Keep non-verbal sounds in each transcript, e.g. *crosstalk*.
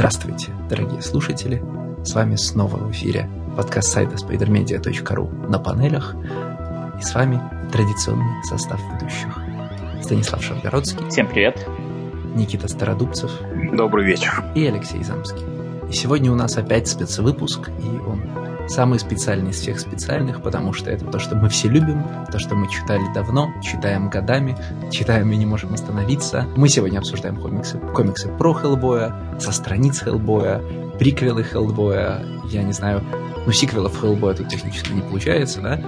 Здравствуйте, дорогие слушатели! С вами снова в эфире подкаст сайта spidermedia.ru на панелях. И с вами традиционный состав ведущих. Станислав Шаргородский. Всем привет. Никита Стародубцев. Добрый вечер. И Алексей Замский. И сегодня у нас опять спецвыпуск, и он самый специальный из всех специальных, потому что это то, что мы все любим, то, что мы читали давно, читаем годами, читаем и не можем остановиться. Мы сегодня обсуждаем комиксы, комиксы про Хеллбоя, со страниц Хеллбоя, приквелы Хеллбоя, я не знаю, ну сиквелов Хеллбоя тут технически не получается, да?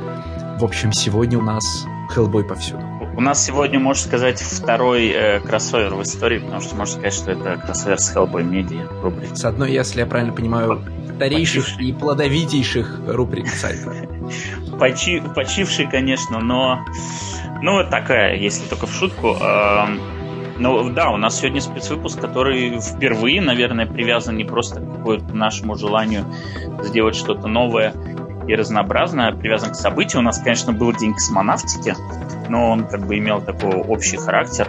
В общем, сегодня у нас Хеллбой повсюду. У нас сегодня, можно сказать, второй э, кроссовер в истории, потому что можно сказать, что это кроссовер с Hellboy Media рубрик. С одной, если я правильно понимаю, старейших и плодовитейших рубрик сайта. *laughs* Почи, почивший, конечно, но... Ну, такая, если только в шутку. Ну, да, у нас сегодня спецвыпуск, который впервые, наверное, привязан не просто к нашему желанию сделать что-то новое и разнообразное, а привязан к событию. У нас, конечно, был День космонавтики, но он как бы имел такой общий характер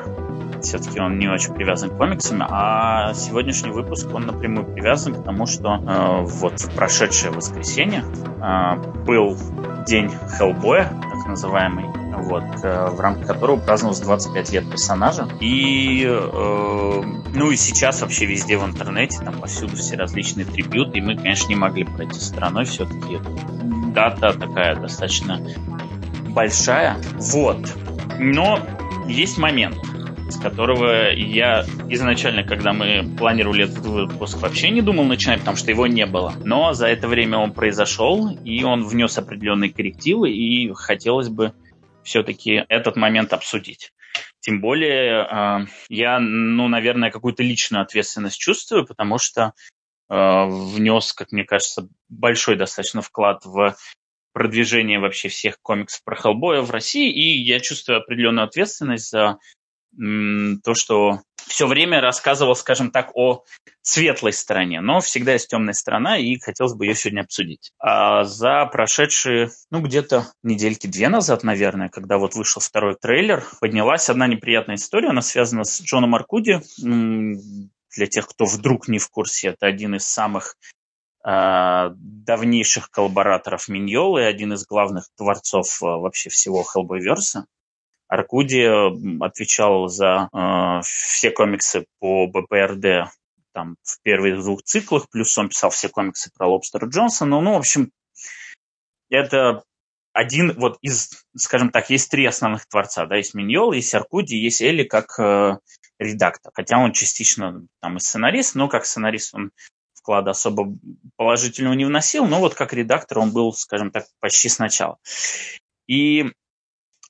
все-таки он не очень привязан к комиксам, а сегодняшний выпуск он напрямую привязан к тому, что э, вот в прошедшее воскресенье э, был день Хеллбоя, так называемый, вот, э, в рамках которого праздновалось 25 лет персонажа. И, э, ну и сейчас вообще везде в интернете, там повсюду все различные трибюты, и мы, конечно, не могли пройти стороной, все-таки дата такая достаточно большая. Вот. Но есть момент с которого я изначально, когда мы планировали этот выпуск, вообще не думал начинать, потому что его не было. Но за это время он произошел, и он внес определенные коррективы, и хотелось бы все-таки этот момент обсудить. Тем более э, я, ну, наверное, какую-то личную ответственность чувствую, потому что э, внес, как мне кажется, большой достаточно вклад в продвижение вообще всех комиксов про Хеллбоя в России, и я чувствую определенную ответственность за то, что все время рассказывал, скажем так, о светлой стороне, но всегда есть темная сторона, и хотелось бы ее сегодня обсудить. А за прошедшие, ну, где-то недельки две назад, наверное, когда вот вышел второй трейлер, поднялась одна неприятная история, она связана с Джоном Аркуди. Для тех, кто вдруг не в курсе, это один из самых э, давнейших коллабораторов Миньолы, один из главных творцов э, вообще всего Хеллбойверса. Аркуди отвечал за э, все комиксы по БПРД там, в первых двух циклах, плюс он писал все комиксы про Лобстера Джонсона. Ну, в общем, это один вот из, скажем так, есть три основных творца, да, есть Миньол, есть Аркуди, есть Элли как э, редактор. Хотя он частично там и сценарист, но как сценарист он вклада особо положительного не вносил, но вот как редактор он был, скажем так, почти сначала. И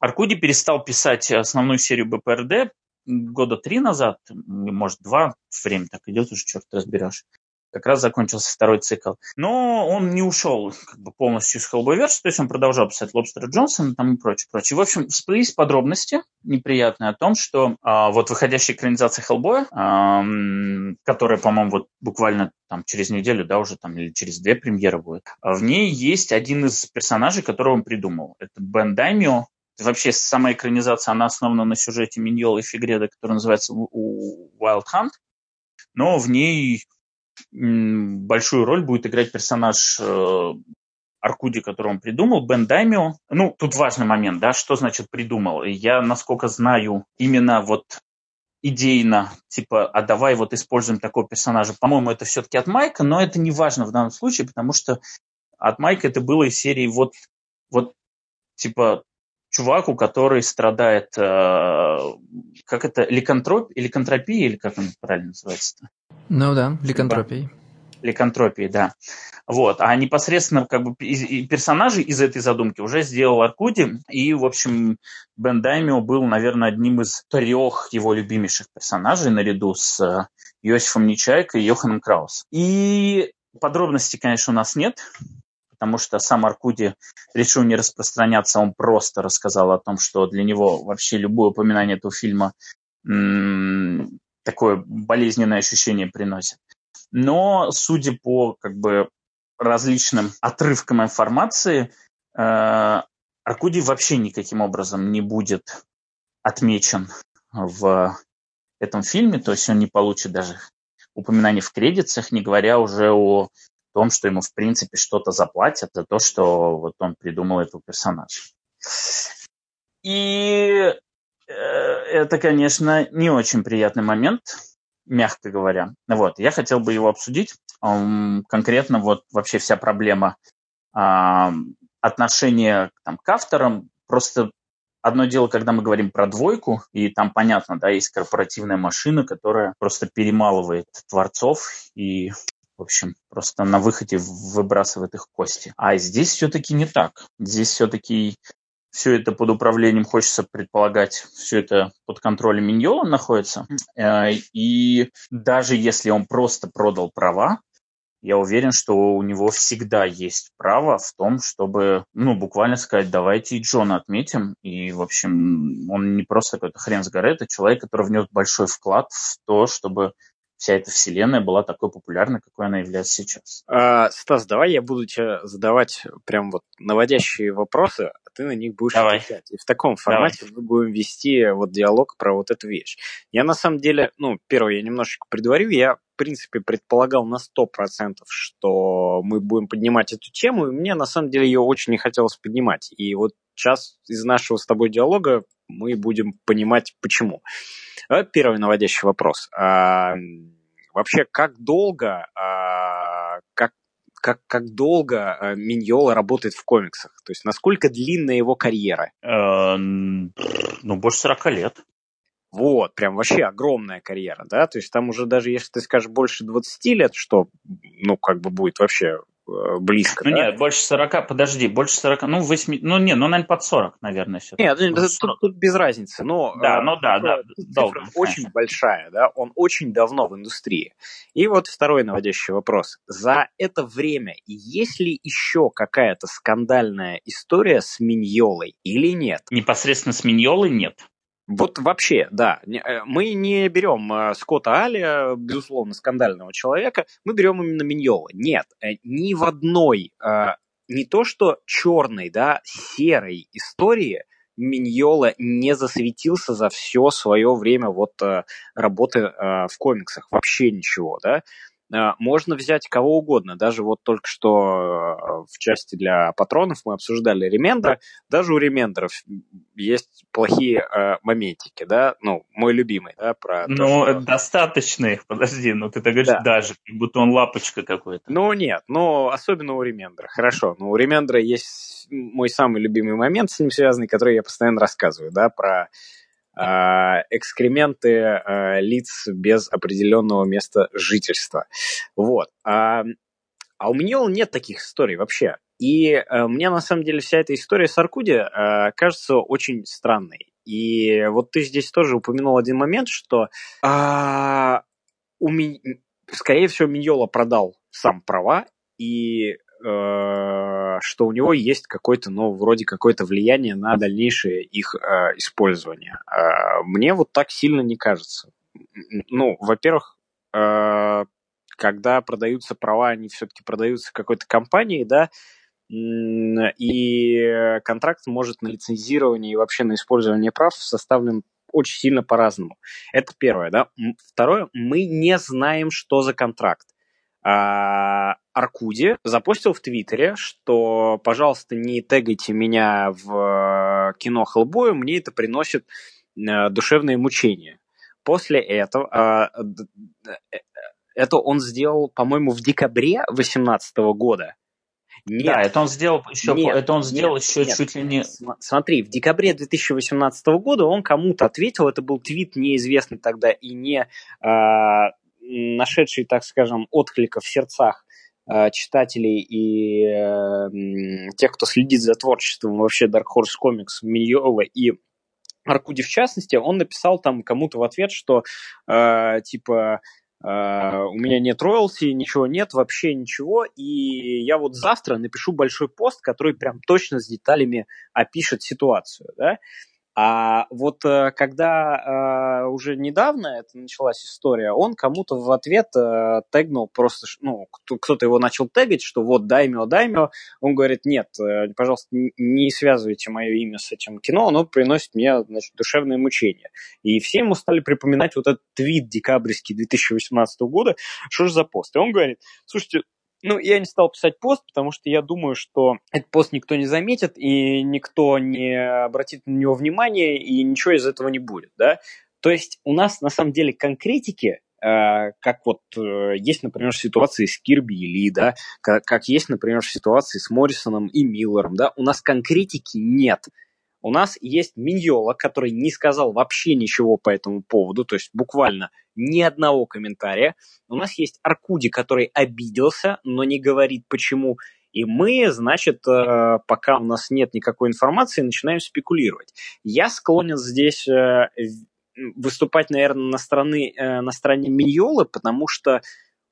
Аркуди перестал писать основную серию БПРД года три назад, может, два, время так идет уже, черт разберешь. Как раз закончился второй цикл. Но он не ушел как бы, полностью из Hellboyverse, то есть он продолжал писать Лобстера Джонсона там и прочее, прочее. В общем, всплылись подробности неприятные о том, что а, вот выходящая экранизация Хеллбоя, а, которая, по-моему, вот буквально там через неделю, да, уже там или через две премьеры будет, а в ней есть один из персонажей, которого он придумал. Это Бен Даймио, Вообще сама экранизация, она основана на сюжете Миньола и Фигреда, который называется Wild Hunt, но в ней большую роль будет играть персонаж э, Аркуди, который он придумал, Бен Даймио. Ну, тут важный момент, да, что значит придумал. Я, насколько знаю, именно вот идейно, типа, а давай вот используем такого персонажа. По-моему, это все-таки от Майка, но это не важно в данном случае, потому что от Майка это было из серии вот, вот типа, чуваку, который страдает, э, как это, ликантроп, ликантропией, или как он правильно называется-то? Ну да, ликантропией. Ликантропией, да. Вот. А непосредственно как бы персонажи из этой задумки уже сделал Аркуди. И, в общем, Бен Даймио был, наверное, одним из трех его любимейших персонажей наряду с э, Иосифом Нечайко и Йоханом Краус. И подробностей, конечно, у нас нет, потому что сам Аркуди решил не распространяться, он просто рассказал о том, что для него вообще любое упоминание этого фильма такое болезненное ощущение приносит. Но, судя по как бы различным отрывкам информации, э, Аркуди вообще никаким образом не будет отмечен в этом фильме, то есть он не получит даже упоминаний в кредитах, не говоря уже о том, что ему, в принципе, что-то заплатят за то, что вот он придумал этого персонажа. И э, это, конечно, не очень приятный момент, мягко говоря. Вот, я хотел бы его обсудить. Конкретно вот вообще вся проблема отношения там, к авторам. Просто одно дело, когда мы говорим про двойку, и там понятно, да, есть корпоративная машина, которая просто перемалывает творцов и в общем, просто на выходе выбрасывает их кости. А здесь все-таки не так. Здесь все-таки все это под управлением, хочется предполагать, все это под контролем Миньола находится. Э, и даже если он просто продал права, я уверен, что у него всегда есть право в том, чтобы, ну, буквально сказать, давайте и Джона отметим. И, в общем, он не просто какой-то хрен с горы, это человек, который внес большой вклад в то, чтобы вся эта вселенная была такой популярной, какой она является сейчас. А, Стас, давай я буду тебе задавать прям вот наводящие вопросы, ты на них будешь давай. отвечать. И в таком формате давай. мы будем вести вот диалог про вот эту вещь. Я на самом деле, ну, первое, я немножечко предварю, я в принципе предполагал на 100%, что мы будем поднимать эту тему, и мне на самом деле ее очень не хотелось поднимать. И вот сейчас из нашего с тобой диалога мы будем понимать, почему. Первый наводящий вопрос. А, вообще, как долго, а, как, как долго а, Миньола работает в комиксах? То есть, насколько длинная его карьера? Э, ну, больше 40 лет. Вот, прям вообще огромная карьера, да, то есть там уже даже если ты скажешь больше 20 лет, что, ну, как бы будет вообще Э, близко. Ну да? нет, больше 40, подожди, больше 40, ну 8, ну не, ну наверное под 40, наверное, все. Нет, тут, тут без разницы, но да, ну да, да, долго, очень большая, да, он очень давно в индустрии. И вот второй наводящий вопрос. За это время есть ли еще какая-то скандальная история с Миньолой или нет? Непосредственно с Миньолой нет. Вот вообще, да. Э, мы не берем э, Скотта Аля, безусловно, скандального человека, мы берем именно Миньола. Нет, э, ни в одной, не то что черной, да, серой истории Миньола не засветился за все свое время вот работы в комиксах. Вообще ничего, да. А, можно взять кого угодно. Даже вот только что а, в части для патронов мы обсуждали ремендера. Даже у ремендеров есть плохие э, моментики, да, ну, мой любимый, да, про... Ну, что... достаточно их, подожди, ну ты так говоришь да. даже, как будто он лапочка какой-то. Ну, нет, но особенно у ремендера, хорошо, но у ремендера есть мой самый любимый момент с ним связанный, который я постоянно рассказываю, да, про экскременты а, лиц без определенного места жительства. Вот. А, а у Миньола нет таких историй вообще. И а, мне на самом деле вся эта история с Аркуди а, кажется очень странной. И вот ты здесь тоже упомянул один момент, что а, у ми... скорее всего Миньола продал сам права, и Э, что у него есть какое-то, ну, вроде какое-то влияние на дальнейшее их э, использование. Э, мне вот так сильно не кажется. Ну, во-первых, э, когда продаются права, они все-таки продаются какой-то компанией, да, и контракт может на лицензирование и вообще на использование прав составлен очень сильно по-разному. Это первое, да. Второе, мы не знаем, что за контракт. А, Аркуди запустил в Твиттере, что, пожалуйста, не тегайте меня в э, кино Хеллбою, мне это приносит э, душевные мучения. После этого а, э, это он сделал, по-моему, в декабре 2018 года. Нет. Да, это он сделал еще, нет, это он сделал нет, еще нет. чуть ли не. Смотри, в декабре 2018 года он кому-то ответил, это был твит неизвестный тогда и не а, нашедший, так скажем, отклика в сердцах э, читателей и э, тех, кто следит за творчеством вообще Dark Horse Comics, Миньола и Аркуди в частности, он написал там кому-то в ответ, что э, типа э, у меня нет роялти, ничего нет, вообще ничего, и я вот завтра напишу большой пост, который прям точно с деталями опишет ситуацию, да, А вот э, когда э, уже недавно это началась история, он кому-то в ответ э, тегнул просто, ну, кто-то его начал тегать, что вот даймио, даймио. Он говорит, нет, пожалуйста, не связывайте мое имя с этим кино, оно приносит мне, значит, душевные мучения. И все ему стали припоминать вот этот твит декабрьский 2018 года, что же за пост. И он говорит, слушайте, ну, я не стал писать пост, потому что я думаю, что этот пост никто не заметит, и никто не обратит на него внимания, и ничего из этого не будет, да. То есть у нас на самом деле конкретики, э, как вот э, есть, например, ситуации с Кирби и Ли, да, как, как есть, например, ситуации с Моррисоном и Миллером, да, у нас конкретики нет. У нас есть Миньола, который не сказал вообще ничего по этому поводу, то есть буквально ни одного комментария. У нас есть Аркуди, который обиделся, но не говорит почему. И мы, значит, э, пока у нас нет никакой информации, начинаем спекулировать. Я склонен здесь э, выступать, наверное, на стороне, э, на стороне Миньолы, потому что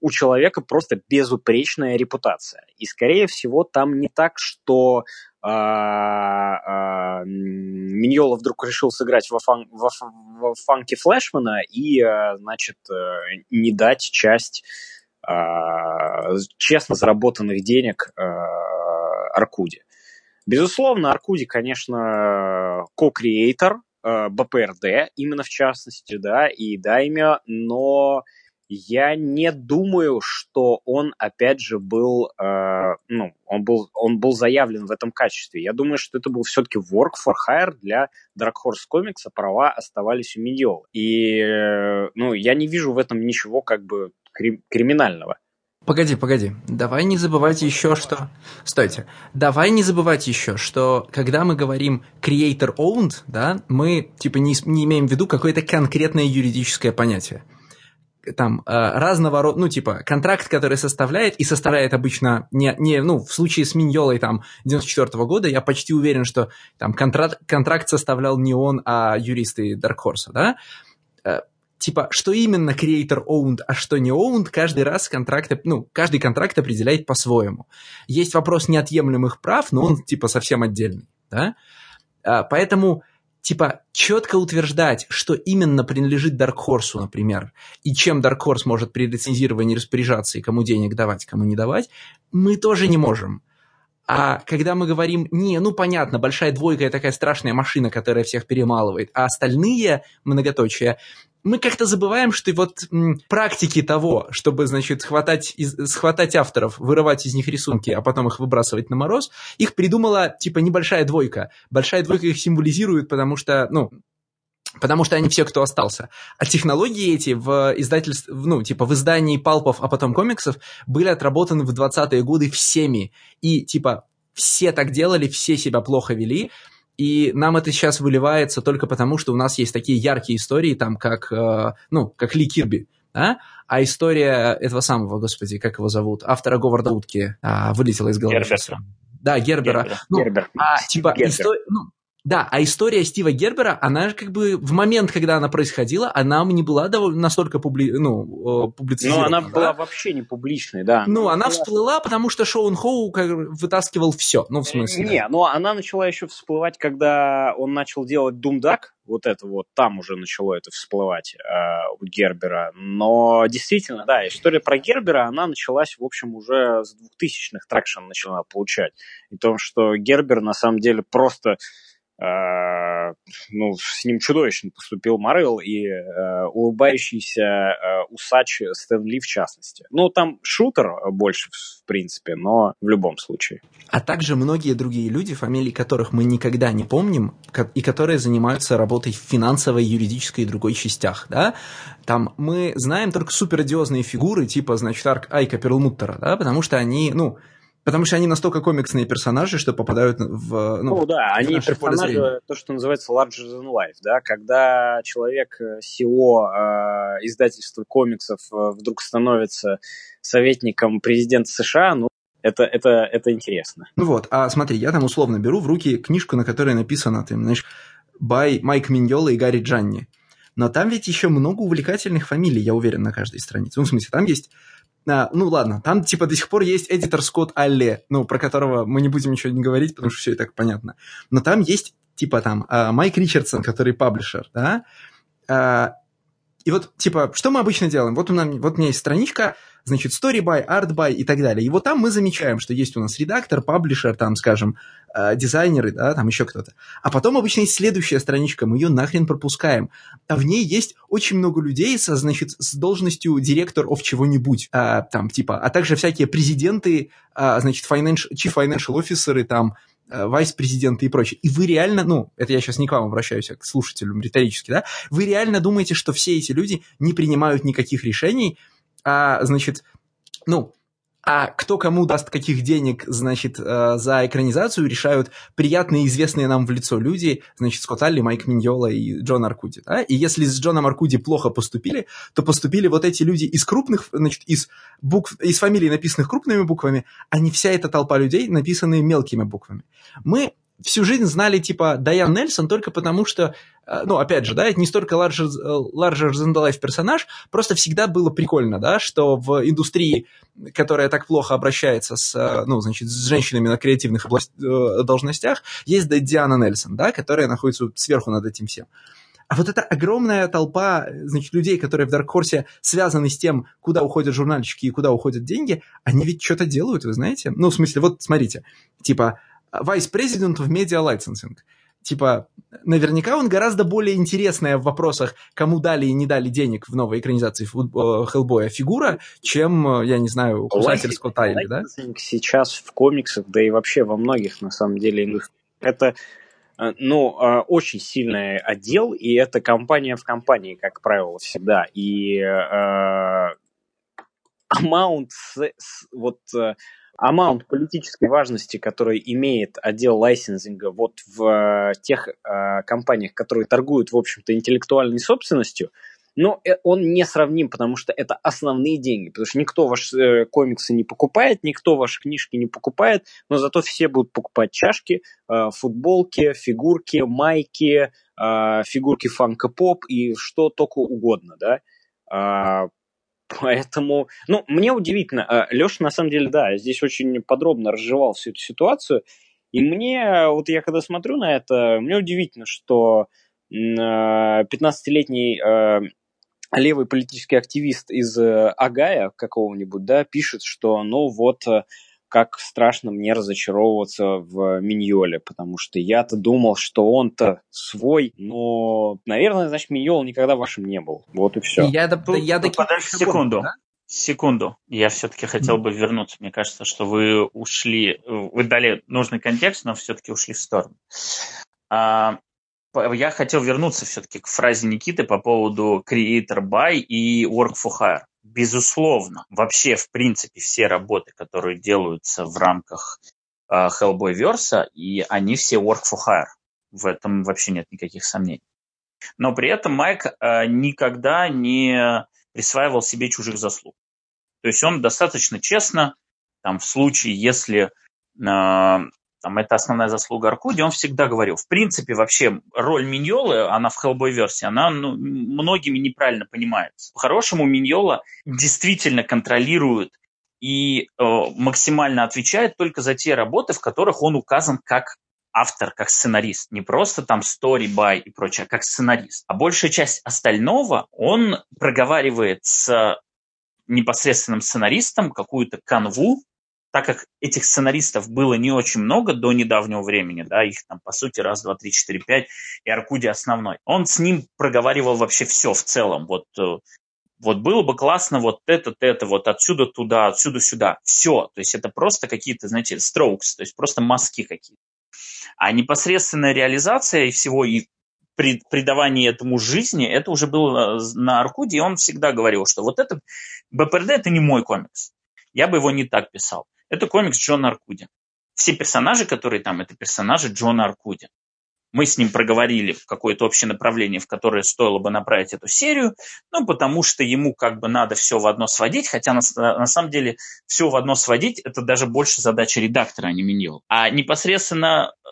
у человека просто безупречная репутация. И, скорее всего, там не так, что а, а, Миньола вдруг решил сыграть во, фан, во, во фанке Флэшмана и, а, значит, э, не дать часть а, честно заработанных денег а, Аркуди. Безусловно, Аркуди, конечно, ко-креатор БПРД, именно в частности, да, и Даймио, но я не думаю, что он, опять же, был, э, ну, он был, он был заявлен в этом качестве. Я думаю, что это был все-таки work for hire для Dark Horse Comics, а права оставались у Миньола. И, э, ну, я не вижу в этом ничего как бы крим- криминального. Погоди, погоди. Давай не забывать еще, что... Стойте. Давай не забывать еще, что когда мы говорим creator owned, да, мы типа не, не имеем в виду какое-то конкретное юридическое понятие там э, разного рода, ну, типа, контракт, который составляет, и составляет обычно не, не ну, в случае с Миньолой там 94 -го года, я почти уверен, что там контракт, контракт составлял не он, а юристы Dark Horse, да, э, типа, что именно creator owned, а что не owned, каждый раз контракт, ну, каждый контракт определяет по-своему. Есть вопрос неотъемлемых прав, но он, типа, совсем отдельный, да, э, поэтому типа четко утверждать, что именно принадлежит Dark Horse, например, и чем Dark Horse может при рецензировании распоряжаться и кому денег давать, кому не давать, мы тоже не можем. А когда мы говорим, не, ну понятно, большая двойка – это такая страшная машина, которая всех перемалывает, а остальные многоточия мы как-то забываем, что вот м, практики того, чтобы, значит, схватать, из, схватать авторов, вырывать из них рисунки, а потом их выбрасывать на мороз, их придумала, типа, небольшая двойка. Большая двойка их символизирует, потому что, ну, Потому что они все, кто остался. А технологии эти в издательстве, ну, типа в издании палпов, а потом комиксов, были отработаны в 20-е годы всеми. И, типа, все так делали, все себя плохо вели, и нам это сейчас выливается только потому, что у нас есть такие яркие истории, там, как, э, ну, как Ли Кирби, да? А история этого самого, господи, как его зовут, автора Говарда Утки, а, вылетела из головы. Гербера. Да, Гербера. Гербера. Ну, Гербер. А, типа, Гербер. история, ну, да, а история Стива Гербера, она как бы в момент, когда она происходила, она не была довольно настолько публи... ну, публицизирована. Но она да? была вообще не публичной, да. Ну, она была- всплыла, потому что Шон Хоу как вытаскивал все. Ну, в смысле. Не, но она начала еще всплывать, когда он начал делать Думдак, вот это вот, там уже начало это всплывать э, у Гербера. Но действительно, да, история про Гербера, она началась, в общем, уже с 2000-х traction начала получать. И то, что Гербер на самом деле просто ну, с ним чудовищно поступил Марвел и э, улыбающийся э, усач Стэн Ли в частности. Ну, там шутер больше, в принципе, но в любом случае. А также многие другие люди, фамилии которых мы никогда не помним, и которые занимаются работой в финансовой, юридической и другой частях, да. Там мы знаем только суперодиозные фигуры, типа, значит, Арк Айка Перлмуттера, да, потому что они, ну, потому что они настолько комиксные персонажи, что попадают в, ну, Ну, да, в они персонажи, то, что называется larger than life, да, когда человек э, SEO э, издательства комиксов э, вдруг становится советником президента США, ну, это, это, это интересно. Ну вот, а смотри, я там условно беру в руки книжку, на которой написано, ты знаешь, by Майк Миньола и Гарри Джанни. Но там ведь еще много увлекательных фамилий, я уверен, на каждой странице. Ну, в смысле, там есть... а, ну, ладно, там, типа, до сих пор есть эдитор Скотт Алле, ну, про которого мы не будем ничего не говорить, потому что все и так понятно. Но там есть типа там э, Майк Ричардсон, который паблишер, да, э, и вот, типа, что мы обычно делаем? Вот у, нас, вот у меня есть страничка, значит, story by, art by и так далее. И вот там мы замечаем, что есть у нас редактор, паблишер, там, скажем, э, дизайнеры, да, там еще кто-то. А потом обычно есть следующая страничка, мы ее нахрен пропускаем. А в ней есть очень много людей со, значит, с должностью директор of чего-нибудь, а, там, типа, а также всякие президенты, а, значит, financial, chief financial officer, там, Э, вайс-президенты и прочее. И вы реально, ну, это я сейчас не к вам обращаюсь, а к слушателям риторически, да, вы реально думаете, что все эти люди не принимают никаких решений, а, значит, ну, а кто кому даст каких денег, значит, э, за экранизацию, решают приятные, известные нам в лицо люди, значит, Скотт Алли, Майк Миньола и Джон Аркуди. Да? И если с Джоном Аркуди плохо поступили, то поступили вот эти люди из крупных, значит, из букв, из фамилий, написанных крупными буквами, а не вся эта толпа людей, написанные мелкими буквами. Мы всю жизнь знали, типа, Дайан Нельсон только потому, что, э, ну, опять же, да, это не столько larger, larger than life персонаж, просто всегда было прикольно, да, что в индустрии, которая так плохо обращается с, э, ну, значит, с женщинами на креативных область, э, должностях, есть Диана Нельсон, да, которая находится сверху над этим всем. А вот эта огромная толпа, значит, людей, которые в Dark Horse связаны с тем, куда уходят журнальчики и куда уходят деньги, они ведь что-то делают, вы знаете? Ну, в смысле, вот смотрите, типа, вайс-президент в медиа-лайценсинг. Типа, наверняка он гораздо более интересная в вопросах, кому дали и не дали денег в новой экранизации э, Хеллбоя фигура, чем, э, я не знаю, кусатель Скотта Айли, да? Сейчас в комиксах, да и вообще во многих, на самом деле, это э, ну, очень сильный отдел, и это компания в компании, как правило, всегда. И amount, вот amount политической важности, который имеет отдел licensing а вот в э, тех э, компаниях, которые торгуют, в общем-то, интеллектуальной собственностью, но э, он не сравним, потому что это основные деньги, потому что никто ваши э, комиксы не покупает, никто ваши книжки не покупает, но зато все будут покупать чашки, футболки, фигурки, майки, фигурки фанка-поп и что только угодно, да. Поэтому, ну, мне удивительно. А, Леша, на самом деле, да, здесь очень подробно разжевал всю эту ситуацию. И мне, вот я когда смотрю на это, мне удивительно, что 15-летний а, а, левый политический активист из э, Агая какого-нибудь, да, пишет, что, ну, вот, как страшно мне разочаровываться в Миньоле, потому что я-то думал, что он-то свой, но, наверное, значит, Миньол никогда вашим не был. Вот и все. Я, да, я ну, подожди секунду. Да? Секунду, я все-таки хотел бы вернуться. Мне кажется, что вы ушли, вы дали нужный контекст, но все-таки ушли в сторону. А, я хотел вернуться все-таки к фразе Никиты по поводу creator by и work for hire безусловно, вообще, в принципе, все работы, которые делаются в рамках э, Hellboy Verse, и они все work for hire. В этом вообще нет никаких сомнений. Но при этом Майк э, никогда не присваивал себе чужих заслуг. То есть он достаточно честно, там, в случае, если э, там, это основная заслуга Аркуди, он всегда говорил, в принципе, вообще роль Миньолы, она в Hellboy версии, она ну, многими неправильно понимается. По-хорошему, Миньола действительно контролирует и э, максимально отвечает только за те работы, в которых он указан как автор, как сценарист. Не просто там story by и прочее, а как сценарист. А большая часть остального он проговаривает с непосредственным сценаристом какую-то канву, так как этих сценаристов было не очень много до недавнего времени, да, их там, по сути, раз, два, три, четыре, пять, и Аркуди основной, он с ним проговаривал вообще все в целом, вот, э, вот было бы классно вот это, это, вот отсюда туда, отсюда сюда, все, то есть это просто какие-то, знаете, strokes, то есть просто мазки какие-то. А непосредственная реализация всего, и придавание этому жизни, это уже было на Аркуде, и он всегда говорил, что вот это, БПРД это не мой комикс. Я бы его не так писал. Это комикс Джона Аркуди. Все персонажи, которые там, это персонажи Джона Аркуди. Мы с ним проговорили какое-то общее направление, в которое стоило бы направить эту серию, ну, потому что ему как бы надо все в одно сводить, хотя на, на самом деле все в одно сводить – это даже больше задача редактора, а не Миньол. А непосредственно э,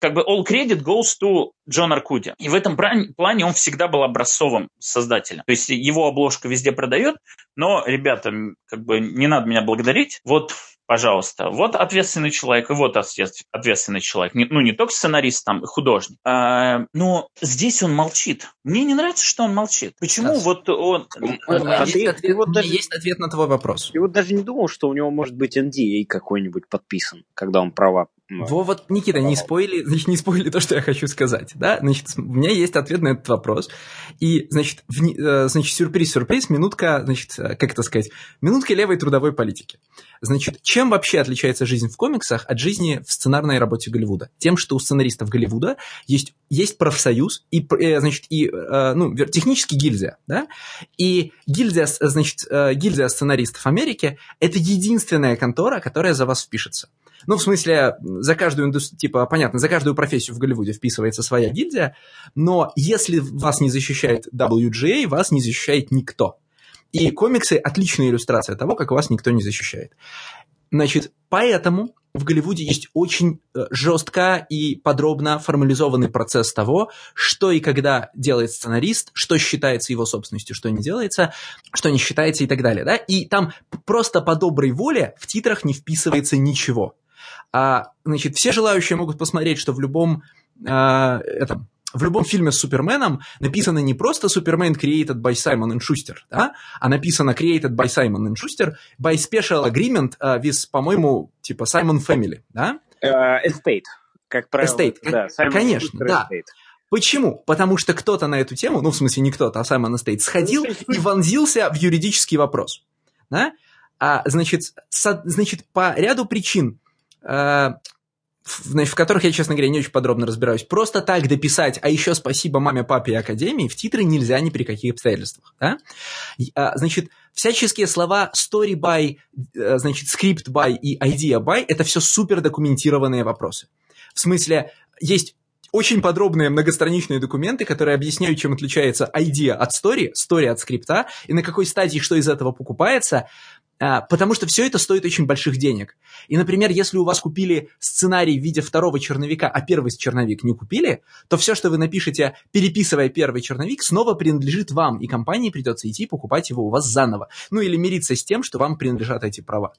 как бы all credit goes to Джон Аркуди. И в этом плане он всегда был образцовым создателем. То есть его обложка везде продает, но, ребята, как бы не надо меня благодарить. Вот пожалуйста, вот ответственный человек, и вот ответственный человек. Не, ну, не только сценарист, там, художник. А, но здесь он молчит. Мне не нравится, что он молчит. Почему да. вот он... А есть, ты, ответ, ты вот даже, есть ответ на твой вопрос. Ты вот даже не думал, что у него может быть NDA какой-нибудь подписан, когда он права во, вот, Никита, не спойли, значит, *laughs* не спойли то, что я хочу сказать, да? Значит, у меня есть ответ на этот вопрос. И, значит, в, э, значит сюрприз-сюрприз, минутка, значит, э, как это сказать, минутка левой трудовой политики. Значит, чем вообще отличается жизнь в комиксах от жизни в сценарной работе Голливуда? Тем, что у сценаристов Голливуда есть, есть профсоюз и, э, значит, и, ну, технически гильдия, да? И гильдия, значит, гильдия сценаристов Америки – это единственная контора, которая за вас впишется. Ну, в смысле, за каждую индустрию, типа, понятно, за каждую профессию в Голливуде вписывается своя гильдия, но если вас не защищает WGA, вас не защищает никто. И комиксы – отличная иллюстрация того, как вас никто не защищает. Значит, поэтому в Голливуде есть очень э, жестко и подробно формализованный процесс того, что и когда делает сценарист, что считается его собственностью, что не делается, что не считается и так далее. Да? И там просто по доброй воле в титрах не вписывается ничего. А, значит, все желающие могут посмотреть, что в любом а, этом, в любом фильме с Суперменом написано не просто Супермен created by Simon and Schuster, да, а написано created by Simon and Schuster by special agreement uh, with, по-моему, типа Simon Family, да? Uh, estate, как правило. Estate, да, Simon конечно, да. Estate. Почему? Потому что кто-то на эту тему, ну, в смысле, не кто-то, а Саймон Эстейт, сходил и вонзился в юридический вопрос. Да? А, значит, со, значит, по ряду причин значит, в которых я, честно говоря, не очень подробно разбираюсь. Просто так дописать, а еще спасибо маме, папе и академии, в титры нельзя ни при каких обстоятельствах. Да? А, значит, всяческие слова story by, э, значит, script by и idea by – это все супер документированные вопросы. В смысле, есть очень подробные многостраничные документы, которые объясняют, чем отличается idea от story, story от скрипта, и на какой стадии что из этого покупается, потому что все это стоит очень больших денег. И, например, если у вас купили сценарий в виде второго черновика, а первый черновик не купили, то все, что вы напишете, переписывая первый черновик, снова принадлежит вам, и компании придется идти покупать его у вас заново. Ну или мириться с тем, что вам принадлежат эти права.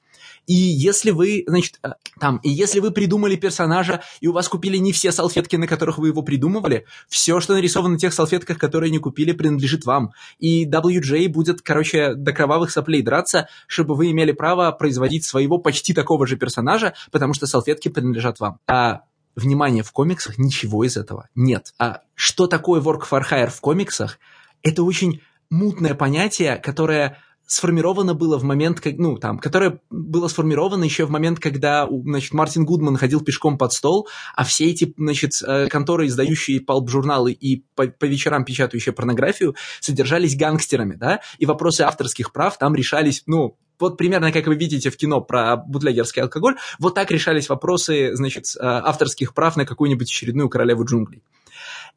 И если вы, значит, э, там, и если вы придумали персонажа, и у вас купили не все салфетки, на которых вы его придумывали, все, что нарисовано на тех салфетках, которые не купили, принадлежит вам. И WJ будет, короче, до кровавых соплей драться, чтобы чтобы вы имели право производить своего почти такого же персонажа, потому что салфетки принадлежат вам. А внимание, в комиксах ничего из этого нет. А что такое work for hire в комиксах? Это очень мутное понятие, которое сформировано было в момент, как, ну, там, которое было сформировано еще в момент, когда, значит, Мартин Гудман ходил пешком под стол, а все эти, значит, э, конторы, издающие палп-журналы и по, по вечерам печатающие порнографию, содержались гангстерами, да, и вопросы авторских прав там решались, ну, вот примерно как вы видите в кино про бутлегерский алкоголь, вот так решались вопросы, значит, э, авторских прав на какую-нибудь очередную королеву джунглей.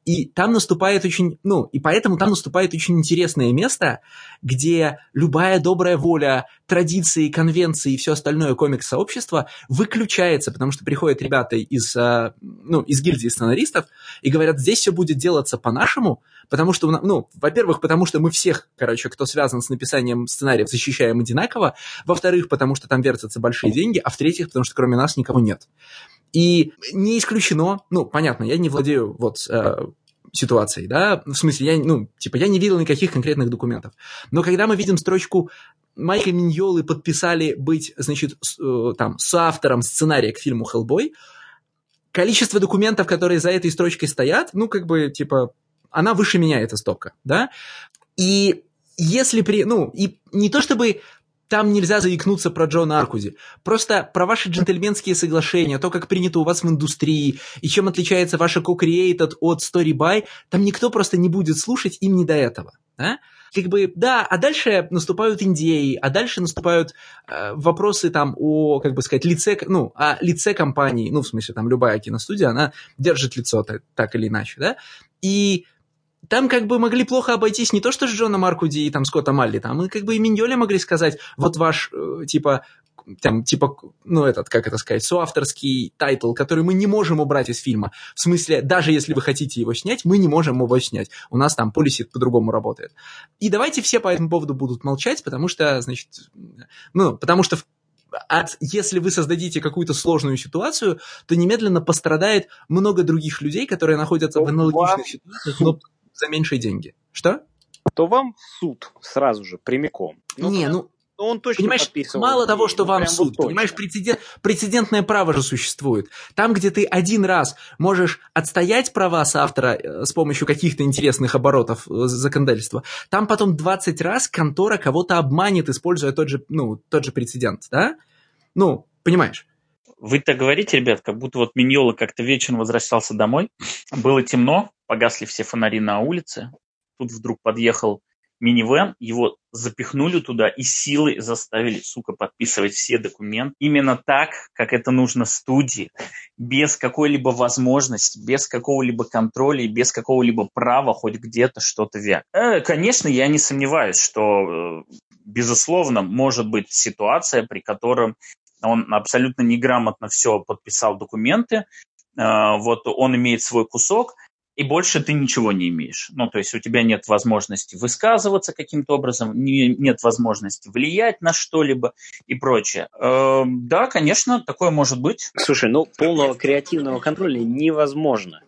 И там наступает очень, ну, и поэтому там наступает очень интересное место, где любая добрая воля, традиции, конвенции и все остальное комикс-сообщества выключается, потому что приходят ребята из, э, ну, из гильдии сценаристов и говорят, здесь все будет делаться по-нашему, потому что, ну, во-первых, потому что мы всех, короче, кто связан с написанием сценариев, защищаем одинаково, во-вторых, потому что там вертятся большие деньги, а в-третьих, потому что кроме нас никого нет. И не исключено, ну, понятно, я не владею вот э, ситуацией, да, в смысле, я, ну, типа, я не видел никаких конкретных документов. Но когда мы видим строчку Майка Миньолы подписали быть, значит, с, э, там, автором сценария к фильму «Хеллбой», количество документов, которые за этой строчкой стоят, ну, как бы, типа, она выше меня, эта стопка, да, и если при, ну, и не то чтобы там нельзя заикнуться про Джона Аркузи. Просто про ваши джентльменские соглашения, то, как принято у вас в индустрии, и чем отличается ваша co-created от story by, там никто просто не будет слушать, им не до этого. Да? Как бы, да, а дальше наступают индеи, а дальше наступают э, вопросы там о, как бы сказать, лице, ну, о лице компании, ну, в смысле, там любая киностудия, она держит лицо так, так или иначе, да, и там как бы могли плохо обойтись не то что с Джоном Аркуди и там Скотта Малли, там и как бы и Миньоля могли сказать, вот ваш, э, типа, там, типа, ну, этот, как это сказать, соавторский title, который мы не можем убрать из фильма. В смысле, даже если вы хотите его снять, мы не можем его снять. У нас там policy по-другому работает. И давайте все по этому поводу будут молчать, потому что, значит, ну, потому что от, если вы создадите какую-то сложную ситуацию, то немедленно пострадает много других людей, которые находятся в аналогичных ситуациях, но за меньшие деньги. Что? То вам суд сразу же, прямиком. Ну, не, ну, но он точно Понимаешь, мало того, что вам суд, вот понимаешь, прецедент, прецедентное право же существует. Там, где ты один раз можешь отстоять права соавтора э, с помощью каких-то интересных оборотов э, законодательства, там потом 20 раз контора кого-то обманет, используя тот же, ну, тот же прецедент, да? Ну, понимаешь? Вы так говорите, ребят, как будто вот Миньола как-то вечером возвращался домой, было темно, погасли все фонари на улице, тут вдруг подъехал минивэн, его запихнули туда и силой заставили, сука, подписывать все документы. Именно так, как это нужно студии, без какой-либо возможности, без какого-либо контроля и без какого-либо права хоть где-то что-то вять. Э, конечно, я не сомневаюсь, что, э, безусловно, может быть ситуация, при котором он абсолютно неграмотно все подписал документы, э, вот он имеет свой кусок, и больше ты ничего не имеешь. Ну, то есть у тебя нет возможности высказываться каким-то образом, не, нет возможности влиять на что-либо и прочее. Э, да, конечно, такое может быть. Слушай, ну полного креативного контроля невозможно.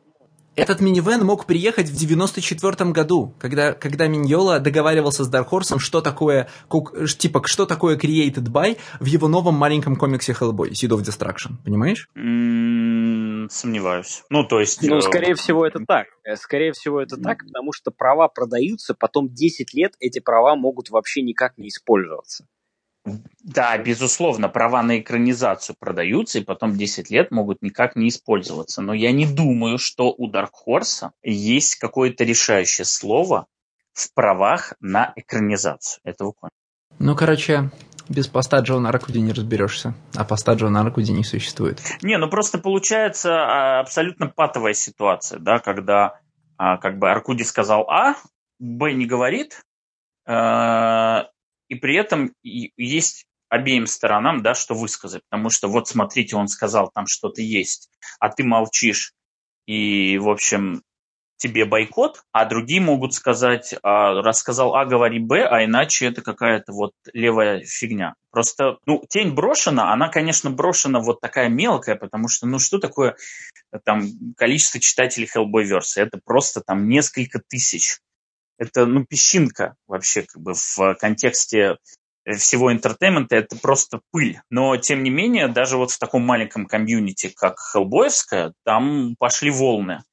Этот минивэн мог приехать в 94 году, когда, когда Миньола договаривался с Dark Horse, что такое, типа, что такое Created By в его новом маленьком комиксе Hellboy, Seed of Destruction, понимаешь? Mm, сомневаюсь. Ну, то есть... Ну, э, скорее всего, это так. Э, скорее всего, это так, потому что права продаются, потом 10 лет эти права могут вообще никак не использоваться. Да, безусловно, права на экранизацию продаются и потом 10 лет могут никак не использоваться. Но я не думаю, что у Dark Horse есть какое-то решающее слово в правах на экранизацию этого комикса. Ну, короче, без поста Джона Аркуди не разберешься, а поста Джона Аркуди не существует. Не, ну просто получается а, абсолютно патовая ситуация, да, когда а, как бы Аркуди сказал А, Б не говорит, а, и при этом есть обеим сторонам, да, что высказать, потому что вот смотрите, он сказал, там что-то есть, а ты молчишь, и, в общем, тебе бойкот, а другие могут сказать, а, рассказал А, говори Б, а иначе это какая-то вот левая фигня. Просто, ну, тень брошена, она, конечно, брошена вот такая мелкая, потому что, ну, что такое там количество читателей Hellboy-verse а? Это просто там несколько тысяч это ну, песчинка вообще как бы в контексте всего entertainment а это просто пыль. Но, тем не менее, даже вот в таком маленьком комьюнити, как Хеллбоевская, там пошли волны.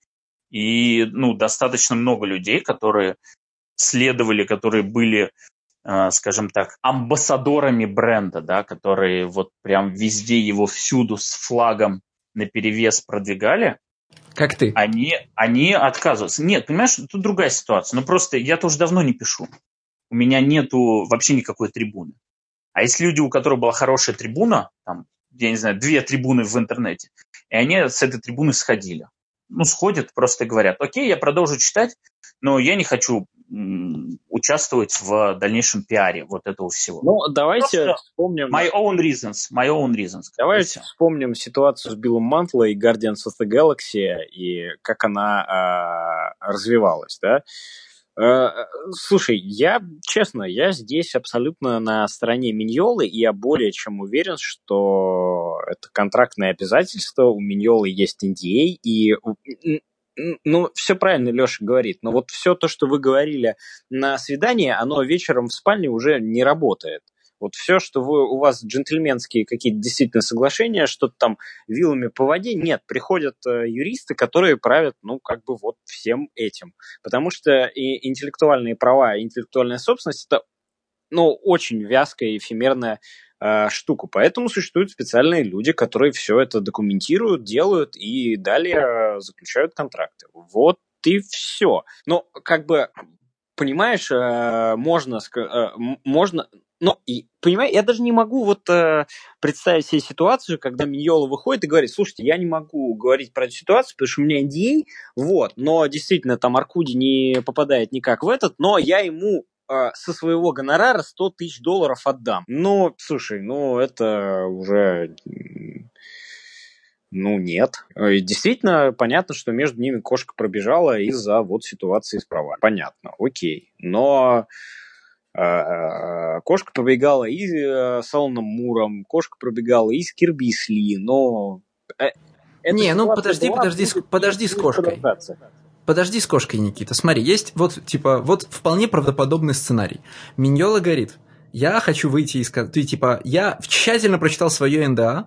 И ну, достаточно много людей, которые следовали, которые были, э, скажем так, амбассадорами бренда, да, которые вот прям везде его всюду с флагом на перевес продвигали. Как ты? Они, они отказываются. Нет, понимаешь, тут другая ситуация. Ну просто я тоже давно не пишу. У меня нету вообще никакой трибуны. А есть люди, у которых была хорошая трибуна, там, я не знаю, две трибуны в интернете, и они с этой трибуны сходили. Ну, сходят, просто говорят, окей, я продолжу читать, но я не хочу участвовать в дальнейшем пиаре вот этого всего. Ну, давайте Просто вспомним... My own reasons, my own reasons. Давайте вспомним ситуацию с Биллом Мантло и Guardians of the Galaxy и как она э, развивалась, да? Э, слушай, я, честно, я здесь абсолютно на стороне Миньолы, и я более чем уверен, что это контрактное обязательство, у Миньолы есть NDA, и ну, все правильно Леша говорит, но вот все то, что вы говорили на свидании, оно вечером в спальне уже не работает. Вот все, что вы, у вас джентльменские какие-то действительно соглашения, что-то там вилами по воде, нет, приходят э, юристы, которые правят, ну, как бы вот всем этим. Потому что и интеллектуальные права, и интеллектуальная собственность – это, ну, очень вязкая эфемерная э, штука. Поэтому существуют специальные люди, которые все это документируют, делают и далее заключают контракты. Вот и все. Но как бы понимаешь, э, можно, э, можно, но, и, понимаешь, я даже не могу вот э, представить себе ситуацию, когда Миньола выходит и говорит, слушайте, я не могу говорить про эту ситуацию, потому что у меня NDA, вот, но действительно там Аркуди не попадает никак в этот, но я ему э, со своего гонорара 100 тысяч долларов отдам. Ну, слушай, ну это уже... Ну, нет. Э, действительно, понятно, что между ними кошка пробежала из-за вот ситуации с правами. Понятно, окей. Но А, кошка пробегала и э, с Аланом Муром, кошка пробегала и с Кирби Сли, но... Э, не, ну подожди, подожди, подожди с кошкой. Подожди с кошкой, Никита. Смотри, есть вот, типа, вот вполне правдоподобный сценарий. Миньола говорит, я хочу выйти из... Ты, типа, я тщательно прочитал свое НДА,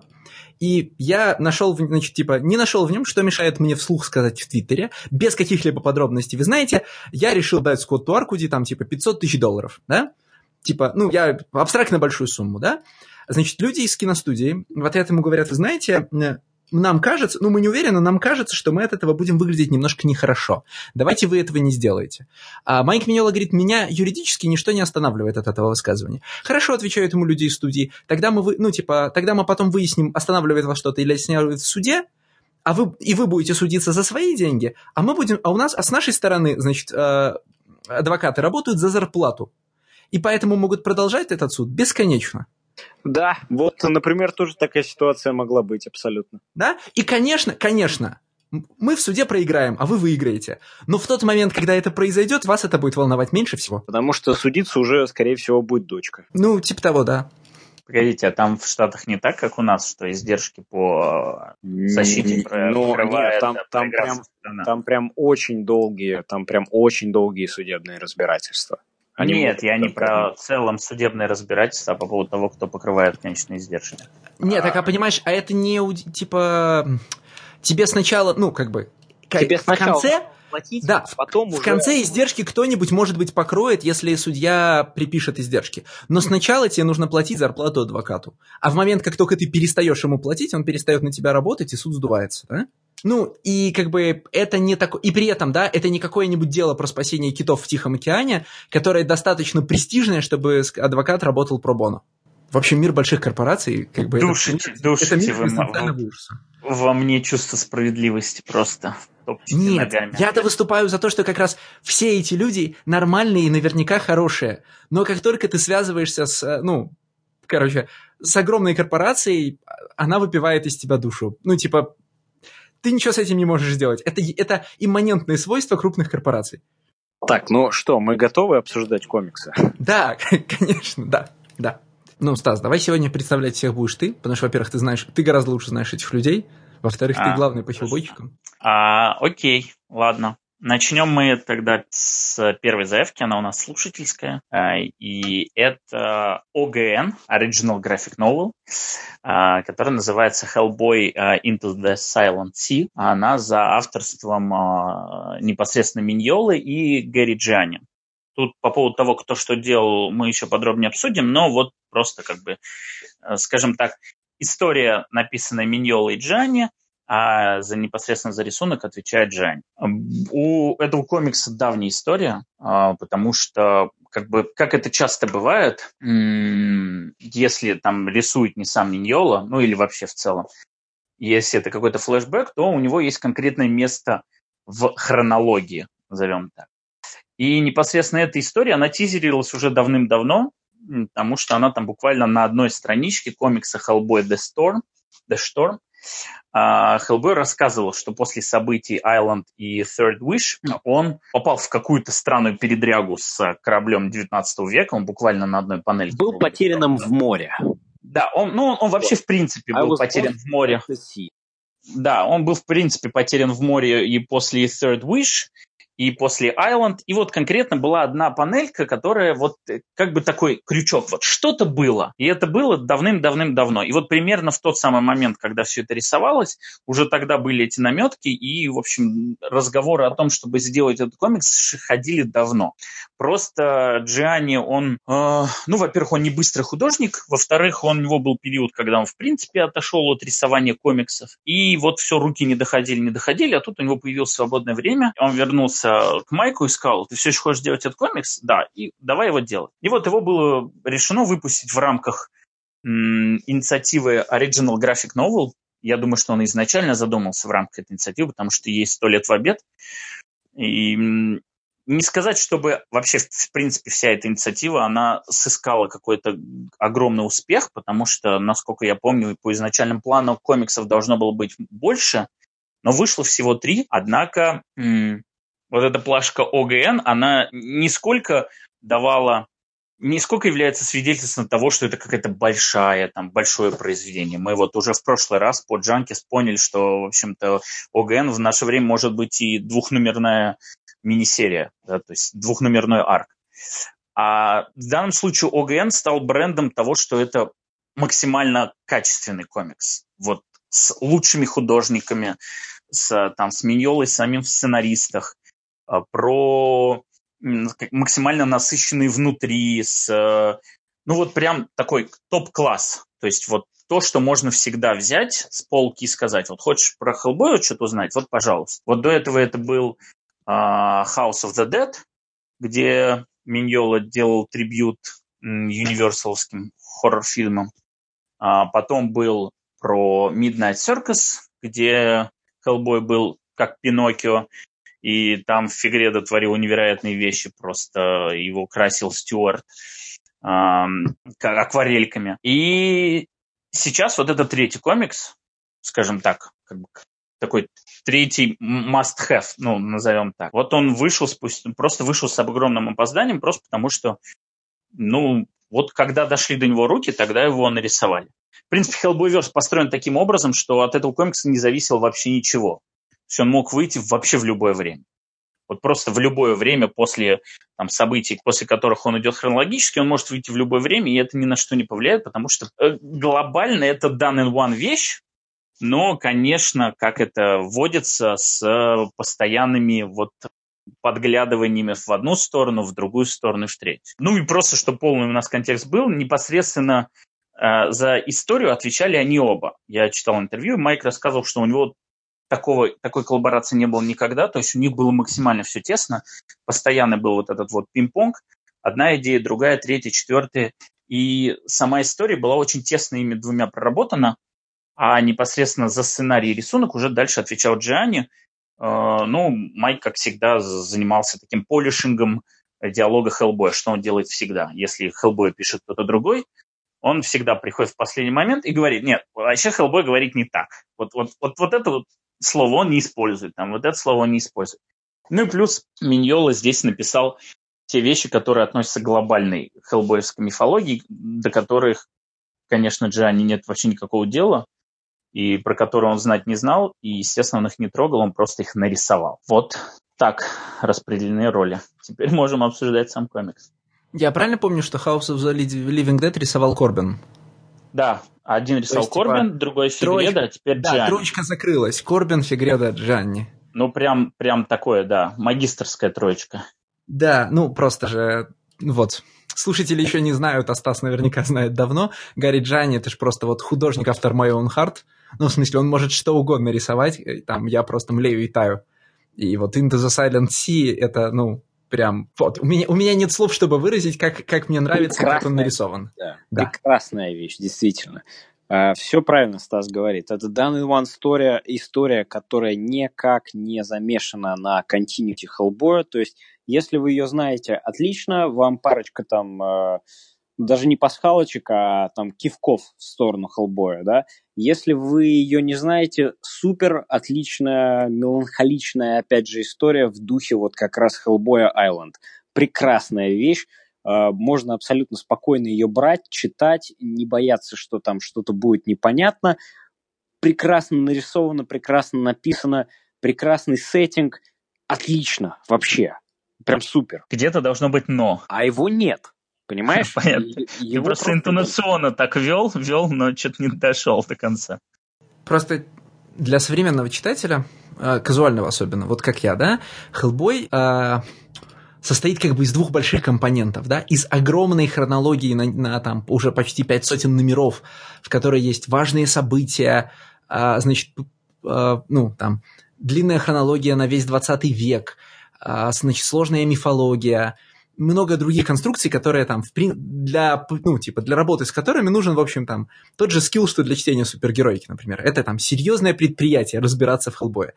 и я нашел, значит, типа, не нашел в нем, что мешает мне вслух сказать в Твиттере, без каких-либо подробностей. Вы знаете, я решил дать Скотту Аркуди там, типа, 500 тысяч долларов, да? Типа, ну, я абстрактно большую сумму, да? Значит, люди из киностудии в ответ ему говорят, вы знаете, нам кажется, ну мы не уверены, нам кажется, что мы от этого будем выглядеть немножко нехорошо. Давайте вы этого не сделаете. А Майк Миньола говорит, меня юридически ничто не останавливает от этого высказывания. Хорошо, отвечают ему люди из студии. Тогда мы, вы, ну типа, тогда мы потом выясним, останавливает вас что-то или останавливает в суде, а вы, и вы будете судиться за свои деньги, а мы будем, а у нас, а с нашей стороны, значит, э, адвокаты работают за зарплату. И поэтому могут продолжать этот суд бесконечно. Да, вот, например, тоже такая ситуация могла быть абсолютно. Да, и, конечно, конечно, мы в суде проиграем, а вы выиграете. Но в тот момент, когда это произойдет, вас это будет волновать меньше всего. Потому что судиться уже, скорее всего, будет дочка. Ну, типа того, да. Погодите, а там в Штатах не так, как у нас, что издержки по защите ну, нет, там, там, прям, там прям очень долгие, там прям очень долгие судебные разбирательства. Они Нет, я не про в целом судебное разбирательство, а по поводу того, кто покрывает конечные издержки. Нет, так а понимаешь, а это не типа тебе сначала, ну как бы, тебе в конце платить, да, потом в, уже... в конце издержки кто-нибудь, может быть, покроет, если судья припишет издержки. Но сначала тебе нужно платить зарплату адвокату. А в момент, как только ты перестаешь ему платить, он перестает на тебя работать, и суд сдувается, да? Ну, и как бы это не такое... И при этом, да, это не какое-нибудь дело про спасение китов в Тихом океане, которое достаточно престижное, чтобы адвокат работал про боно. В общем, мир больших корпораций, как бы... Душите, это, душите это мир вы, вы, во мне чувство справедливости просто. Нет, ногами. я-то выступаю за то, что как раз все эти люди нормальные и наверняка хорошие. Но как только ты связываешься с, э, ну, короче, с огромной корпорацией, она выпивает из тебя душу. Ну, типа, ты ничего с этим не можешь сделать. Это, это имманентные свойства крупных корпораций. Так, ну что, мы готовы обсуждать комиксы? Да, *laughs* конечно, да, да. Ну, Стас, давай сегодня представлять всех будешь ты, потому что, во-первых, ты знаешь, ты гораздо лучше знаешь этих людей, во-вторых, а, ты главный по хилбойчикам. А, окей, ладно. Начнем мы тогда с первой заявки, она у нас слушательская, а, и это OGN, Original Graphic Novel, а, которая называется Hellboy а, Into the Silent Sea. Она за авторством непосредственно Миньолы и Гэри Джани. Тут по поводу того, кто что делал, мы еще подробнее обсудим, но вот просто как бы, скажем так, история, написанная Миньолой и Джани – а за непосредственно за рисунок отвечает Жень. У этого комикса давняя история, а, потому что как бы, как это часто бывает, если там рисует не сам Ниньола, ну или вообще в целом, если это какой-то флешбэк, то у него есть конкретное место в хронологии, назовем так. И непосредственно эта история, она тизерилась уже давным-давно, потому что она там буквально на одной страничке комикса Hellboy The Storm, The Storm Хеллбой рассказывал, что после событий Island и Third Wish он попал в какую-то странную передрягу с кораблем 19 века, он буквально на одной панели. Был потерянным в море. Да, он, ну, он вообще в принципе был потерян в море. Да, он был в принципе потерян в море и после Third Wish, и после Island. И вот конкретно была одна панелька, которая вот э, как бы такой крючок. Вот что-то было. И это было давным-давным-давно. И вот примерно в тот самый момент, когда все это рисовалось, уже тогда были эти наметки. И, в общем, разговоры о том, чтобы сделать этот комикс, ходили давно. Просто Джиани, он, э, ну, во-первых, он не быстрый художник. Во-вторых, у него был период, когда он, в принципе, отошел от рисования комиксов. И вот все, руки не доходили, не доходили. А тут у него появилось свободное время. Он вернулся обратился к Майку и сказал, ты все еще хочешь делать этот комикс? Да, и давай его делать. И вот его было решено выпустить в рамках м, инициативы Original Graphic Novel. Я думаю, что он изначально задумался в рамках этой инициативы, потому что есть сто лет в обед. И не сказать, чтобы вообще, в принципе, вся эта инициатива, она сыскала какой-то огромный успех, потому что, насколько я помню, по изначальным планам комиксов должно было быть больше, но вышло всего три. Однако м- вот эта плашка ОГН, она не сколько давала нисколько является свидетельством того, что это какая-то большая, там, большое произведение. Мы вот уже в прошлый раз по Джанкис поняли, что, в общем-то, ОГН в наше время может быть и двухномерная мини-серия, да, то есть двухномерной арк. А в данном случае ОГН стал брендом того, что это максимально качественный комикс. Вот с лучшими художниками, с, там, с Миньолой, самим в сценаристах, про максимально насыщенный внутри, с, ну вот прям такой топ-класс. То есть вот то, что можно всегда взять с полки и сказать, вот хочешь про Хеллбоя что-то узнать, вот пожалуйста. Вот до этого это был uh, House of the Dead, где Миньола делал трибют универсалским хоррор-фильмам. А потом был про Midnight Circus, где Хеллбой был как Пиноккио, и там Фигреда творил невероятные вещи, просто его красил Стюарт акварельками. И сейчас вот этот третий комикс, скажем так, как бы такой третий must-have, ну, назовем так. Вот он вышел, спустя, просто вышел с огромным опозданием, просто потому что, ну, вот когда дошли до него руки, тогда его нарисовали. В принципе, Hellboyverse построен таким образом, что от этого комикса не зависело вообще ничего. Есть он мог выйти вообще в любое время. Вот просто в любое время после там, событий, после которых он идет хронологически, он может выйти в любое время, и это ни на что не повлияет, потому что э, глобально это done in one вещь, но, конечно, как это вводится с постоянными вот подглядываниями в одну сторону, в другую сторону в третью. Ну и просто, чтобы полный у нас контекст был, непосредственно э, за историю отвечали они оба. Я читал интервью, Майк рассказывал, что у него такого, такой коллаборации не было никогда, то есть у них было максимально все тесно, постоянно был вот этот вот пинг-понг, одна идея, другая, третья, четвертая, и сама история была очень тесно ими двумя проработана, а непосредственно за сценарий и рисунок уже дальше отвечал Джиани. Э, ну, Майк, как всегда, занимался таким полишингом диалога Хеллбоя, что он делает всегда. Если Хеллбой пишет кто-то другой, он всегда приходит в последний момент и говорит, нет, вообще Хеллбой говорит не так. Вот, вот, вот, вот это вот слово не использует, там, вот это слово не использует. Ну и плюс Миньола здесь написал те вещи, которые относятся к глобальной хеллбоевской мифологии, до которых, конечно, Джиани нет вообще никакого дела, и про которые он знать не знал, и, естественно, он их не трогал, он просто их нарисовал. Вот так распределены роли. Теперь можем обсуждать сам комикс. Я правильно помню, что House of the Living Dead рисовал Корбин? Да, один рисовал есть, Корбин, типа, другой Фигреда, а теперь да, Джанни. Да, троечка закрылась. Корбин, Фигреда, Джанни. Ну, прям, прям такое, да, магистрская троечка. Да, ну, просто же, вот, слушатели еще не знают, а Стас наверняка знает давно. Гарри Джанни, это же просто вот художник, автор My Own Heart. Ну, в смысле, он может что угодно рисовать, там, я просто млею и таю. И вот Into the Silent Sea, это, ну, прям, вот, у меня, у меня нет слов, чтобы выразить, как, как мне нравится, Прекрасная, как он нарисован. Да, да. Прекрасная вещь, действительно. Uh, все правильно Стас говорит. Это данный One Story, история, которая никак не замешана на continuity Hellboy. То есть, если вы ее знаете, отлично, вам парочка там uh, даже не пасхалочек, а там кивков в сторону Хеллбоя, да. Если вы ее не знаете, супер отличная, меланхоличная, опять же, история в духе вот как раз Хеллбоя Айленд. Прекрасная вещь, а, можно абсолютно спокойно ее брать, читать, не бояться, что там что-то будет непонятно. Прекрасно нарисовано, прекрасно написано, прекрасный сеттинг. Отлично, вообще. Прям супер. Где-то должно быть но. А его нет. Понимаешь? *laughs* Понятно. Ты просто интонационно так вел, вел, но что-то не дошел до конца. Просто для современного читателя, э, казуального особенно, вот как я, да, Хеллбой э, состоит как бы из двух больших компонентов, да, из огромной хронологии на, на там уже почти пять сотен номеров, в которой есть важные события, э, значит, э, ну, там, длинная хронология на весь 20 век, э, значит, сложная мифология, много других конструкций, которые там для, ну, типа, для работы с которыми нужен, в общем, там, тот же скилл, что для чтения супергероики, например. Это там серьезное предприятие, разбираться в Хеллбое.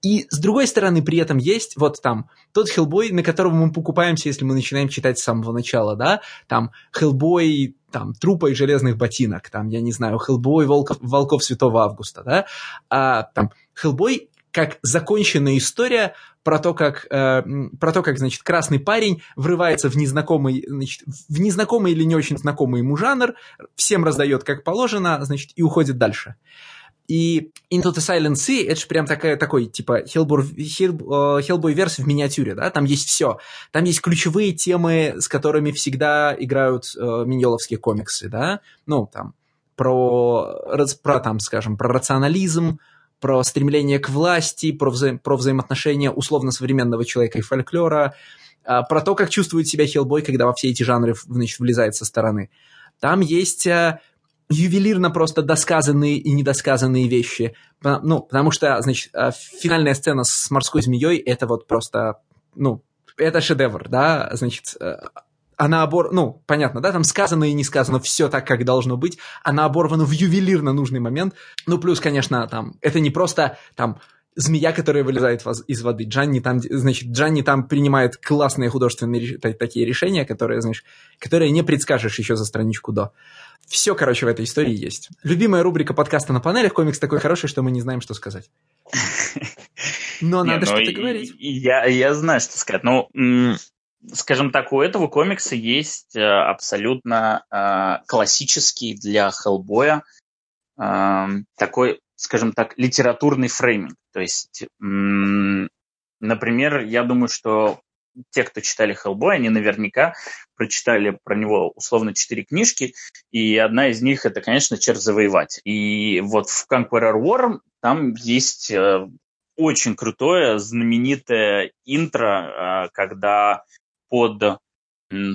И с другой стороны, при этом есть вот там тот Хеллбой, на которого мы покупаемся, если мы начинаем читать с самого начала, да, там Хеллбой, там, трупа и железных ботинок, там, я не знаю, Хеллбой волков, волков Святого Августа, да, а там Хеллбой как законченная история про то, как, э, про то, как, значит, красный парень врывается в незнакомый, значит, в незнакомый или не очень знакомый ему жанр, всем раздает как положено, значит, и уходит дальше. И Into the Silent Sea это же прям такая, такой, типа, Hellboy, Hellboy верс в миниатюре, да, там есть все. Там есть ключевые темы, с которыми всегда играют э, миньоловские комиксы, да, ну, там, про, про, там, скажем, про рационализм, про стремление к власти, про, вза про взаимоотношения условно-современного человека и фольклора, э, про то, как чувствует себя Хеллбой, когда во все эти жанры значит, влезает со стороны. Там есть э, ювелирно просто досказанные и недосказанные вещи. Ну, потому что, значит, э, финальная сцена с морской змеей это вот просто, ну, это шедевр, да, значит, она обор... Ну, понятно, да, там сказано и не сказано все так, как должно быть. Она оборвана в ювелирно нужный момент. Ну, плюс, конечно, там, это не просто там змея, которая вылезает из воды. Джанни там, значит, Джанни там принимает классные художественные такие решения, которые, знаешь, которые не предскажешь еще за страничку до. Все, короче, в этой истории есть. Любимая рубрика подкаста на панелях. Комикс такой хороший, что мы не знаем, что сказать. *laughs* Но надо ну что-то говорить. Я, я знаю, что сказать. Ну, скажем так, у этого комикса есть э, абсолютно э, классический для Хеллбоя э, такой, скажем так, литературный фрейминг. То есть, например, я думаю, что те, кто читали Хеллбой, они наверняка прочитали про него условно четыре книжки, и одна из них это, конечно, Черт завоевать. И вот в Conqueror War там есть очень крутое, знаменитое интро, когда под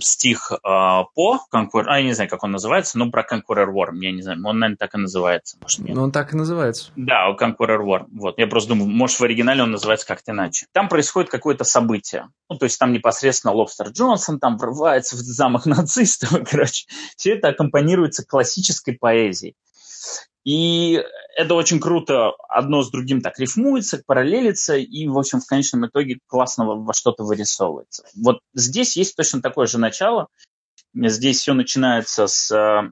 стих э, по Conqueror, а я не знаю, как он называется, но про Conqueror War, я не знаю, он, наверное, так и называется. Может, нет? Ну, он так и называется. Да, Conqueror War. Вот, я просто думаю, может, в оригинале он называется как-то иначе. Там происходит какое-то событие. Ну, то есть там непосредственно Лобстер Джонсон там врывается в замок *laughs* нацистов, короче. Все это аккомпанируется классической поэзией. И это очень круто, одно с другим так рифмуется, параллелится, и, в общем, в конечном итоге классно во что-то вырисовывается. Вот здесь есть точно такое же начало. Здесь все начинается с э,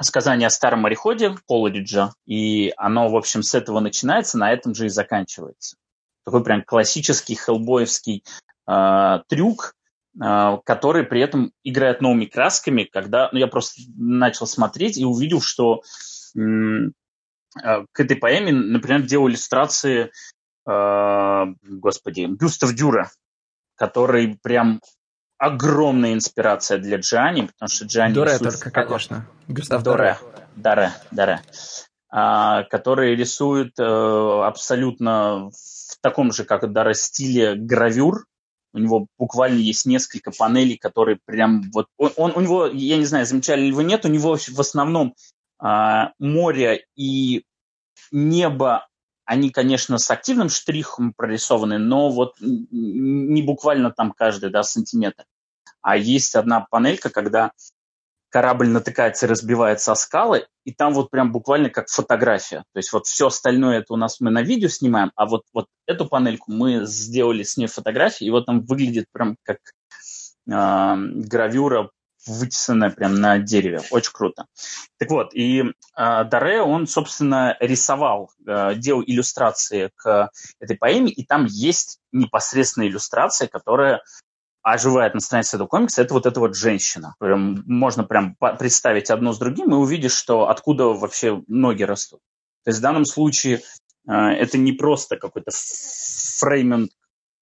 сказания о старом мореходе Колориджа, и оно, в общем, с этого начинается, на этом же и заканчивается. Такой прям классический хеллбоевский э, трюк, э, который при этом играет новыми красками, когда ну, я просто начал смотреть и увидел, что к этой поэме, например, делал иллюстрации, э, господи, Гюстав Дюра, который прям огромная инспирация для Джани, потому что Джани... Доре рисует... только, конечно. Гюстав Доре. Доре, Доре. А, который рисует э, абсолютно в таком же, как Доре, стиле гравюр. У него буквально есть несколько панелей, которые прям вот... Он, он, у него, я не знаю, замечали ли вы, нет, у него в основном а, море и небо, они, конечно, с активным штрихом прорисованы, но вот не буквально там каждый да, сантиметр. А есть одна панелька, когда корабль натыкается и разбивается о скалы, и там вот прям буквально как фотография. То есть вот все остальное это у нас мы на видео снимаем, а вот, вот эту панельку мы сделали с ней фотографии, и вот там выглядит прям как э, гравюра вытесанная прям на дереве. Очень круто. Так вот, и э, Даре, он, собственно, рисовал, э, делал иллюстрации к этой поэме, и там есть непосредственная иллюстрация, которая оживает на странице этого комикса, это вот эта вот женщина. Прям, можно прям представить одно с другим и увидишь, что откуда вообще ноги растут. То есть в данном случае э, это не просто какой-то фрейминг,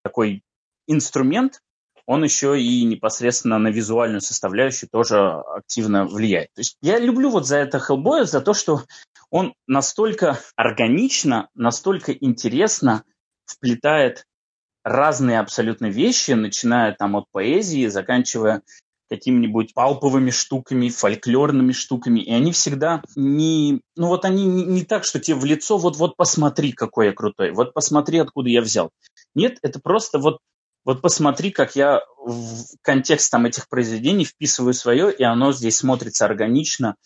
такой инструмент, он еще и непосредственно на визуальную составляющую тоже активно влияет. То есть я люблю вот за это Хеллбоя, за то, что он настолько органично, настолько интересно вплетает разные абсолютно вещи, начиная там от поэзии, заканчивая какими-нибудь палповыми штуками, фольклорными штуками, и они всегда не... Ну вот они не, не так, что тебе в лицо вот-вот посмотри, какой я крутой, вот посмотри, откуда я взял. Нет, это просто вот вот посмотри, как я в контекст там, этих произведений вписываю свое, и оно здесь смотрится органично,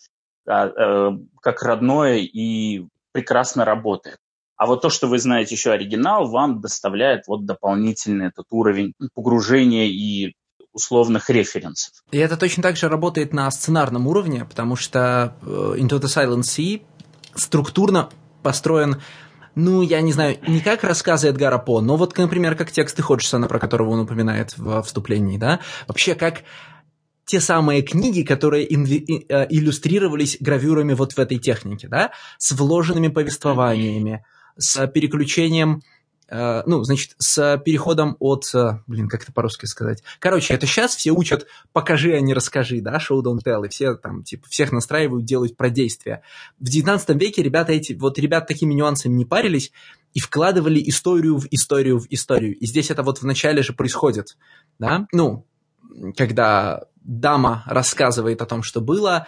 э, как родное и прекрасно работает. А вот то, что вы знаете еще оригинал, вам доставляет вот дополнительный этот уровень погружения и условных референсов. И это точно так же работает на сценарном уровне, потому что э, Into the Silent Sea структурно построен ну, я не знаю, не как рассказы Эдгара По, но вот, например, как тексты Ходжсона, про которого он упоминает в вступлении, да, вообще как те самые книги, которые э, иллюстрировались гравюрами вот в этой технике, да, с вложенными повествованиями, с переключением ну, значит, с переходом от, э, блин, как это по-русски сказать. Короче, это сейчас все учат «покажи, а не расскажи», да, show don't tell, и все там, типа, всех настраивают делать про действия. В 19 веке ребята эти, вот ребят такими нюансами не парились и вкладывали историю в историю в историю. И здесь это вот в начале же происходит, да, ну, когда дама рассказывает о том, что было,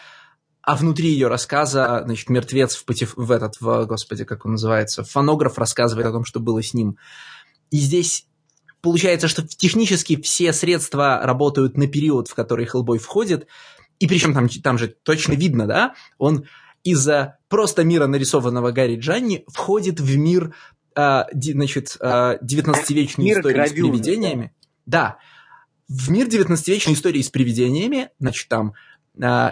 а внутри ее рассказа, значит, мертвец в, потиф... в этот, в, господи, как он называется, фонограф рассказывает о том, что было с ним. И здесь получается, что технически все средства работают на период, в который Хеллбой входит, и причем там, там же точно видно, да, он из-за просто мира, нарисованного Гарри Джанни, входит в мир, э, значит, э, 19-вечной мир истории гравюр, с привидениями. Да, в мир 19-вечной истории с привидениями, значит, там э,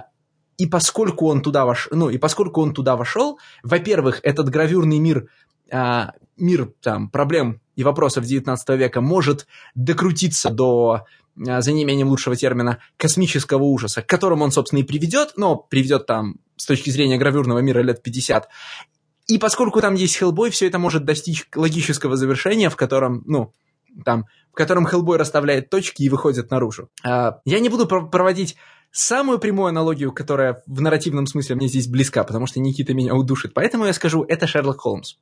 и поскольку он туда вошел, ну, и поскольку он туда вошел, во-первых, этот гравюрный мир, а, мир там проблем и вопросов 19 века может докрутиться до, а, за неимением лучшего термина, космического ужаса, к которому он, собственно, и приведет, но приведет там с точки зрения гравюрного мира лет 50. И поскольку там есть Хеллбой, все это может достичь логического завершения, в котором, ну, там, в котором Хеллбой расставляет точки и выходит наружу. А, я не буду проводить самую прямую аналогию, которая в нарративном смысле мне здесь близка, потому что Никита меня удушит. Поэтому я скажу, это Шерлок Холмс.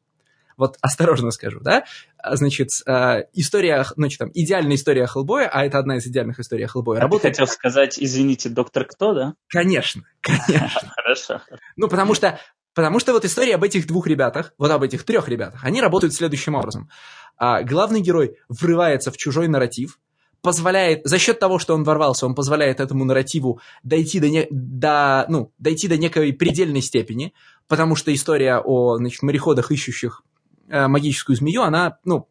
Вот осторожно скажу, да? А, значит, э, история, значит, там, идеальная история Хеллбоя, а это одна из идеальных историй Хеллбоя. А работает... ты хотел сказать, извините, доктор кто, да? Конечно, конечно. *laughs* Хорошо. Ну, потому что Потому что вот история об этих двух ребятах, вот об этих трех ребятах, они работают следующим образом. А, главный герой врывается в чужой нарратив, позволяет, за счет того, что он ворвался, он позволяет этому нарративу дойти до, не, до, ну, дойти до некой предельной степени, потому что история о значит, мореходах, ищущих э, магическую змею, она, ну,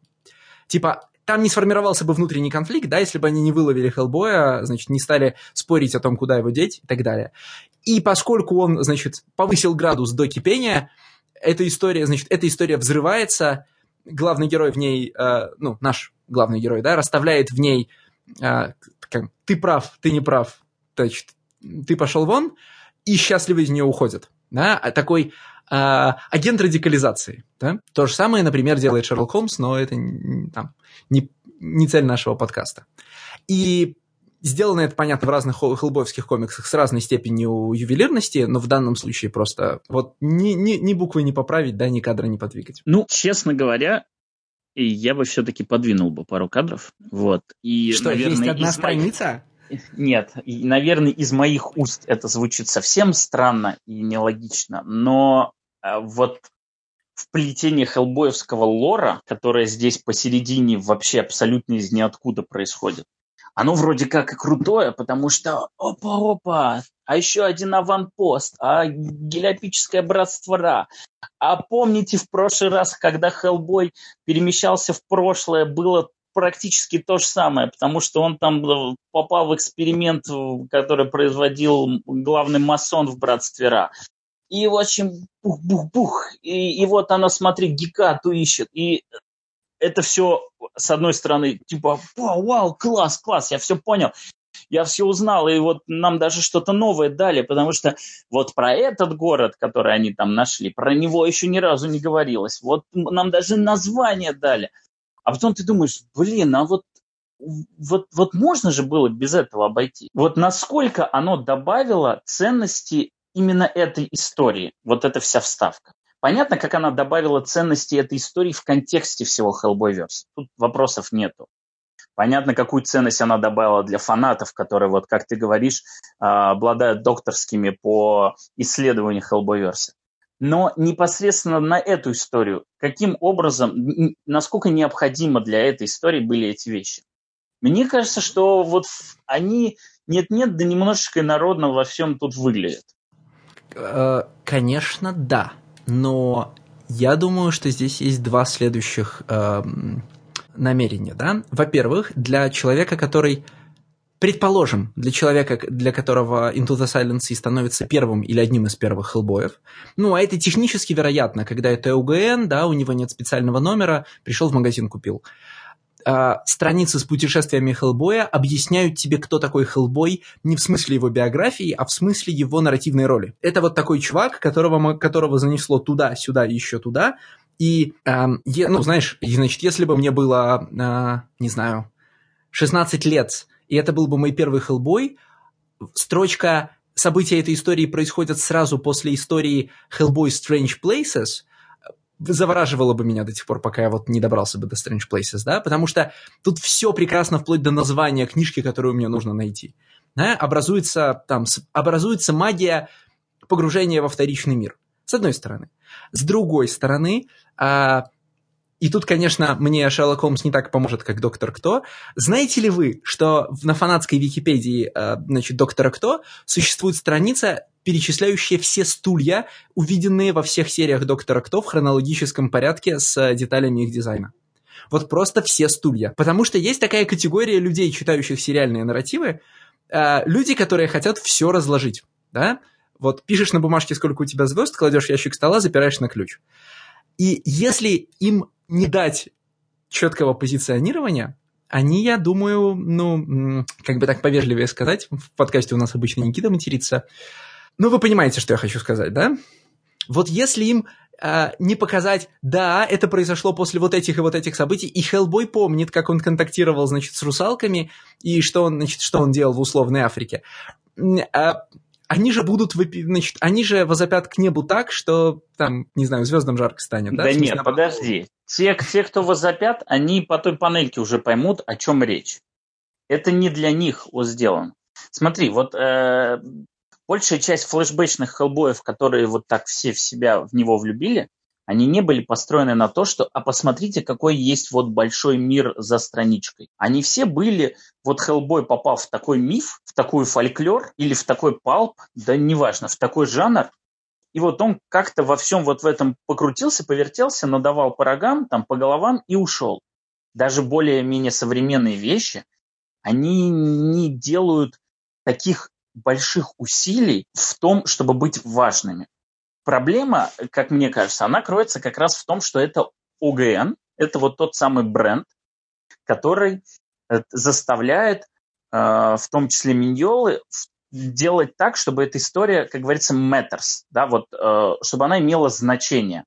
типа, там не сформировался бы внутренний конфликт, да, если бы они не выловили Хеллбоя, значит, не стали спорить о том, куда его деть и так далее. И поскольку он, значит, повысил градус до кипения, эта история, значит, эта история взрывается, главный герой в ней, э, ну, наш главный герой, да, расставляет в ней, э, ты прав, ты не прав, значит, ты пошел вон, и счастливо из нее уходит. Да? А такой э, агент радикализации. Да? То же самое, например, делает Шерлок Холмс, но это там, не, не цель нашего подкаста. И Сделано это, понятно, в разных хеллбоевских комиксах с разной степенью ювелирности, но в данном случае просто вот ни, ни, ни буквы не поправить, да, ни кадра не подвигать. Ну, честно говоря, я бы все-таки подвинул бы пару кадров. Вот. И, Что, наверное, есть одна страница? Нет, и, наверное, из моих уст это звучит совсем странно и нелогично, но вот в плетении хеллбоевского лора, которое здесь посередине вообще абсолютно из ниоткуда происходит, оно вроде как и крутое, потому что опа-опа, а еще один аванпост, а гелиопическое братство Ра. А помните в прошлый раз, когда Хеллбой перемещался в прошлое, было практически то же самое, потому что он там э, попал в эксперимент, который производил главный масон в братстве Ра. И, общем, бух-бух-бух. И, и вот она, смотри, Гекату ищет. И это все, с одной стороны, типа, вау, вау, класс, класс, я все понял, я все узнал, и вот нам даже что-то новое дали, потому что вот про этот город, который они там нашли, про него еще ни разу не говорилось. Вот нам даже название дали. А потом ты думаешь, блин, а вот вот, вот можно же было без этого обойти. Вот насколько оно добавило ценности именно этой истории, вот эта вся вставка. Понятно, как она добавила ценности этой истории в контексте всего Hellboyverse. Тут вопросов нету. Понятно, какую ценность она добавила для фанатов, которые, вот как ты говоришь, а, обладают докторскими по исследованию Hellboyverse. Но непосредственно на эту историю, каким образом, насколько необходимо для этой истории были эти вещи? Мне кажется, что вот они нет-нет, да немножечко инородно во всем тут выглядят. Э, конечно, да но я думаю, что здесь есть два следующих э, намерения. Да? Во-первых, для человека, который предположим, для человека, для которого Into the Silent Sea становится первым или одним из первых хеллбоев, ну, а это технически вероятно, когда это УГН, да, у него нет специального номера, пришел в магазин, купил. А, страницы с путешествиями Хеллбоя объясняют тебе, кто такой Хеллбой, не в смысле его биографии, а в смысле его нарративной роли. Это вот такой чувак, которого, которого занесло туда, сюда и еще туда, и, э, ну, знаешь, значит, если бы мне было, э, не знаю, 16 лет, и это был бы мой первый Хеллбой, строчка «События этой истории происходят сразу после истории Hellboy Strange Places», завораживало бы меня до тех пор, пока я вот не добрался бы до Strange Places, да, потому что тут все прекрасно вплоть до названия книжки, которую мне нужно найти. Да? Образуется там, образуется магия погружения во вторичный мир, с одной стороны. С другой стороны, а, и тут, конечно, мне Шерлок Холмс не так поможет, как Доктор Кто. Знаете ли вы, что на фанатской Википедии, а, значит, Доктора Кто существует страница, перечисляющая все стулья, увиденные во всех сериях Доктора Кто в хронологическом порядке с деталями их дизайна. Вот просто все стулья. Потому что есть такая категория людей, читающих сериальные нарративы, а, люди, которые хотят все разложить, да? Вот пишешь на бумажке, сколько у тебя звезд, кладешь ящик стола, запираешь на ключ. И если им не дать четкого позиционирования, они, я думаю, ну, как бы так повежливее сказать, в подкасте у нас обычно Никита матерится, ну, вы понимаете, что я хочу сказать, да? Вот если им э, не показать, да, это произошло после вот этих и вот этих событий, и Хеллбой помнит, как он контактировал, значит, с русалками, и что он, значит, что он делал в условной Африке. А, они же будут, значит, они же возопят к небу так, что там, не знаю, звездам жарко станет, да? Да нет, подожди. Те, те, кто возопят, они по той панельке уже поймут, о чем речь. Это не для них сделан. Смотри, вот э, большая часть флешбэчных хеллбоев, которые вот так все в себя в него влюбили, они не были построены на то, что «а посмотрите, какой есть вот большой мир за страничкой». Они все были, вот Хеллбой попал в такой миф, в такой фольклор или в такой палп, да неважно, в такой жанр, и вот он как-то во всем вот в этом покрутился, повертелся, надавал по рогам, там, по головам и ушел. Даже более-менее современные вещи, они не делают таких больших усилий в том, чтобы быть важными. Проблема, как мне кажется, она кроется как раз в том, что это ОГН, это вот тот самый бренд, который э, заставляет э, в том числе Миньолы делать так, чтобы эта история, как говорится, matters, да, вот, э, чтобы она имела значение.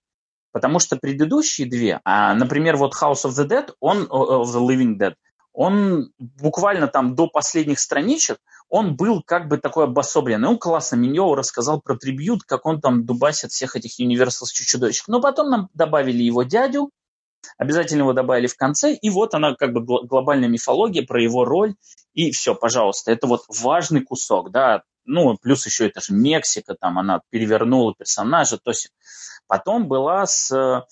Потому что предыдущие две, а, например, вот House of the Dead, он, of the Living Dead, он буквально там до последних страничек, он был как бы такой обособленный. Он классно Миньоу рассказал про трибют, как он там дубасит всех этих Universal чудовищ. Но потом нам добавили его дядю, обязательно его добавили в конце, и вот она как бы глобальная мифология про его роль, и все, пожалуйста, это вот важный кусок, да, ну, плюс еще это же Мексика, там она перевернула персонажа, то есть потом была с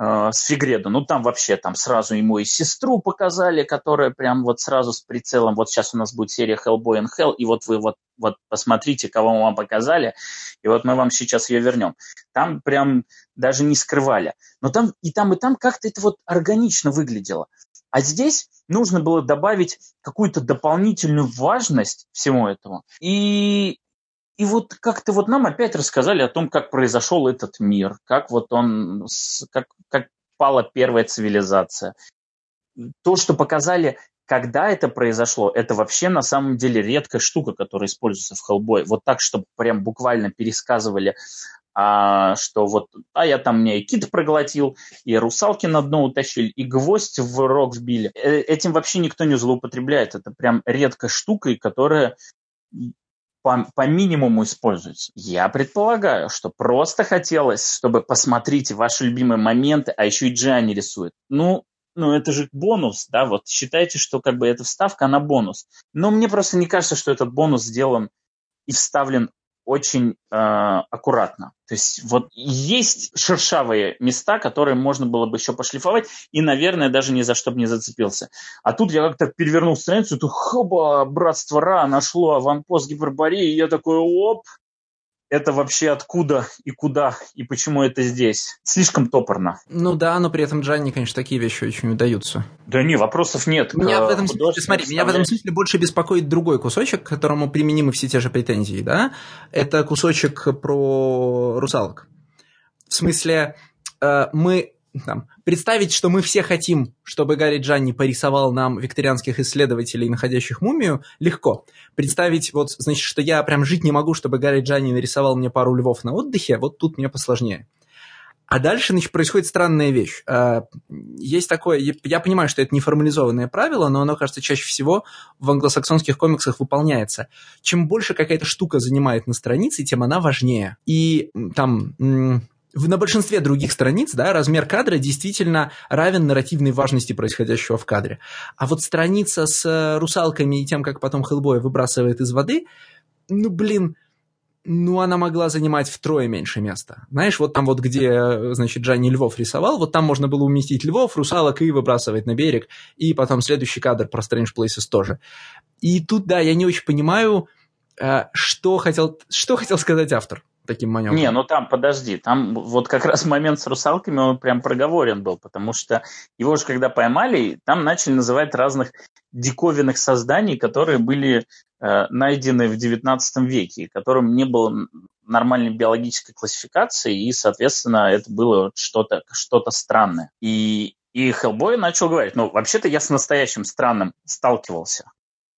с Фигредо. Ну, там вообще, там сразу ему и сестру показали, которая прям вот сразу с прицелом, вот сейчас у нас будет серия Hellboy and Hell, и вот вы вот, вот посмотрите, кого мы вам показали, и вот мы вам сейчас ее вернем. Там прям даже не скрывали. Но там и там, и там как-то это вот органично выглядело. А здесь нужно было добавить какую-то дополнительную важность всему этому. И и вот как-то вот нам опять рассказали о том, как произошел этот мир, как вот он, как, как пала первая цивилизация. То, что показали, когда это произошло, это вообще на самом деле редкая штука, которая используется в Хеллбой. Вот так, чтобы прям буквально пересказывали, а, что вот, а я там мне и кит проглотил, и русалки на дно утащили, и гвоздь в рог вбили. Э, этим вообще никто не злоупотребляет. Это прям редкая штука, которая по, по минимуму используется. Я предполагаю, что просто хотелось, чтобы посмотрите ваши любимые моменты, а еще и Джани рисует. Ну, ну, это же бонус, да, вот считайте, что как бы эта вставка, она бонус. Но мне просто не кажется, что этот бонус сделан и вставлен очень э, аккуратно. То есть вот есть шершавые места, которые можно было бы еще пошлифовать, и, наверное, даже ни за что бы не зацепился. А тут я как-то перевернул страницу, тут хоба, братство Ра нашло аванпост Гипербореи, и я такой, оп, это вообще откуда и куда и почему это здесь. Слишком топорно. Ну да, но при этом Джанни, конечно, такие вещи очень удаются. Да не, вопросов нет. Меня в этом смысле, смотри, меня в этом смысле больше беспокоит другой кусочек, к которому применимы все те же претензии, да? Это кусочек про русалок. В смысле, э, мы там, представить, что мы все хотим, чтобы Гарри Джанни порисовал нам викторианских исследователей, находящих мумию, легко. Представить, вот, значит, что я прям жить не могу, чтобы Гарри Джанни нарисовал мне пару львов на отдыхе, вот тут мне посложнее. А дальше, значит, происходит странная вещь. А, есть такое, я понимаю, что это неформализованное правило, но оно, кажется, чаще всего в англосаксонских комиксах выполняется. Чем больше какая-то штука занимает на странице, тем она важнее. И там на большинстве других страниц да, размер кадра действительно равен нарративной важности происходящего в кадре. А вот страница с э, русалками и тем, как потом Хеллбой выбрасывает из воды, ну, блин, ну, она могла занимать втрое меньше места. Знаешь, вот там вот, где, э, значит, Джанни Львов рисовал, вот там можно было уместить львов, русалок и выбрасывать на берег, и потом следующий кадр про Strange Places тоже. И тут, да, я не очень понимаю, э, что хотел, что хотел сказать автор таким маневром. Не, ну там, подожди, там вот как раз момент с русалками, он прям проговорен был, потому что его же когда поймали, там начали называть разных диковинных созданий, которые были э, найдены в XIX веке, которым не было нормальной биологической классификации, и, соответственно, это было что-то что странное. И, и Хеллбой начал говорить, ну, вообще-то я с настоящим странным сталкивался.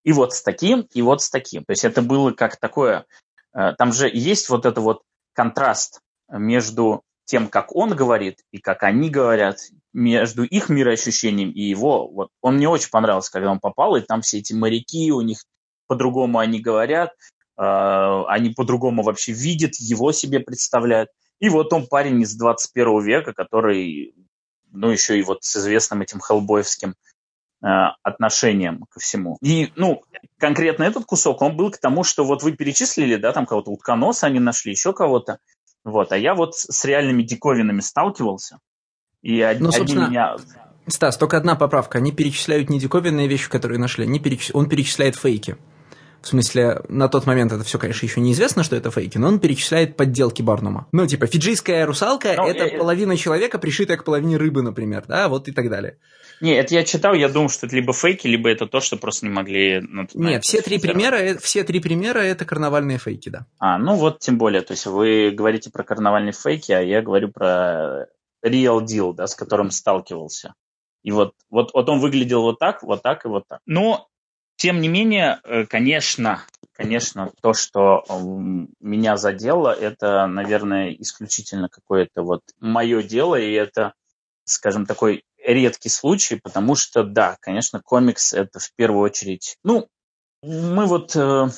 И вот с таким, и вот с таким. То есть это было как такое там же есть вот это вот контраст между тем, как он говорит и как они говорят, между их мироощущением и его. Вот он мне очень понравился, когда он попал, и там все эти моряки, у них по-другому они говорят, э, они по-другому вообще видят, его себе представляют. И вот он парень из 21 века, который, ну, еще и вот с известным этим хеллбоевским Э, отношением ко всему. И, ну, конкретно этот кусок, он был к тому, что вот вы перечислили, да, там кого-то утконоса они нашли, еще кого-то, вот, а я вот с реальными диковинами сталкивался, и ну, одни меня... Стас, только одна поправка, они перечисляют не диковинные вещи, которые нашли, они переч... он перечисляет фейки. В смысле, на тот момент это все, конечно, еще неизвестно, что это фейки, но он перечисляет подделки Барнума. Ну, типа, фиджийская русалка ну, – это я... половина человека, пришитая к половине рыбы, например, да, вот и так далее. Не, это я читал, я думал, что это либо фейки, либо это то, что просто не могли... Ну, Нет, все три, примера, все три примера – это карнавальные фейки, да. А, ну вот тем более, то есть вы говорите про карнавальные фейки, а я говорю про real deal, да, с которым сталкивался. И вот, вот, вот он выглядел вот так, вот так и вот так. Но тем не менее, э, конечно, конечно, то, что меня задело, это, наверное, исключительно какое-то вот мое дело, и это, скажем, такой редкий случай, потому что, да, конечно, комикс это в первую очередь, ну, мы вот э,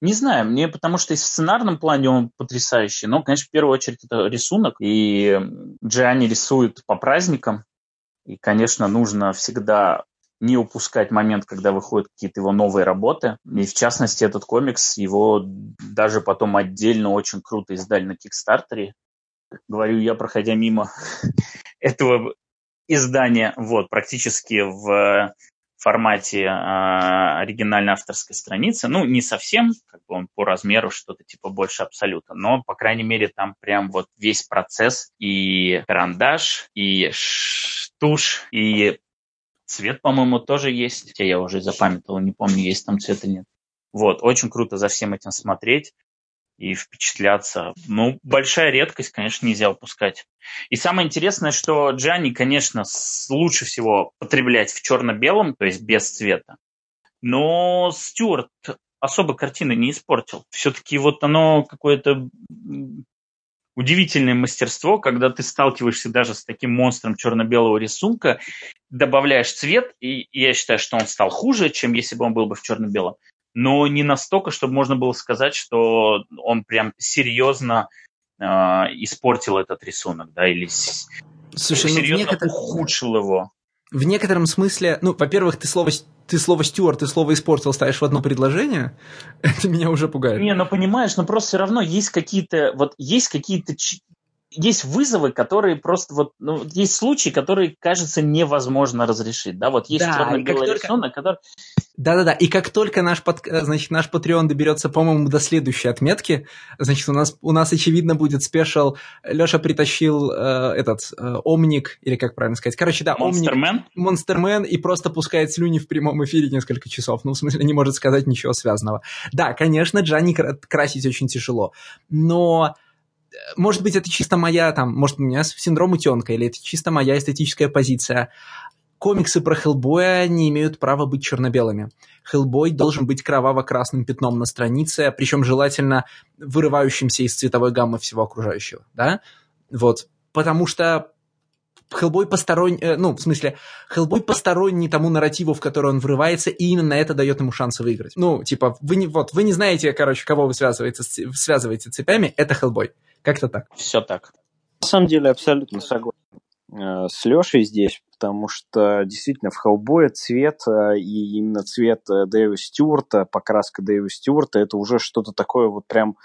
не знаю, мне потому что и в сценарном плане он потрясающий, но, конечно, в первую очередь это рисунок, и Джиани рисует по праздникам, и, конечно, нужно всегда не упускать момент, когда выходят какие-то его новые работы. И в частности, этот комикс, его даже потом отдельно очень круто издали на Кикстартере. Говорю я, проходя мимо *laughs* этого издания, вот, практически в формате э, оригинальной авторской страницы. Ну, не совсем, как бы он по размеру что-то типа больше абсолюта, но, по крайней мере, там прям вот весь процесс и карандаш, и тушь, и Цвет, по-моему, тоже есть. Хотя я уже запамятовал, не помню, есть там цвет или нет. Вот, очень круто за всем этим смотреть и впечатляться. Ну, большая редкость, конечно, нельзя упускать. И самое интересное, что Джани, конечно, лучше всего потреблять в черно-белом, то есть без цвета. Но Стюарт особо картины не испортил. Все-таки вот оно какое-то удивительное мастерство, когда ты сталкиваешься даже с таким монстром черно-белого рисунка, добавляешь цвет, и я считаю, что он стал хуже, чем если бы он был бы в черно-белом, но не настолько, чтобы можно было сказать, что он прям серьезно э, испортил этот рисунок, да, или Слушай, ну, серьезно некотор... ухудшил его. В некотором смысле, ну, во-первых, ты слово ты слово Стюарт и слово испортил ставишь в одно предложение, *laughs* это меня уже пугает. Не, ну понимаешь, но просто все равно есть какие-то, вот есть какие-то есть вызовы, которые просто вот, ну, есть случаи, которые, кажется, невозможно разрешить, да, вот есть да, черно-белый только... рисунок, который... Да-да-да, и как только наш, под... значит, наш Patreon доберется, по-моему, до следующей отметки, значит, у нас, у нас очевидно, будет спешл, Леша притащил э, этот э, Омник, или как правильно сказать, короче, да, Монстермен? Монстермен, и просто пускает слюни в прямом эфире несколько часов, ну, в смысле, не может сказать ничего связанного. Да, конечно, Джанни красить очень тяжело, но может быть, это чисто моя, там, может, у меня синдром утенка, или это чисто моя эстетическая позиция. Комиксы про Хеллбоя не имеют права быть черно-белыми. Хеллбой должен быть кроваво-красным пятном на странице, причем желательно вырывающимся из цветовой гаммы всего окружающего, да? Вот. Потому что Хеллбой посторонний, э, ну, в смысле, Хеллбой посторонний тому нарративу, в который он врывается, и именно это дает ему шансы выиграть. Ну, типа, вы не, вот, вы не знаете, короче, кого вы связываете, связываете цепями, это Хеллбой. Как-то так. Все так. На самом деле абсолютно согласен э, с Лешей здесь, потому что действительно в Хеллбое цвет э, и именно цвет Дэйва Стюарта, покраска Дэйва Стюарта, это уже что-то такое вот прям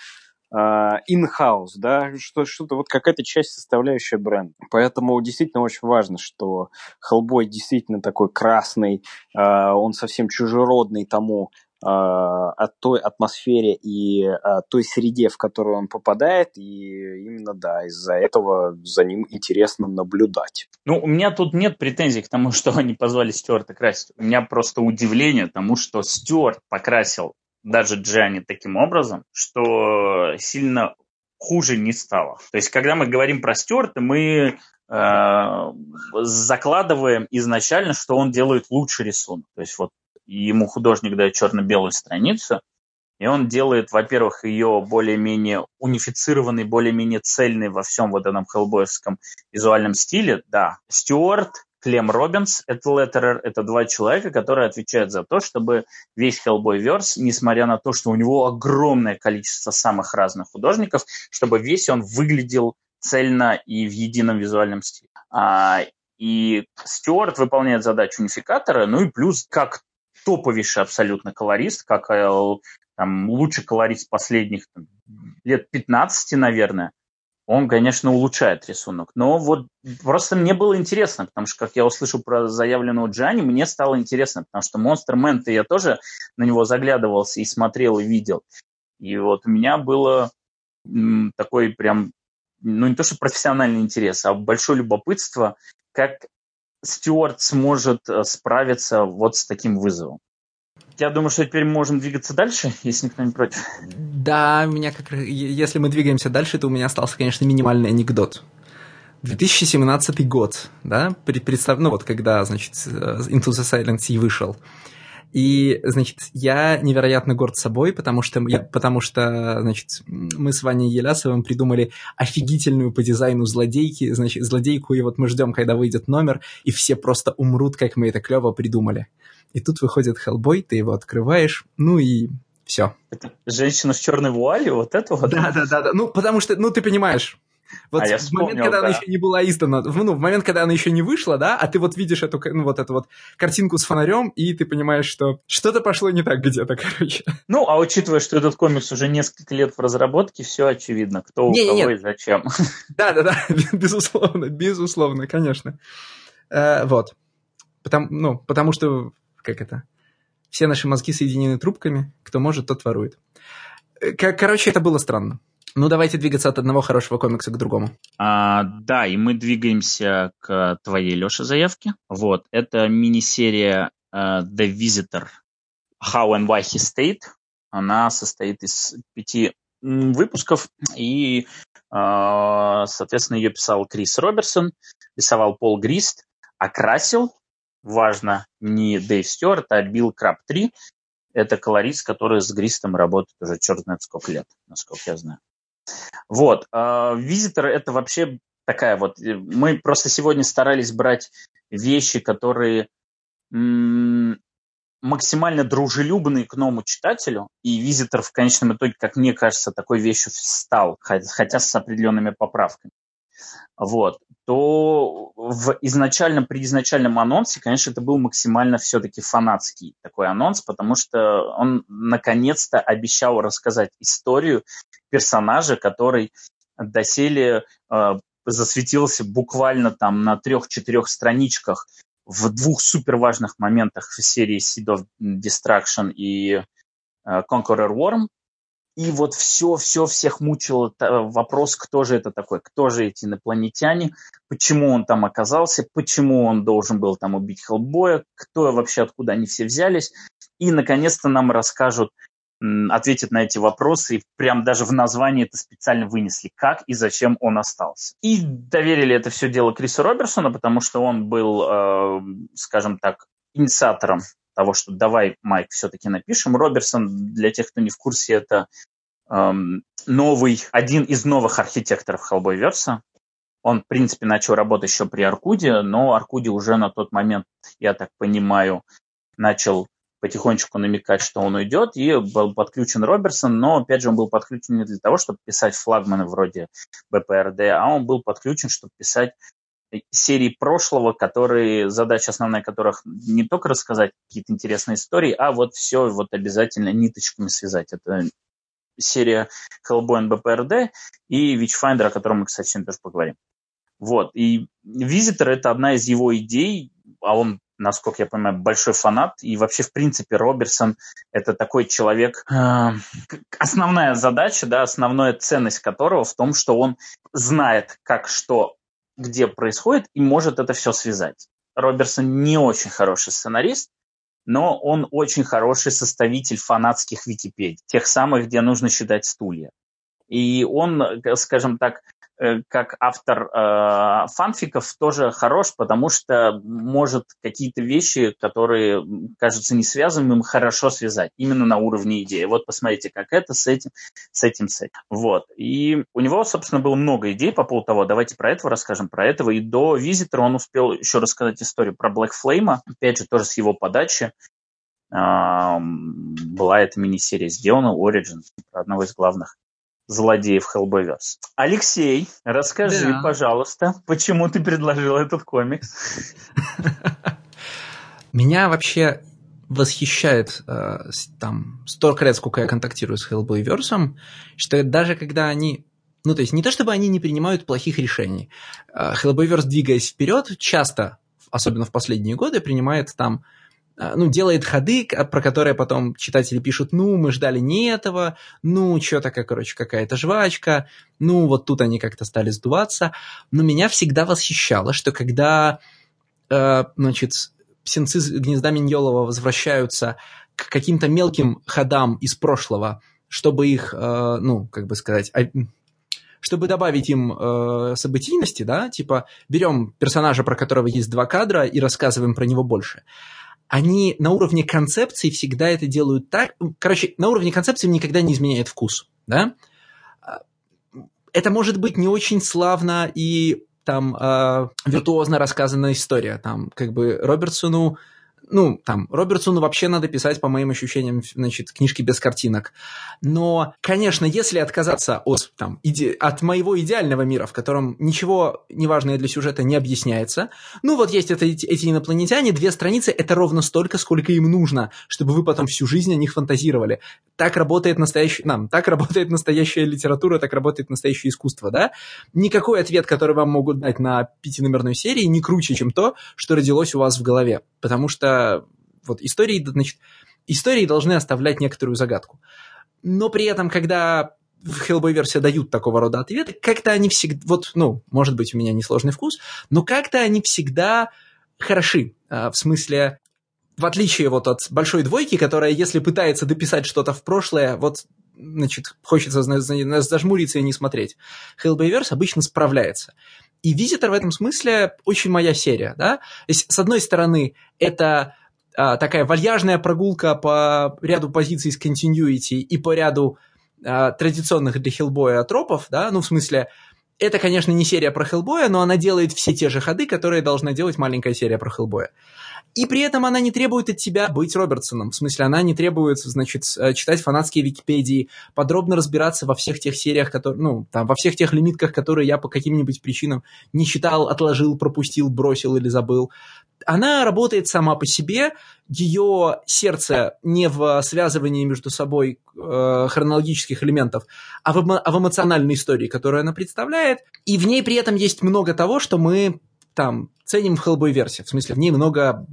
in-house, да, что, что-то вот какая-то часть составляющая бренда. Поэтому действительно очень важно, что Хеллбой действительно такой красный, он совсем чужеродный тому а, от той атмосфере и а, той среде, в которую он попадает, и именно, да, из-за этого за ним интересно наблюдать. Ну, у меня тут нет претензий к тому, *laughs* что они позвали Стюарта красить. У меня просто удивление тому, что Стюарт покрасил даже Джани таким образом, что сильно хуже не стало. То есть, когда мы говорим про Стюарта, мы э, закладываем изначально, что он делает лучший рисунок. То есть вот ему художник дает черно-белую страницу, и он делает, во-первых, ее более-менее унифицированной, более-менее цельной во всем вот этом хеллбойском визуальном стиле. Да, Стюарт, Клем Робинс, это Леттерер, это два человека, которые отвечают за то, чтобы весь Hellboy верс, несмотря на то, что у него огромное количество самых разных художников, чтобы весь он выглядел цельно и в едином визуальном стиле. А, и Стюарт выполняет задачу унификатора, ну и плюс, как топовейший абсолютно колорист, как э, там, лучший колорист последних там, лет 15, наверное, он, конечно, улучшает рисунок. Но вот просто мне было интересно, потому что, как я услышал про заявленного Джани, мне стало интересно, потому что Monster Man я тоже на него заглядывался и смотрел, и видел. И вот у меня было такой прям, ну не то что профессиональный интерес, а большое любопытство, как Стюарт сможет э, справиться вот с таким вызовом. Я думаю, что теперь мы можем двигаться дальше, если никто не против. Да, меня как если мы двигаемся дальше, то у меня остался, конечно, минимальный анекдот. 2017 год, да, представь, ну вот когда, значит, э, Into the Silence и вышел. И, значит, я невероятно горд собой, потому что, я, потому что, значит, мы с Ваней Елясовым придумали офигительную по дизайну злодейки, значит, злодейку, и вот мы ждем, когда выйдет номер, и все просто умрут, как мы это клево придумали. И тут выходит Хеллбой, ты его открываешь, ну и все. женщина в черной вуале, вот это вот? Да, да, да, да. Ну, потому что, ну, ты понимаешь, вот а в момент, когда да. она еще не была издана, ну, в момент, когда она еще не вышла, да, а ты вот видишь эту, ну, вот эту вот картинку с фонарем, и ты понимаешь, что что-то пошло не так где-то, *laughs* короче. Ну, а учитывая, что этот комикс уже несколько лет в разработке, все очевидно, кто у не, кого нет. и зачем. *laughs* Да-да-да, *laughs* безусловно, безусловно, конечно. Э, вот. Потому, ну, потому что, как это, все наши мозги соединены трубками, кто может, тот ворует. Э, короче, это было странно. Ну, давайте двигаться от одного хорошего комикса к другому. А, да, и мы двигаемся к твоей, Леша, заявке. Вот, это мини-серия uh, The Visitor How and Why He Stayed. Она состоит из пяти выпусков, и, uh, соответственно, ее писал Крис Роберсон, рисовал Пол Грист, окрасил, важно, не Дэйв Стюарт, а Билл Краб 3. Это колорист, который с Гристом работает уже черт знает сколько лет, насколько я знаю. Вот. А, визитор это вообще такая вот... Э, мы просто сегодня старались брать вещи, которые максимально дружелюбные к новому читателю, и визитор в конечном итоге, как мне кажется, такой вещью стал, хотя с определенными поправками. Вот то в изначально, при изначальном анонсе, конечно, это был максимально все-таки фанатский такой анонс, потому что он наконец-то обещал рассказать историю персонажа, который доселе э, засветился буквально там на трех-четырех страничках в двух суперважных моментах в серии Seed of Destruction и э, Conqueror Worm. И вот все, все всех мучил вопрос, кто же это такой, кто же эти инопланетяне, почему он там оказался, почему он должен был там убить Хеллбоя, кто вообще, откуда они все взялись. И, наконец-то, нам расскажут, ответят на эти вопросы, и прям даже в названии это специально вынесли, как и зачем он остался. И доверили это все дело Крису Роберсону, потому что он был, э, скажем так, инициатором того, что давай, Майк, все-таки напишем. Роберсон, для тех, кто не в курсе, это эм, новый, один из новых архитекторов Hellboy-верса. Он, в принципе, начал работать еще при Аркуде, но Аркуде уже на тот момент, я так понимаю, начал потихонечку намекать, что он уйдет, и был подключен Роберсон, но, опять же, он был подключен не для того, чтобы писать флагманы вроде БПРД, а он был подключен, чтобы писать серии прошлого, которые, задача основная которых не только рассказать какие-то интересные истории, а вот все вот обязательно ниточками связать. Это серия Hellboy BPRD и Witchfinder, о котором мы, кстати, сегодня тоже поговорим. Вот. И Визитор — это одна из его идей, а он, насколько я понимаю, большой фанат. И вообще, в принципе, Роберсон — это такой человек... Э, основная задача, да, основная ценность которого в том, что он знает, как что где происходит, и может это все связать. Роберсон не очень хороший сценарист, но он очень хороший составитель фанатских Википедий, тех самых, где нужно считать стулья. И он, скажем так, Э, как автор э, фанфиков тоже хорош, потому что может какие-то вещи, которые кажутся не связанными, хорошо связать именно на уровне идеи. Вот посмотрите, как это с этим, с этим, с этим. Вот. И у него, собственно, было много идей по поводу того, давайте про этого расскажем, про этого. И до Визитора он успел еще рассказать историю про Black Flame, опять же, тоже с его подачи. Э, была эта мини-серия сделана, Origin, одного из главных злодеев Hellboyverse. Алексей, расскажи, да. пожалуйста, почему ты предложил этот комикс? Меня вообще восхищает э, там столько лет, сколько я контактирую с Hellboyverse, что даже когда они ну, то есть не то, чтобы они не принимают плохих решений. Э, Hellboyverse, двигаясь вперед, часто, особенно в последние годы, принимает там ну, делает ходы, про которые потом читатели пишут, ну, мы ждали не этого, ну, что-то, короче, какая-то жвачка, ну, вот тут они как-то стали сдуваться. Но меня всегда восхищало, что когда, э, значит, птенцы гнезда Миньолова возвращаются к каким-то мелким ходам из прошлого, чтобы их, э, ну, как бы сказать, чтобы добавить им э, событийности, да, типа берем персонажа, про которого есть два кадра, и рассказываем про него больше они на уровне концепции всегда это делают так. Короче, на уровне концепции никогда не изменяет вкус, да? А, это может быть не очень славно и там э, виртуозно рассказанная история. Там как бы Робертсону ну, там, Робертсону вообще надо писать, по моим ощущениям, значит, книжки без картинок. Но, конечно, если отказаться от, там, иде... от моего идеального мира, в котором ничего неважное для сюжета не объясняется, ну, вот есть это, эти инопланетяне, две страницы, это ровно столько, сколько им нужно, чтобы вы потом всю жизнь о них фантазировали. Так работает настоящий, нам, так работает настоящая литература, так работает настоящее искусство, да? Никакой ответ, который вам могут дать на пятиномерной серии, не круче, чем то, что родилось у вас в голове. Потому что вот истории, значит, истории должны оставлять некоторую загадку. Но при этом, когда в Hellboy-версии дают такого рода ответы, как-то они всегда, вот, ну, может быть, у меня несложный вкус, но как-то они всегда хороши. А, в смысле, в отличие вот от большой двойки, которая, если пытается дописать что-то в прошлое, вот, значит, хочется зажмуриться и не смотреть. Hellboyverse обычно справляется. И Визитор в этом смысле очень моя серия, да. Есть, с одной стороны, это а, такая вальяжная прогулка по ряду позиций с continuity и по ряду а, традиционных для Хиллбоя тропов, да, ну, в смысле, это, конечно, не серия про Хеллбоя, но она делает все те же ходы, которые должна делать маленькая серия про Хеллбоя. И при этом она не требует от тебя быть Робертсоном. В смысле, она не требует, значит, э, читать фанатские Википедии, подробно разбираться во всех тех сериях, которые, ну, там, во всех тех лимитках, которые я по каким-нибудь причинам не читал, отложил, пропустил, бросил или забыл. она работает сама по себе, ее сердце не в связывании между собой э, хронологических элементов, а в, а в эмоциональной истории, которую она представляет. И в ней при этом есть много того, что мы там ценим в Хеллбой версии. В смысле, в ней много,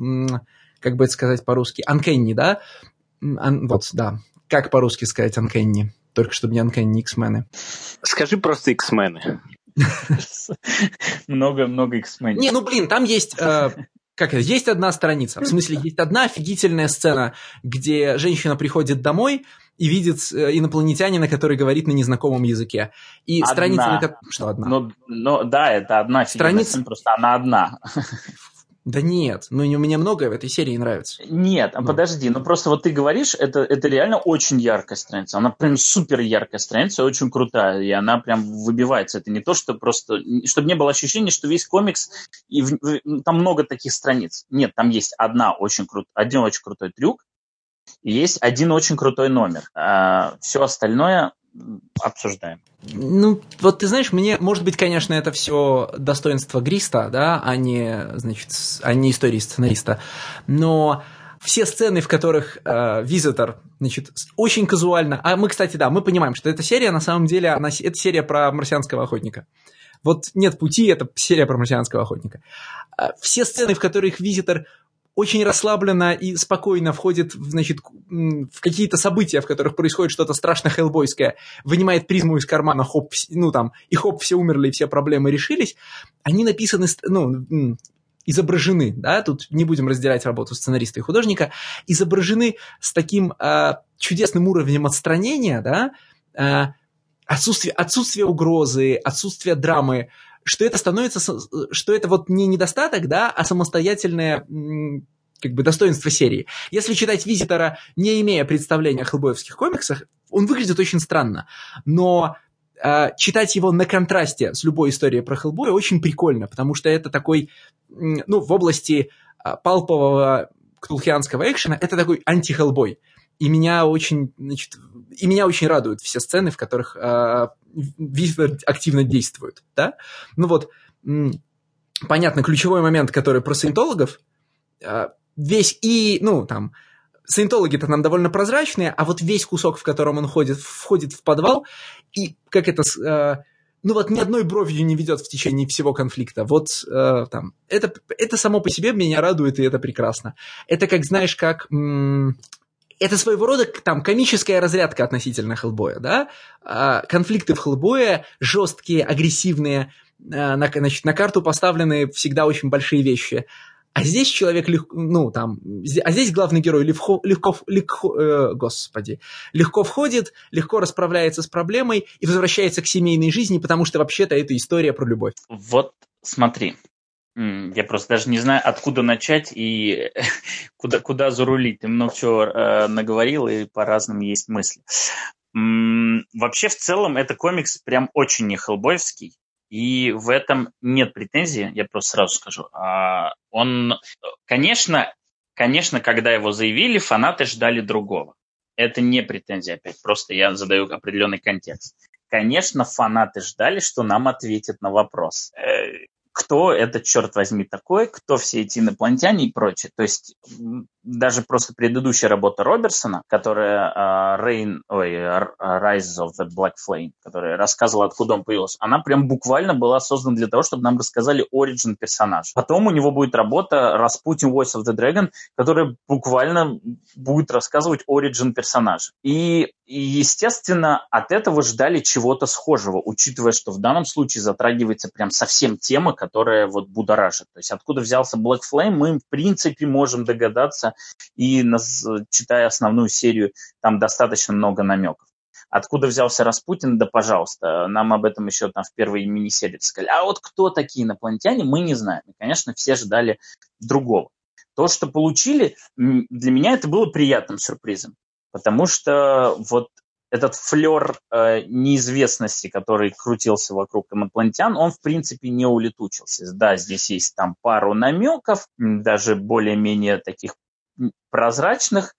как бы это сказать по-русски, uncanny, да? Ан, вот, да. Как по-русски сказать uncanny? Только чтобы не uncanny X-мены. Скажи просто X-мены. *laughs* Много-много X-Men. Не, ну блин, там есть э, как это, есть одна страница, в смысле, есть одна офигительная сцена, где женщина приходит домой и видит э, инопланетянина, который говорит на незнакомом языке. И одна. страница... На... Что одна? Ну, ну, да, это одна страница, просто она одна. Да нет, ну мне многое в этой серии нравится. Нет, ну. подожди, ну просто вот ты говоришь, это, это реально очень яркая страница. Она прям супер яркая страница, очень крутая, и она прям выбивается. Это не то, что просто... Чтобы не было ощущения, что весь комикс, и в, в, там много таких страниц. Нет, там есть одна очень крут, один очень крутой трюк, есть один очень крутой номер. А все остальное обсуждаем. Ну, вот ты знаешь, мне, может быть, конечно, это все достоинство Гриста, да, а не, значит, а не истории сценариста, но все сцены, в которых э, Визитор, значит, очень казуально, а мы, кстати, да, мы понимаем, что эта серия, на самом деле, она, это серия про марсианского охотника. Вот нет пути, это серия про марсианского охотника. А все сцены, в которых Визитор очень расслабленно и спокойно входит значит, в какие-то события, в которых происходит что-то страшно хеллбойское, вынимает призму из кармана, хоп, ну там, и хоп, все умерли, и все проблемы решились, они написаны, ну, изображены, да, тут не будем разделять работу сценариста и художника, изображены с таким э, чудесным уровнем отстранения, да, э, отсутствие, отсутствие угрозы, отсутствие драмы, что это становится, что это вот не недостаток, да, а самостоятельное как бы достоинство серии. Если читать Визитора, не имея представления о хеллбоевских комиксах, он выглядит очень странно. Но э, читать его на контрасте с любой историей про Хеллбоя очень прикольно, потому что это такой, ну, в области э, палпового ктулхианского экшена, это такой анти-хеллбой. И меня очень, значит, и меня очень радуют все сцены, в которых э, активно действует, да? Ну вот, понятно, ключевой момент, который про саентологов, э, весь и, ну, там, саентологи-то нам довольно прозрачные, а вот весь кусок, в котором он ходит, входит в подвал, и как это... Э, ну вот ни одной бровью не ведет в течение всего конфликта. Вот э, там, это, это само по себе меня радует, и это прекрасно. Это как, знаешь, как... М- это своего рода там комическая разрядка относительно Хеллбоя, да? А, конфликты в Хеллбое жесткие, агрессивные, а, на, значит, на карту поставлены всегда очень большие вещи. А здесь человек легко, ну там, а здесь главный герой легко, легко, легко э, господи, легко входит, легко расправляется с проблемой и возвращается к семейной жизни, потому что вообще-то это история про любовь. Вот смотри, я просто даже не знаю, откуда начать и *laughs* куда, куда зарулить. Ты много чего э, наговорил, и по-разному есть мысли. М-м, вообще, в целом, это комикс прям очень не хеллбоевский. И в этом нет претензий, я просто сразу скажу. А он, конечно, конечно, когда его заявили, фанаты ждали другого. Это не претензия опять, просто я задаю определенный контекст. Конечно, фанаты ждали, что нам ответят на вопрос. Кто это, черт возьми, такой, кто все эти инопланетяне и прочее. То есть даже просто предыдущая работа Роберсона, которая uh, Rain, ой, Rise of the Black Flame, которая рассказывала, откуда он появился, она прям буквально была создана для того, чтобы нам рассказали оригин персонажа. Потом у него будет работа Rasputin Voice of the Dragon, которая буквально будет рассказывать оригин персонажа. И, и, естественно, от этого ждали чего-то схожего, учитывая, что в данном случае затрагивается прям совсем тема, которая вот будоражит. То есть откуда взялся Black Flame, мы в принципе можем догадаться, и читая основную серию, там достаточно много намеков. Откуда взялся Распутин, да пожалуйста, нам об этом еще там в первой мини-серии сказали. А вот кто такие инопланетяне, мы не знаем. И, конечно, все ждали другого. То, что получили, для меня это было приятным сюрпризом. Потому что вот этот флер э, неизвестности, который крутился вокруг инопланетян, он, в принципе, не улетучился. Да, здесь есть там пару намеков, даже более-менее таких прозрачных,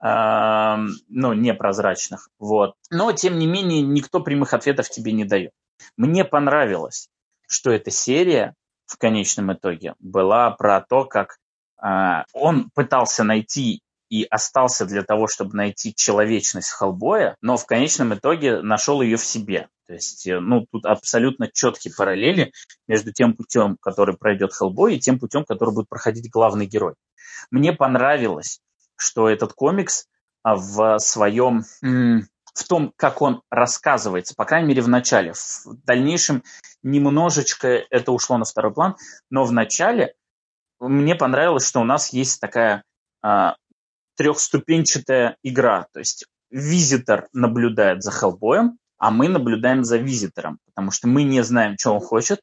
ну, непрозрачных, вот. Но, тем не менее, никто прямых ответов тебе не дает. Мне понравилось, что эта серия в конечном итоге была про то, как э, он пытался найти и остался для того, чтобы найти человечность Хеллбоя, но в конечном итоге нашел ее в себе. То есть, э, ну, тут абсолютно четкие параллели между тем путем, который пройдет Хеллбой, и тем путем, который будет проходить главный герой. Мне понравилось, что этот комикс а, в своем в том, как он рассказывается, по крайней мере, в начале. В дальнейшем немножечко это ушло на второй план, но в начале мне понравилось, что у нас есть такая а, трехступенчатая игра. То есть визитор наблюдает за Хеллбоем, а мы наблюдаем за визитором, потому что мы не знаем, что он хочет.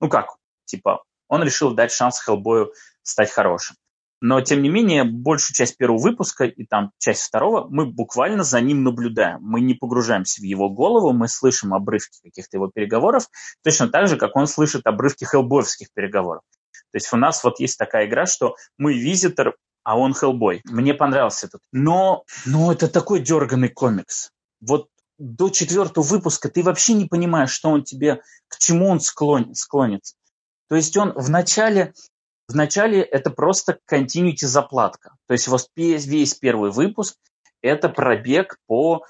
Ну как, типа, он решил дать шанс Хеллбою стать хорошим. Но, тем не менее, большую часть первого выпуска и там часть второго мы буквально за ним наблюдаем. Мы не погружаемся в его голову, мы слышим обрывки каких-то его переговоров, точно так же, как он слышит обрывки хеллбоевских переговоров. То есть у нас вот есть такая игра, что мы визитор, а он Хеллбой. Мне понравился этот. Но, но это такой дерганный комикс. Вот до четвертого выпуска ты вообще не понимаешь, что он тебе, к чему он склон, склонится. То есть он вначале, вначале это просто continuity заплатка. То есть вот весь первый выпуск это пробег по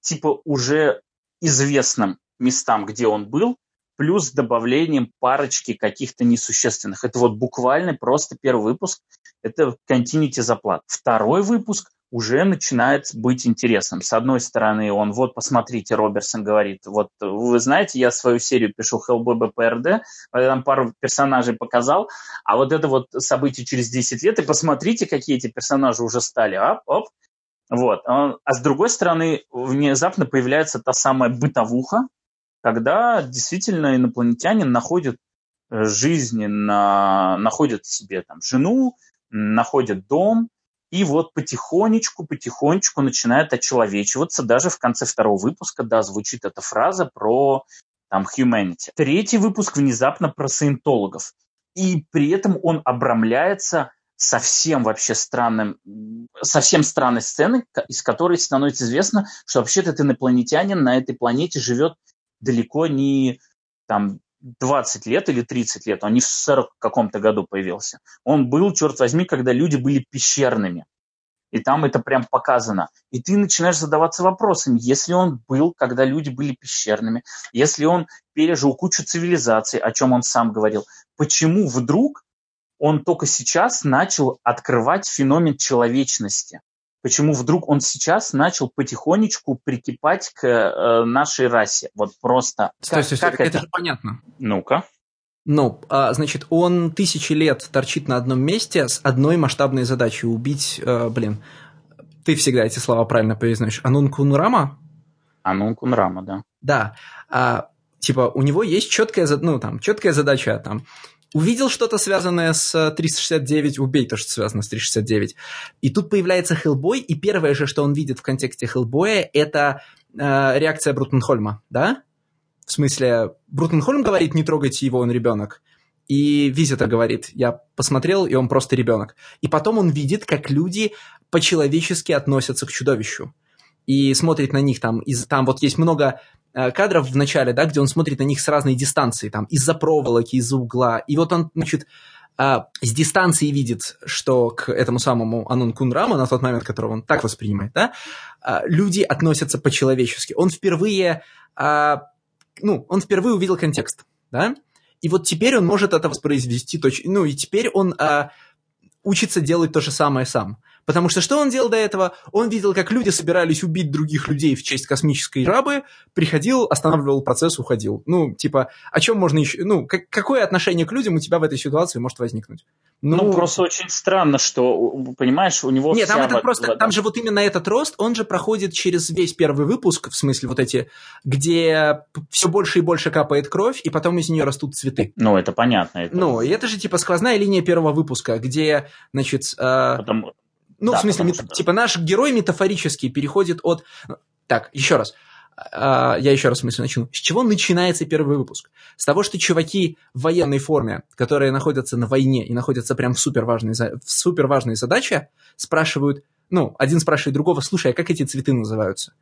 типа уже известным местам, где он был, плюс добавлением парочки каких-то несущественных. Это вот буквально просто первый выпуск, это continuity заплат. Второй выпуск уже начинает быть интересным. С одной стороны, он, вот, посмотрите, Роберсон говорит, вот, вы знаете, я свою серию пишу Hellboy я там пару персонажей показал, а вот это вот событие через 10 лет, и посмотрите, какие эти персонажи уже стали, оп, оп. Вот. А с другой стороны, внезапно появляется та самая бытовуха, когда действительно инопланетянин находит э, жизнь, на, находит себе там жену, находит дом, и вот потихонечку, потихонечку начинает очеловечиваться. Даже в конце второго выпуска, да, звучит эта фраза про там humanity. Третий выпуск внезапно про саентологов. И при этом он обрамляется совсем вообще странным, совсем странной сценой, из которой становится известно, что вообще-то этот инопланетянин на этой планете живет далеко не там 20 лет или 30 лет, он не в 40 каком-то году появился. Он был, черт возьми, когда люди были пещерными. И там это прям показано. И ты начинаешь задаваться вопросами, если он был, когда люди были пещерными, если он пережил кучу цивилизаций, о чем он сам говорил, почему вдруг он только сейчас начал открывать феномен человечности? Почему вдруг он сейчас начал потихонечку прикипать к э, нашей расе. Вот просто. Стой, стой, стой, как это? это же понятно. Ну-ка. Ну, а, значит, он тысячи лет торчит на одном месте с одной масштабной задачей убить, э, блин, ты всегда эти слова правильно произносишь. Анун Кунрама? Анун Кунрама, да. Да. А, типа, у него есть четкая, ну, там, четкая задача, там, увидел что-то связанное с 369, убей то, что связано с 369. И тут появляется Хеллбой, и первое же, что он видит в контексте Хеллбоя, это э, реакция Брутенхольма, да? В смысле, Брутенхольм говорит, не трогайте его, он ребенок. И Визитор говорит, я посмотрел, и он просто ребенок. И потом он видит, как люди по-человечески относятся к чудовищу. И смотрит на них там, из, там вот есть много Э, кадров в начале, да, где он смотрит на них с разной дистанции, там, из-за проволоки, из-за угла. И вот он, значит, а, с дистанции видит, что к этому самому Анун Кунрама, на тот момент, которого он так воспринимает, да, а, люди относятся по-человечески. Он впервые, ну, он впервые увидел контекст, да, и вот теперь он может это воспроизвести точно, ну, и теперь он учится делать то же самое сам. Потому что что он делал до этого? Он видел, как люди собирались убить других людей в честь космической жабы, приходил, останавливал процесс, уходил. Ну, типа, о чем можно еще... Ну, как, какое отношение к людям у тебя в этой ситуации может возникнуть? Ну, ну просто очень странно, что, понимаешь, у него... Нет, там это просто... Там же вот именно этот рост, он же проходит через весь первый выпуск, в смысле вот эти, где все больше и больше капает кровь, и потом из нее растут цветы. Ну, это понятно. Это... Ну, и это же типа сквозная линия первого выпуска, где, значит... Э... Потому ну, да, в смысле, мет... что... типа наш герой метафорически переходит от... Так, еще раз. А, я еще раз мысль начну. С чего начинается первый выпуск? С того, что чуваки в военной форме, которые находятся на войне и находятся прям в супер важной, в супер важной задаче, спрашивают, ну, один спрашивает другого, слушай, а как эти цветы называются?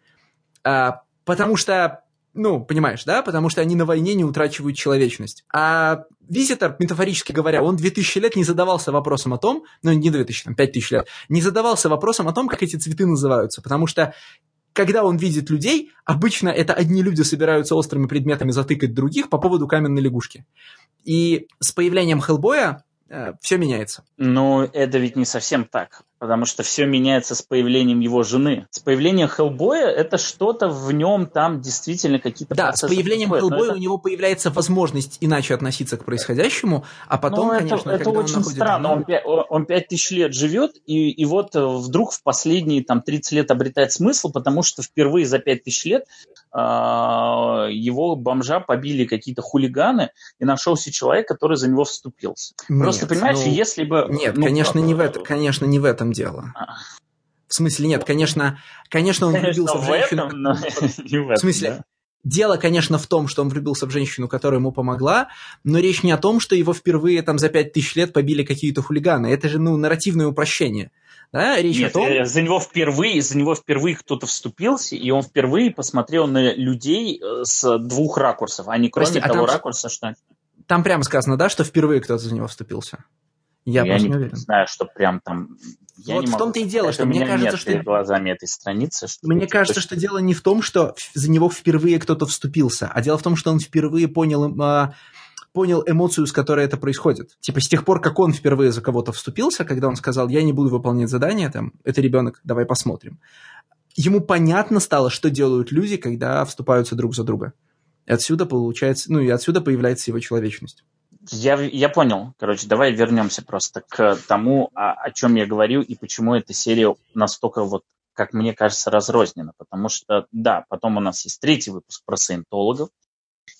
А, потому что Ну, понимаешь, да? Потому что они на войне не утрачивают человечность. А визитор, метафорически говоря, он 2000 лет не задавался вопросом о том, ну, не 2000, там, 5000 лет, не задавался вопросом о том, как эти цветы называются. Потому что когда он видит людей, обычно это одни люди собираются острыми предметами затыкать других по поводу каменной лягушки. И с появлением Хеллбоя э, все меняется. Но это ведь не совсем так потому что все меняется с появлением его жены. С появлением Хеллбоя это что-то в нем там действительно какие-то Да, с появлением происходят. Хеллбоя это... у него появляется возможность иначе относиться к происходящему, а потом, ну, конечно, это, это очень он странно. Он, он 5000 лет живет, и, и вот э, вдруг в последние там 30 лет обретает смысл, потому что впервые за 5000 лет э, его бомжа побили какие-то хулиганы, и нашелся человек, который за него вступился. Нет, Просто, понимаешь, ну, если бы... Нет, ну, конечно, не в это, конечно, не в этом этом дело. В смысле, нет, конечно, конечно, он конечно, влюбился в, женщину. Этом, но *laughs* в, смысле, да. дело, конечно, в том, что он влюбился в женщину, которая ему помогла, но речь не о том, что его впервые там за пять тысяч лет побили какие-то хулиганы. Это же, ну, нарративное упрощение. Да, речь Нет, о том... Э, за него впервые, за него впервые кто-то вступился, и он впервые посмотрел на людей э, с двух ракурсов, а не кроме Прости, того а там, ракурса, что... Там прямо сказано, да, что впервые кто-то за него вступился? Я, я не, не уверен. знаю, что прям там я вот в том-то и дело, что мне кажется, что... глазами этой страницы. Что мне кажется, что дело не в том, что за него впервые кто-то вступился, а дело в том, что он впервые понял, э, понял эмоцию, с которой это происходит. Типа с тех пор, как он впервые за кого-то вступился, когда он сказал, я не буду выполнять задание, там, это ребенок, давай посмотрим. Ему понятно стало, что делают люди, когда вступаются друг за друга. И отсюда получается, ну и отсюда появляется его человечность. Я, я понял. Короче, давай вернемся просто к тому, о, о чем я говорю и почему эта серия настолько вот как мне кажется, разрознена. Потому что, да, потом у нас есть третий выпуск про саентологов.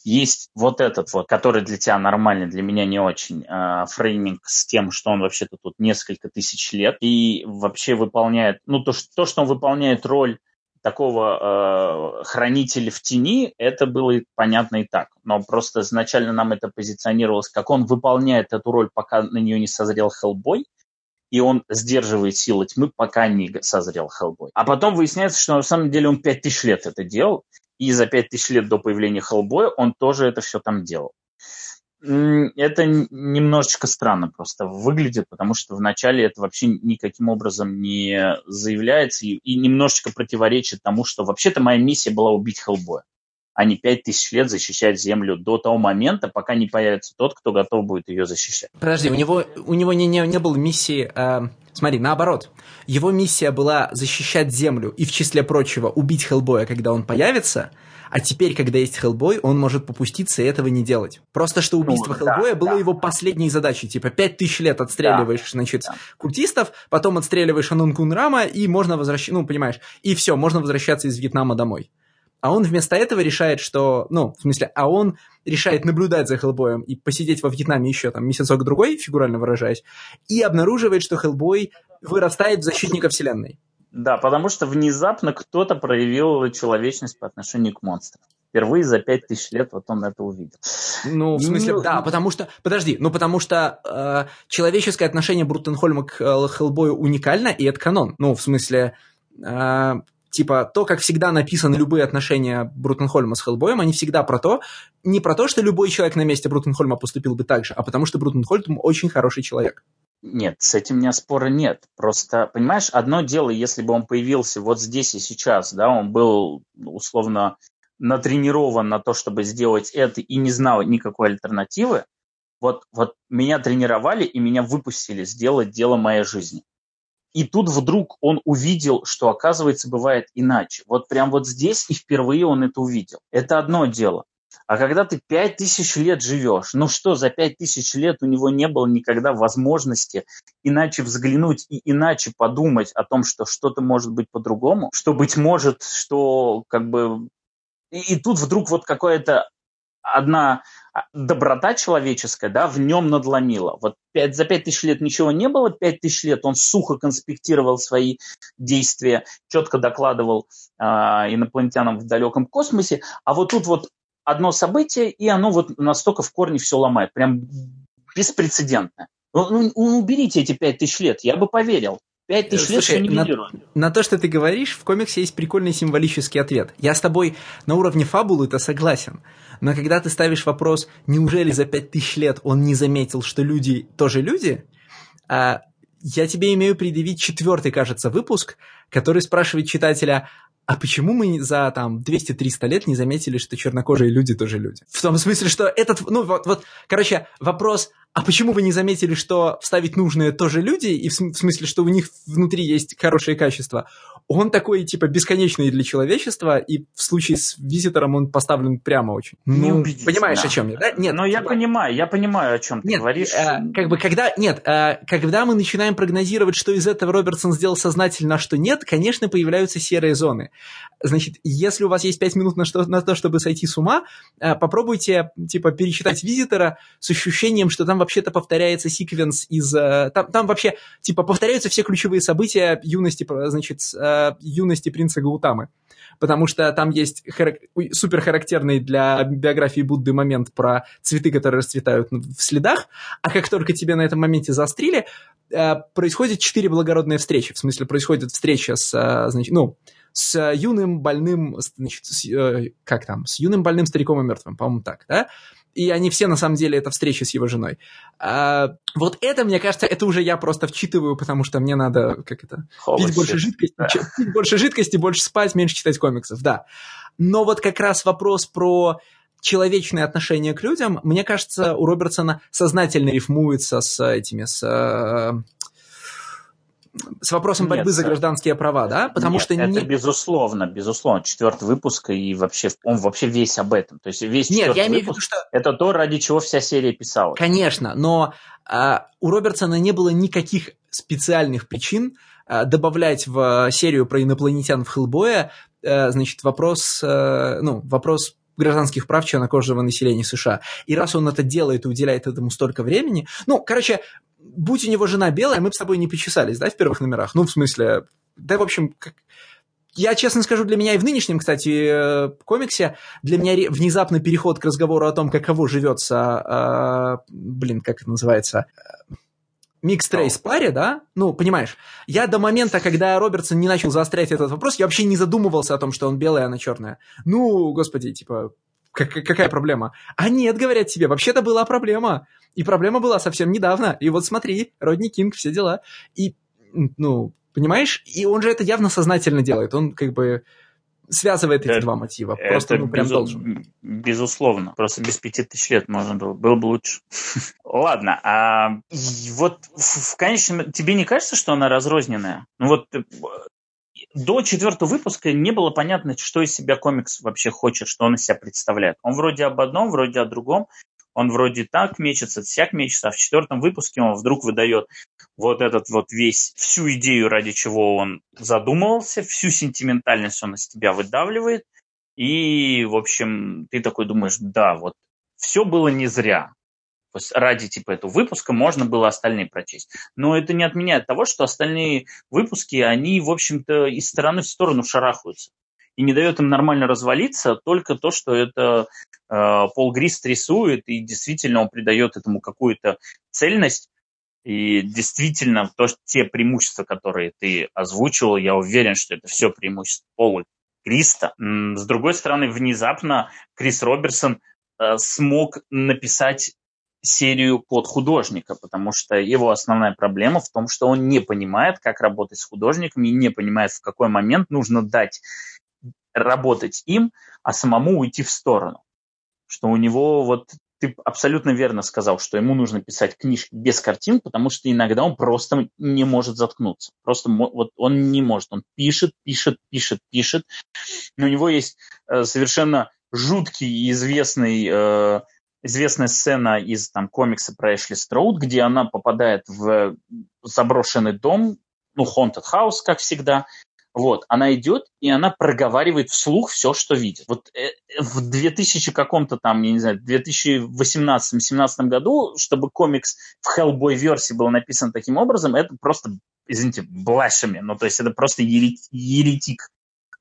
Есть вот этот вот, который для тебя нормальный, для меня не очень, э, фрейминг с тем, что он вообще-то тут несколько тысяч лет и вообще выполняет, ну, то, что, то, что он выполняет роль такого э, хранителя в тени, это было понятно и так. Но просто изначально нам это позиционировалось, как он выполняет эту роль, пока на нее не созрел Хеллбой, и он сдерживает силы тьмы, пока не созрел Хеллбой. А потом выясняется, что на самом деле он 5000 лет это делал, и за 5000 лет до появления Хеллбоя он тоже это все там делал это немножечко странно просто выглядит, потому что вначале это вообще никаким образом не заявляется и, и немножечко противоречит тому, что вообще-то моя миссия была убить Хеллбоя, а не пять тысяч лет защищать Землю до того момента, пока не появится тот, кто готов будет ее защищать. Подожди, у него, у него не, не, не было миссии... Э, смотри, наоборот. Его миссия была защищать Землю и, в числе прочего, убить Хеллбоя, когда он появится – а теперь, когда есть Хеллбой, он может попуститься и этого не делать. Просто что убийство ну, Хеллбоя да, было да. его последней задачей. Типа, пять тысяч лет отстреливаешь, да, значит, да. культистов, потом отстреливаешь Анун Кунрама, и можно возвращаться, ну, понимаешь, и все, можно возвращаться из Вьетнама домой. А он вместо этого решает, что, ну, в смысле, а он решает наблюдать за Хеллбоем и посидеть во Вьетнаме еще там месяцок-другой, фигурально выражаясь, и обнаруживает, что Хеллбой вырастает в защитника вселенной. Да, потому что внезапно кто-то проявил человечность по отношению к монстрам. Впервые за пять тысяч лет вот он это увидел. Ну, в смысле, ну, да, потому что... Подожди, ну потому что э, человеческое отношение Бруттенхольма к э, Хеллбою уникально, и это канон. Ну, в смысле... Э, типа, то, как всегда написаны любые отношения Бруттенхольма с Хеллбоем, они всегда про то, не про то, что любой человек на месте Бруттенхольма поступил бы так же, а потому что Бруттенхольм очень хороший человек. Нет, с этим у меня спора нет. Просто, понимаешь, одно дело, если бы он появился вот здесь и сейчас, да, он был условно натренирован на то, чтобы сделать это и не знал никакой альтернативы, вот, вот меня тренировали и меня выпустили сделать дело моей жизни. И тут вдруг он увидел, что, оказывается, бывает иначе. Вот прям вот здесь и впервые он это увидел. Это одно дело. А когда ты пять тысяч лет живешь, ну что, за пять тысяч лет у него не было никогда возможности иначе взглянуть и иначе подумать о том, что что-то может быть по-другому, что, быть может, что как бы... И, и тут вдруг вот какая-то одна доброта человеческая, да, в нем надломила. Вот 5, за пять тысяч лет ничего не было, пять тысяч лет он сухо конспектировал свои действия, четко докладывал э, инопланетянам в далеком космосе, а вот тут вот одно событие, и оно вот настолько в корне все ломает. Прям беспрецедентно. Ну, ну уберите эти пять тысяч лет, я бы поверил. Пять тысяч лет Слушай, на, на то, что ты говоришь, в комиксе есть прикольный символический ответ. Я с тобой на уровне фабулы-то согласен. Но когда ты ставишь вопрос, неужели за пять тысяч лет он не заметил, что люди тоже люди, а, я тебе имею предъявить четвертый, кажется, выпуск, который спрашивает читателя, а почему мы за там 200-300 лет не заметили, что чернокожие люди тоже люди? В том смысле, что этот, ну вот, вот, короче, вопрос, а почему вы не заметили, что вставить нужные тоже люди, и в смысле, что у них внутри есть хорошие качества? Он такой, типа, бесконечный для человечества, и в случае с визитором он поставлен прямо очень. Ну, понимаешь, о чем я, да? Нет. Но типа... я понимаю, я понимаю, о чем ты нет, говоришь. Э, как бы, когда, нет, э, когда мы начинаем прогнозировать, что из этого Робертсон сделал сознательно, а что нет, конечно, появляются серые зоны. Значит, если у вас есть пять минут на, что, на то, чтобы сойти с ума, э, попробуйте, типа, перечитать визитора с ощущением, что там вообще-то повторяется секвенс из... Э, там, там вообще, типа, повторяются все ключевые события юности, значит, э, юности принца Гаутамы. Потому что там есть харак... супер характерный для биографии Будды момент про цветы, которые расцветают в следах, а как только тебе на этом моменте заострили, э, происходит четыре благородные встречи. В смысле, происходит встреча с, значит, ну, с юным больным, значит, с, как там, с юным больным стариком и мертвым, по-моему, так, да? И они все на самом деле это встреча с его женой. А, вот это, мне кажется, это уже я просто вчитываю, потому что мне надо, как это, пить больше жидкости, да. пить больше жидкости, больше спать, меньше читать комиксов, да. Но вот как раз вопрос про человечное отношение к людям, мне кажется, у Робертсона сознательно рифмуется с этими, с с вопросом борьбы нет, за гражданские права, да? Потому нет, что это не... безусловно, безусловно, четвертый выпуск и вообще он вообще весь об этом. То есть весь нет, я имею выпуск в виду, что... это то, ради чего вся серия писалась. Конечно, но а, у Робертсона не было никаких специальных причин а, добавлять в серию про инопланетян в Хеллбоя, а, значит, вопрос, а, ну, вопрос гражданских прав чернокожего населения США. И раз он это делает и уделяет этому столько времени... Ну, короче, будь у него жена белая, мы бы с тобой не причесались, да, в первых номерах. Ну, в смысле, да, в общем, как... Я честно скажу, для меня и в нынешнем, кстати, э, комиксе, для меня внезапный переход к разговору о том, каково живется, э, блин, как это называется, микс трейс паре, да, ну, понимаешь, я до момента, когда Робертсон не начал заострять этот вопрос, я вообще не задумывался о том, что он белая, а она черная. Ну, господи, типа, как, какая проблема? А нет, говорят тебе, вообще-то была проблема. И проблема была совсем недавно. И вот смотри, Родни Кинг, все дела. И, ну, понимаешь? И он же это явно сознательно делает. Он как бы связывает эти это, два мотива. Просто это ну, прям безу- должен. Безусловно. Просто без пяти тысяч лет можно было. Было бы лучше. *laughs* Ладно. А вот в конечном... Тебе не кажется, что она разрозненная? Ну вот э, до четвертого выпуска не было понятно, что из себя комикс вообще хочет, что он из себя представляет. Он вроде об одном, вроде о другом. Он вроде так мечется, всяк мечется, а в четвертом выпуске он вдруг выдает вот этот вот весь, всю идею, ради чего он задумывался, всю сентиментальность он из тебя выдавливает. И, в общем, ты такой думаешь, да, вот все было не зря. То есть ради типа этого выпуска можно было остальные прочесть. Но это не отменяет того, что остальные выпуски, они, в общем-то, из стороны в сторону шарахаются. И не дает им нормально развалиться только то, что это э, Пол Грист рисует, и действительно он придает этому какую-то цельность. И действительно, то, что те преимущества, которые ты озвучивал, я уверен, что это все преимущество Пола Криста. С другой стороны, внезапно Крис Роберсон э, смог написать серию под художника, потому что его основная проблема в том, что он не понимает, как работать с художниками, и не понимает, в какой момент нужно дать работать им, а самому уйти в сторону. Что у него, вот ты абсолютно верно сказал, что ему нужно писать книжки без картин, потому что иногда он просто не может заткнуться. Просто вот он не может. Он пишет, пишет, пишет, пишет. Но у него есть э, совершенно жуткий и известный э, известная сцена из там, комикса про Эшли Строуд, где она попадает в заброшенный дом, ну, haunted house, как всегда. Вот, она идет, и она проговаривает вслух все, что видит. Вот э, в 2000 каком-то там, я не знаю, 2018-2017 году, чтобы комикс в Hellboy версии был написан таким образом, это просто, извините, блашами. Ну, то есть это просто еретик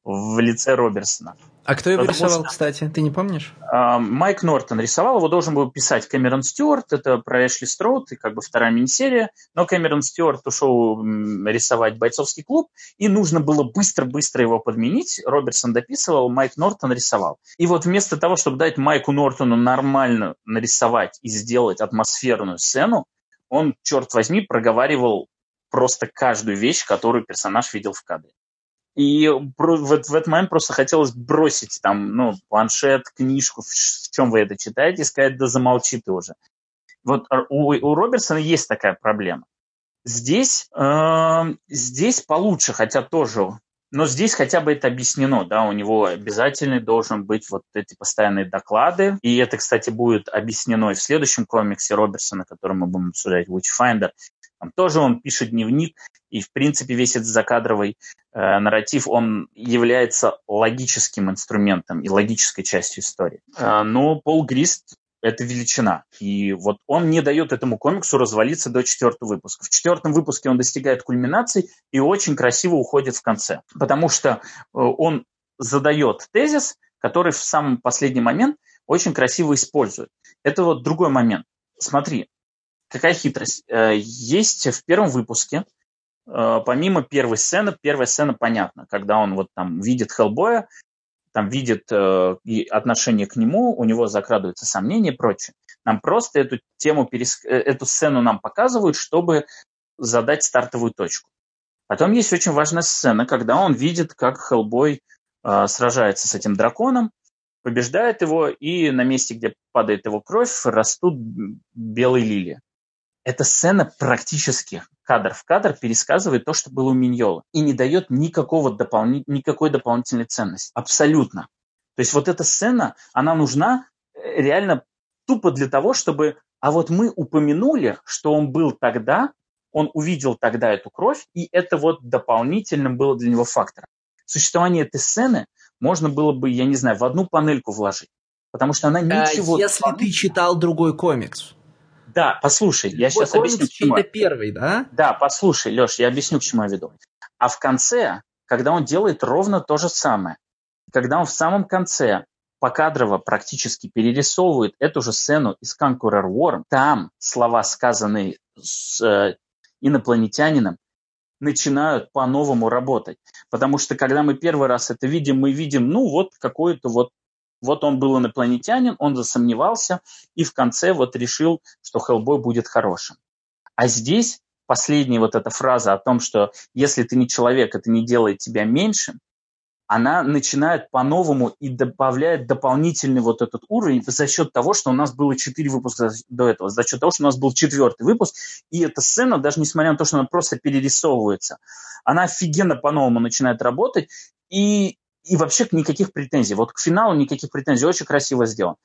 в лице Роберсона. А кто его Потому рисовал, что, кстати? Ты не помнишь? Э, Майк Нортон рисовал, его должен был писать Кэмерон Стюарт, это про Эшли Строуд, и как бы вторая мини-серия, но Кэмерон Стюарт ушел рисовать «Бойцовский клуб», и нужно было быстро-быстро его подменить. Роберсон дописывал, Майк Нортон рисовал. И вот вместо того, чтобы дать Майку Нортону нормально нарисовать и сделать атмосферную сцену, он, черт возьми, проговаривал просто каждую вещь, которую персонаж видел в кадре. И в, этот момент просто хотелось бросить там, ну, планшет, книжку, в, чем вы это читаете, и сказать, да замолчи ты уже. Вот у, у Робертсона есть такая проблема. Здесь, э, здесь получше, хотя тоже, но здесь хотя бы это объяснено, да, у него обязательно должен быть вот эти постоянные доклады, и это, кстати, будет объяснено и в следующем комиксе Робертсона, который мы будем обсуждать, Witchfinder, там тоже он пишет дневник, и, в принципе, весь этот закадровый э, нарратив, он является логическим инструментом и логической частью истории. Э, но Пол Грист это величина. И вот он не дает этому комиксу развалиться до четвертого выпуска. В четвертом выпуске он достигает кульминации и очень красиво уходит в конце. Потому что э, он задает тезис, который в самый последний момент очень красиво использует. Это вот другой момент. Смотри, какая хитрость. Э, есть в первом выпуске, э, помимо первой сцены, первая сцена понятна, когда он вот там видит Хеллбоя, там видит э, отношение к нему, у него закрадываются сомнения и прочее. Нам просто эту тему, эту сцену нам показывают, чтобы задать стартовую точку. Потом есть очень важная сцена, когда он видит, как Хеллбой сражается с этим драконом, побеждает его, и на месте, где падает его кровь, растут белые лилии. Эта сцена практически кадр в кадр пересказывает то, что было у Миньола, и не дает никакого дополни... никакой дополнительной ценности. Абсолютно. То есть вот эта сцена, она нужна э, реально тупо для того, чтобы... А вот мы упомянули, что он был тогда, он увидел тогда эту кровь, и это вот дополнительным было для него фактором. Существование этой сцены можно было бы, я не знаю, в одну панельку вложить. Потому что она ничего... А если ты читал другой комикс? Да, послушай, я сейчас объясню, к чему. Первый, да? Да, послушай, Леш, я объясню, к чему я веду. А в конце, когда он делает ровно то же самое, когда он в самом конце покадрово практически перерисовывает эту же сцену из Conqueror War, там слова, сказанные с э, инопланетянином, начинают по-новому работать. Потому что когда мы первый раз это видим, мы видим, ну, вот какое-то вот вот он был инопланетянин, он засомневался и в конце вот решил, что Хеллбой будет хорошим. А здесь последняя вот эта фраза о том, что если ты не человек, это не делает тебя меньшим, она начинает по-новому и добавляет дополнительный вот этот уровень за счет того, что у нас было четыре выпуска до этого, за счет того, что у нас был четвертый выпуск, и эта сцена, даже несмотря на то, что она просто перерисовывается, она офигенно по-новому начинает работать, и и вообще никаких претензий. Вот к финалу никаких претензий, очень красиво сделан.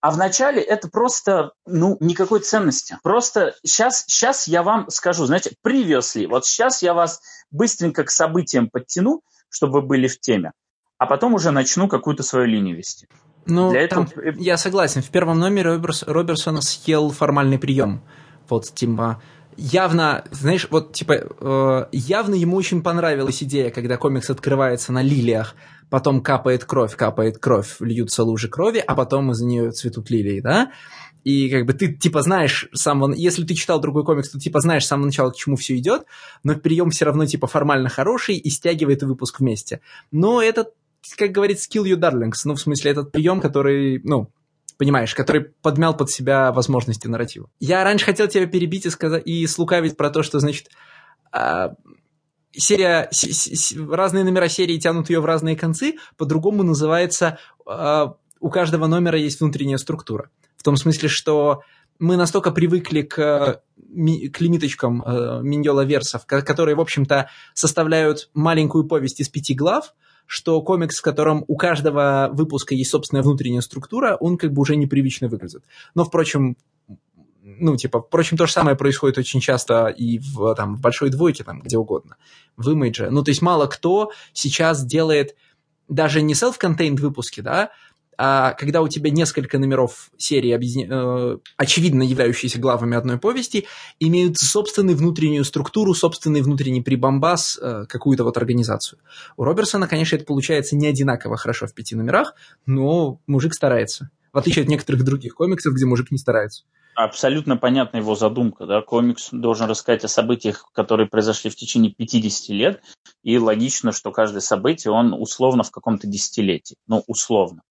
А в начале это просто, ну, никакой ценности. Просто сейчас, сейчас я вам скажу, знаете, previously, вот сейчас я вас быстренько к событиям подтяну, чтобы вы были в теме, а потом уже начну какую-то свою линию вести. Ну, Для этого... там, я согласен. В первом номере Роберс, Роберсон съел формальный прием. Вот, типа, явно, знаешь, вот типа э, явно ему очень понравилась идея, когда комикс открывается на лилиях, потом капает кровь, капает кровь, льются лужи крови, а потом из нее цветут лилии, да? И как бы ты типа знаешь самого... Если ты читал другой комикс, то типа знаешь с самого начала, к чему все идет, но прием все равно типа формально хороший и стягивает выпуск вместе. Но это, как говорит, skill you darlings. Ну, в смысле, этот прием, который, ну, понимаешь, который подмял под себя возможности нарратива. Я раньше хотел тебя перебить и, сказать, и слукавить про то, что, значит, э, серия, с, с, разные номера серии тянут ее в разные концы, по-другому называется, э, у каждого номера есть внутренняя структура. В том смысле, что мы настолько привыкли к, к лимиточкам э, Миньола-версов, которые, в общем-то, составляют маленькую повесть из пяти глав, что комикс, в котором у каждого выпуска есть собственная внутренняя структура, он как бы уже непривычно выглядит. Но, впрочем, ну, типа, впрочем, то же самое происходит очень часто и в, там, в большой двойке, там, где угодно, в имидже. Ну, то есть мало кто сейчас делает даже не self-contained выпуски, да, а когда у тебя несколько номеров серии, объединя... э, очевидно являющиеся главами одной повести, имеют собственную внутреннюю структуру, собственный внутренний прибамбас, э, какую-то вот организацию. У Роберсона, конечно, это получается не одинаково хорошо в пяти номерах, но мужик старается. В отличие от некоторых других комиксов, где мужик не старается. Абсолютно понятна его задумка. Да? Комикс должен рассказать о событиях, которые произошли в течение 50 лет, и логично, что каждое событие, он условно в каком-то десятилетии. Ну, условно.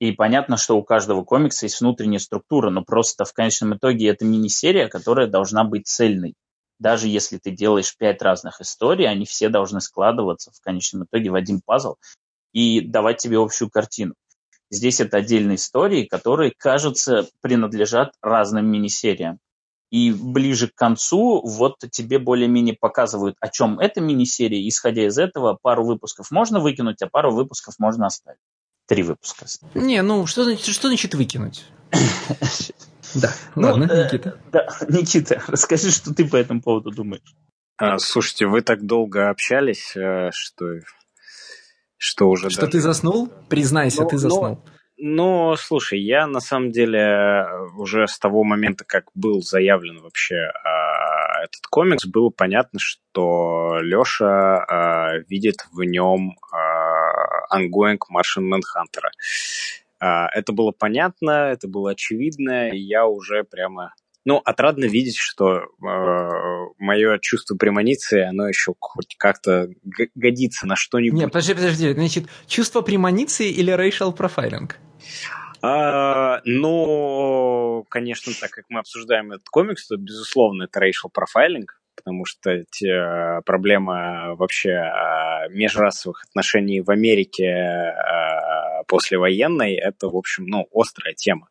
И понятно, что у каждого комикса есть внутренняя структура, но просто в конечном итоге это мини-серия, которая должна быть цельной. Даже если ты делаешь пять разных историй, они все должны складываться в конечном итоге в один пазл и давать тебе общую картину. Здесь это отдельные истории, которые, кажется, принадлежат разным мини-сериям. И ближе к концу вот тебе более-менее показывают, о чем эта мини-серия. Исходя из этого, пару выпусков можно выкинуть, а пару выпусков можно оставить. Три выпуска. Не, ну что значит, что значит выкинуть? Да, ладно, ну, Никита. Да, Никита, расскажи, что ты по этому поводу думаешь. А, слушайте, вы так долго общались, э, что что уже Что даже... ты заснул? Признайся, но, ты заснул. Ну, слушай, я на самом деле уже с того момента, как был заявлен вообще э, этот комикс, было понятно, что Леша э, видит в нем э, ongoing Martian Manhunter. Э, это было понятно, это было очевидно, и я уже прямо ну, отрадно видеть, что э, мое чувство прemoniции, оно еще хоть как-то годится на что-нибудь. Нет, подожди, подожди. Значит, чувство прemoniции или racial profiling? А, ну, конечно, так как мы обсуждаем этот комикс, то, безусловно, это racial profiling, потому что эти, проблема вообще а, межрасовых отношений в Америке а, послевоенной, это, в общем, ну, острая тема.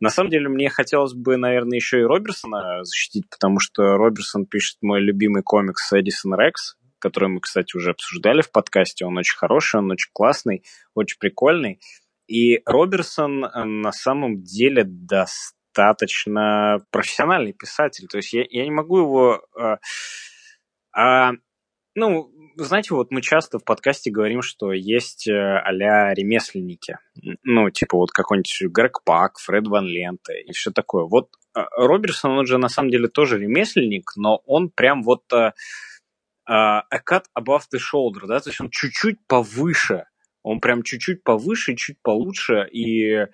На самом деле, мне хотелось бы, наверное, еще и Роберсона защитить, потому что Роберсон пишет мой любимый комикс Эдисон Рекс, который мы, кстати, уже обсуждали в подкасте. Он очень хороший, он очень классный, очень прикольный. И Роберсон э, на самом деле достаточно профессиональный писатель. То есть я, я не могу его... Э, а, ну, знаете, вот мы часто в подкасте говорим, что есть э, а ремесленники. Ну, типа вот какой-нибудь Грег Пак, Фред Ван Ленте и все такое. Вот э, Роберсон, он же на самом деле тоже ремесленник, но он прям вот uh, a cut above the shoulder, да, то есть он чуть-чуть повыше, он прям чуть-чуть повыше, чуть получше, и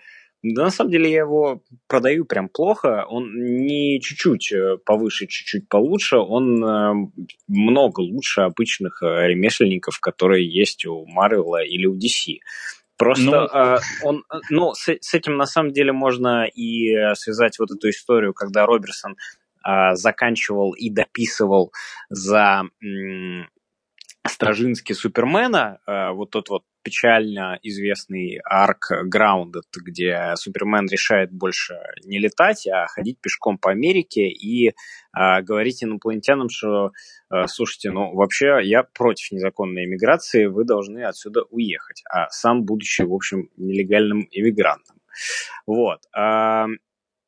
да, на самом деле я его продаю прям плохо. Он не чуть-чуть э, повыше, чуть-чуть получше. Он э, много лучше обычных э, ремесленников, которые есть у Марвела или у DC. Просто ну, э, он, ну, с, с этим на самом деле можно и связать вот эту историю, когда Роберсон заканчивал и дописывал за Стражинский Супермена, э, вот тот вот печально известный арк Grounded, где Супермен решает больше не летать, а ходить пешком по Америке и а, говорить инопланетянам, что а, слушайте, ну вообще я против незаконной иммиграции, вы должны отсюда уехать, а сам будучи, в общем, нелегальным иммигрантом. Вот.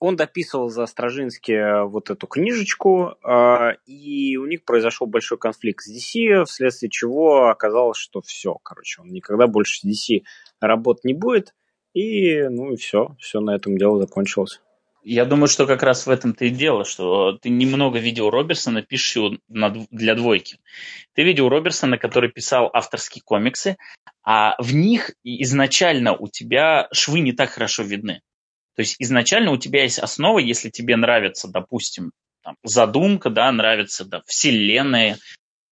Он дописывал за Стражински э, вот эту книжечку, э, и у них произошел большой конфликт с DC, вследствие чего оказалось, что все, короче, он никогда больше с DC работать не будет, и ну и все, все на этом дело закончилось. Я думаю, что как раз в этом-то и дело, что ты немного видел Роберсона, пишешь его для двойки. Ты видел Роберсона, который писал авторские комиксы, а в них изначально у тебя швы не так хорошо видны. То есть изначально у тебя есть основа, если тебе нравится, допустим, там, задумка, да, нравится да, вселенная,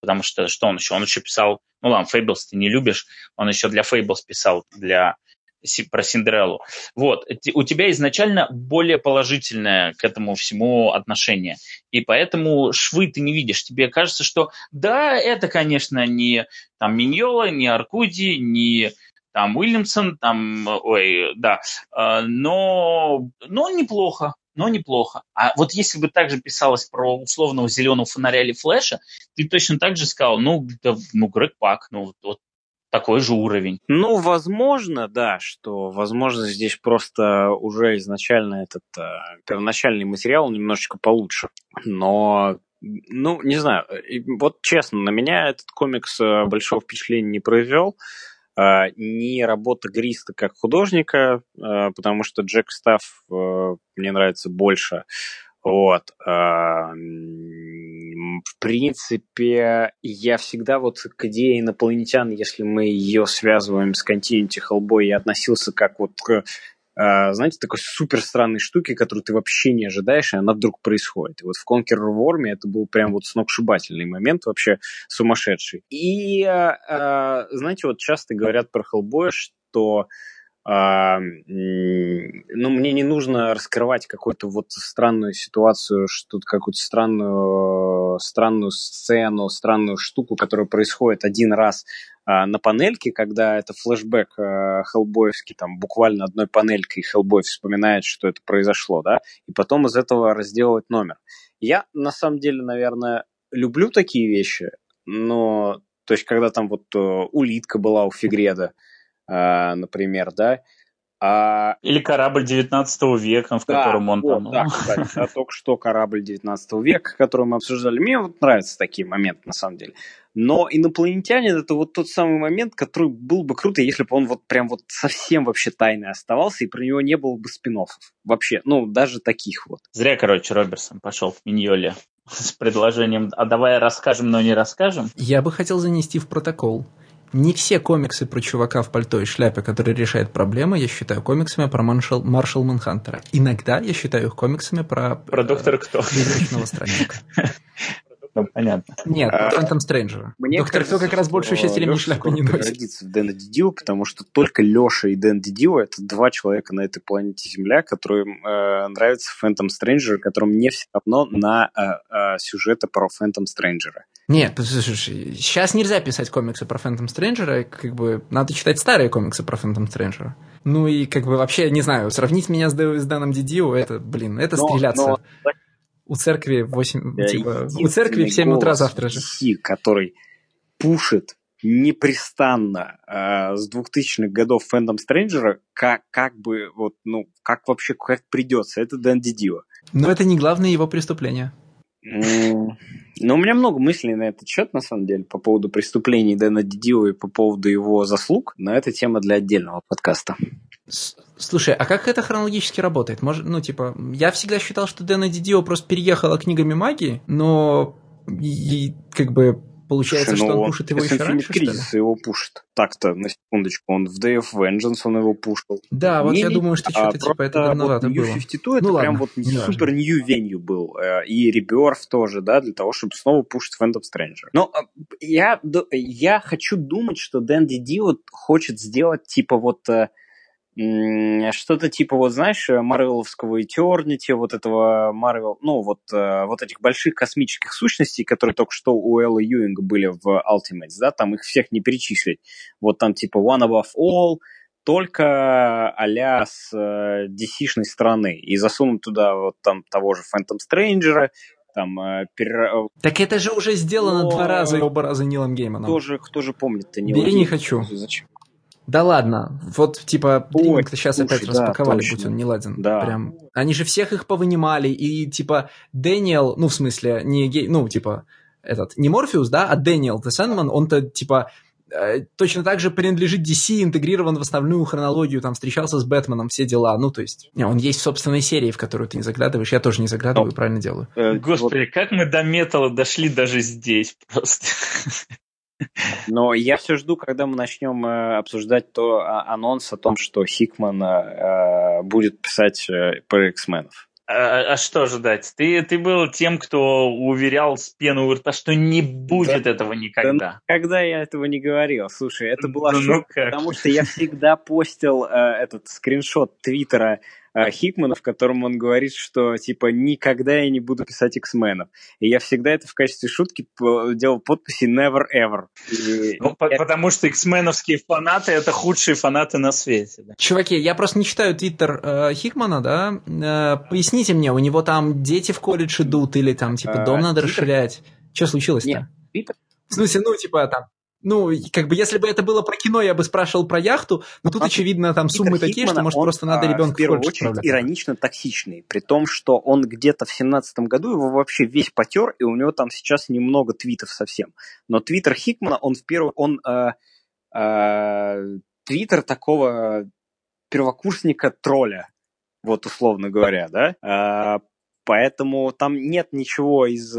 потому что что он еще? Он еще писал, ну ладно, Фейблс ты не любишь, он еще для Фейблс писал, для про Синдереллу. Вот, у тебя изначально более положительное к этому всему отношение. И поэтому швы ты не видишь. Тебе кажется, что да, это, конечно, не там Миньола, не Аркуди, не там Уильямсон, там, ой, да, э, но, но неплохо, но неплохо. А вот если бы также писалось про условного зеленого фонаря или флеша, ты точно так же сказал, ну, да, ну, Грег Пак, ну, вот такой же уровень. Ну, возможно, да, что, возможно, здесь просто уже изначально этот э, первоначальный материал немножечко получше. Но, ну, не знаю, вот честно, на меня этот комикс э, большого впечатления не произвел. Э, ни работа Гриста как художника, э, потому что Джек Стафф э, мне нравится больше. Вот. Э, в принципе, я всегда вот к идее инопланетян, если мы ее связываем с Continuity Hellboy, я относился как вот к а, знаете, такой супер странной штуки, которую ты вообще не ожидаешь, и она вдруг происходит. И вот в Conqueror Worm это был прям вот сногсшибательный момент, вообще сумасшедший. И, а, а, знаете, вот часто говорят про Hellboy, что ну, мне не нужно раскрывать какую-то вот странную ситуацию, что-то какую-то странную, странную сцену, странную штуку, которая происходит один раз а, на панельке, когда это флешбэк Хеллбоевский, там буквально одной панелькой Хеллбой вспоминает, что это произошло, да, и потом из этого разделывать номер. Я, на самом деле, наверное, люблю такие вещи, но, то есть, когда там вот э, улитка была у Фигреда, например, да, а... Или корабль 19 века, в да, котором он вот, там... Да, кстати, да, *laughs* только что корабль 19 века, который мы обсуждали. Мне вот нравятся такие моменты, на самом деле. Но инопланетянин это вот тот самый момент, который был бы круто, если бы он вот прям вот совсем вообще тайный оставался, и про него не было бы спин -оффов. Вообще, ну, даже таких вот. Зря, короче, Роберсон пошел в Миньоле *laughs* с предложением «А давай расскажем, но не расскажем». Я бы хотел занести в протокол не все комиксы про чувака в пальто и шляпе, который решает проблемы, я считаю комиксами про Маршал, Маршал Манхантера. Иногда я считаю их комиксами про... Про доктора Кто. Призрачного странника. *laughs* Ну, понятно. Нет, а, Фэнтом Стрэнджера. Мне Доктор Кто как раз большую часть времени шляпы не носит. родится в Дэна Дидио, потому что только Леша и Дэн Дидио — это два человека на этой планете Земля, которым э, нравится Фэнтом Стрэнджер, которым не все равно на э, э, сюжеты про Фэнтом Стрэнджера. Нет, слушай, сейчас нельзя писать комиксы про Фэнтом Стрэнджера, как бы надо читать старые комиксы про Фэнтом Стрэнджера. Ну и как бы вообще, не знаю, сравнить меня с, с Дэном Дидио, это, блин, это но, стреляться. Но, у церкви в 8, да, типа, у церкви в 7 утра завтра же. Который пушит непрестанно э, с 2000-х годов Фэндом Стрэнджера, как, как бы, вот, ну, как вообще, как придется, это Дэн Дидио. Но это не главное его преступление. Ну, у меня много мыслей на этот счет, на самом деле, по поводу преступлений Дэна Дидио и по поводу его заслуг, но это тема для отдельного подкаста. Слушай, а как это хронологически работает? Может, ну, типа, я всегда считал, что Дэна Дидио просто переехала книгами магии, но и, как бы Получается, Слушай, что он ну, пушит его еще раньше, кризис его пушит. Так-то, на секундочку, он в Day of Vengeance он его пушил. Да, вот не, я думаю, что что-то а типа это давновато вот New было. 52 ну, это прям вот супер new venue был. Э, и Rebirth тоже, да, для того, чтобы снова пушить Phantom Stranger. Но а, я, я хочу думать, что Дэн Диди вот хочет сделать типа вот э, что-то типа, вот знаешь, Марвеловского Eternity, вот этого Марвел, ну, вот, э, вот этих больших космических сущностей, которые только что у Элла Юинга были в Ultimates, да, там их всех не перечислить. Вот там типа One Above All, только а с э, DC-шной стороны. И засунуть туда вот там того же Phantom Stranger, там... Э, пер... Так это же уже сделано Но... два раза, оба раза Нилом Гейманом. Кто же, кто же помнит-то Нила Бери не хочу. Зачем? Да ладно, вот типа Блинк-то сейчас слушай, опять да, распаковали, точно. будь он не ладен. Да. Прям. Они же всех их повынимали, и типа Дэниел, ну в смысле, не гей, ну типа этот, не Морфеус, да, а Дэниел Sandman, он-то типа э, точно так же принадлежит DC, интегрирован в основную хронологию, там встречался с Бэтменом, все дела. Ну, то есть, не, он есть в собственной серии, в которую ты не заглядываешь. Я тоже не заглядываю, Но. правильно делаю. Э, Господи, вот. как мы до металла дошли даже здесь просто. *laughs* Но я все жду, когда мы начнем э, обсуждать то а, анонс о том, что Хикман э, будет писать э, про X-менов. А, а что ждать? Ты, ты был тем, кто уверял с пену у рта, что не будет да, этого никогда. Да, когда я этого не говорил. Слушай, это была ну, шутка, ну потому что я всегда постил э, этот скриншот Твиттера Э, Хикмана, в котором он говорит, что типа никогда я не буду писать X-менов. И я всегда это в качестве шутки делал подписи Never Ever. И ну, я... Потому что X-меновские фанаты это худшие фанаты на свете. Да. Чуваки, я просто не читаю твиттер э, Хикмана, да? Э, поясните мне, у него там дети в колледж идут или там типа дом а, надо Twitter? расширять? Что случилось-то? Нет, Твиттер. В смысле, ну, типа, там, ну, как бы, если бы это было про кино, я бы спрашивал про яхту, но тут, очевидно, там суммы Питер такие, Хикмана, что, может, просто надо ребенка в первую очередь иронично токсичный, при том, что он где-то в семнадцатом году его вообще весь потер, и у него там сейчас немного твитов совсем. Но твиттер Хикмана, он в первую, он э, Твиттер такого первокурсника-тролля, вот условно говоря, да, поэтому там нет ничего из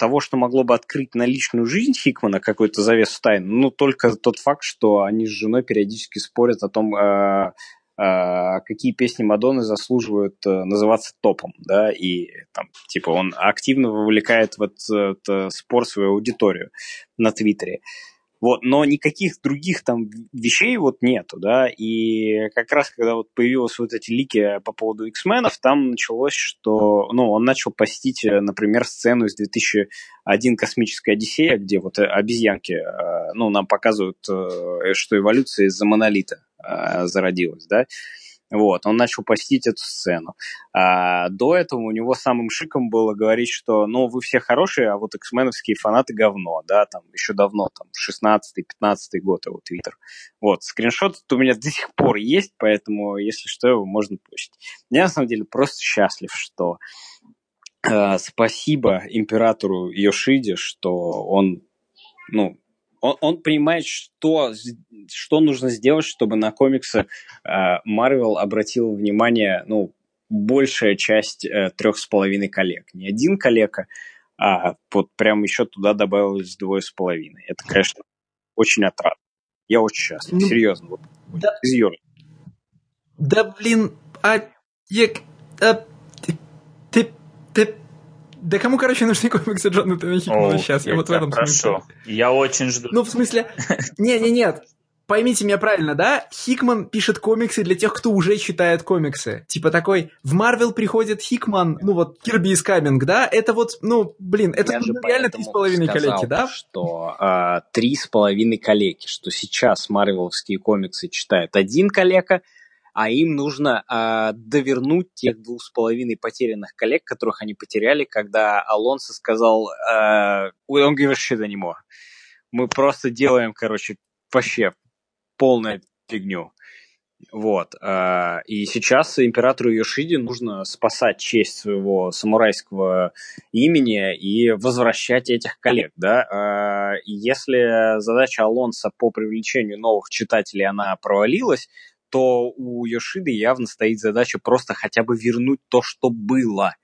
того, что могло бы открыть на личную жизнь Хикмана какой-то завес тайн, ну, только тот факт, что они с женой периодически спорят о том, э, э, какие песни Мадонны заслуживают э, называться топом, да, и там, типа, он активно вовлекает в этот, этот спор свою аудиторию на Твиттере. Вот, но никаких других там вещей вот нету, да, и как раз когда вот появились вот эти лики по поводу X-менов, там началось, что, ну, он начал постить, например, сцену из 2001 «Космическая Одиссея», где вот обезьянки, э, ну, нам показывают, э, что эволюция из-за монолита э, зародилась, да, вот, он начал постить эту сцену. А, до этого у него самым шиком было говорить, что, ну, вы все хорошие, а вот эксменовские фанаты говно, да, там, еще давно, там, 16-15 год его твиттер. Вот, скриншот у меня до сих пор есть, поэтому, если что, его можно пустить. Я, на самом деле, просто счастлив, что э, спасибо императору Йошиде, что он, ну, он, он понимает, что, что нужно сделать, чтобы на комиксы Марвел э, обратил внимание, ну, большая часть э, трех с половиной коллег. Не один коллега, а вот прям еще туда добавилось двое с половиной. Это, конечно, очень отрадно. Я очень счастлив, ну, серьезно. Вот, да. Да, блин, а, я, а ты, ты, да кому, короче, нужны комиксы Джонатана Хикмана сейчас? Я, вот в этом смысле. Я очень жду. Ну, в смысле... *laughs* Не-не-нет. Поймите меня правильно, да? Хикман пишет комиксы для тех, кто уже читает комиксы. Типа такой, в Марвел приходит Хикман, ну вот, Кирби из Каминг, да? Это вот, ну, блин, это ну, реально три с половиной коллеги, да? что а, три с половиной коллеги, что сейчас марвеловские комиксы читает один коллега, а им нужно э, довернуть тех двух с половиной потерянных коллег, которых они потеряли, когда Алонсо сказал э, «We don't give a shit anymore». Мы просто делаем, короче, вообще полную фигню. Вот. Э, и сейчас императору Йошиди нужно спасать честь своего самурайского имени и возвращать этих коллег. Да? Э, если задача Алонса по привлечению новых читателей она провалилась, то у Йошиды явно стоит задача просто хотя бы вернуть то, что было.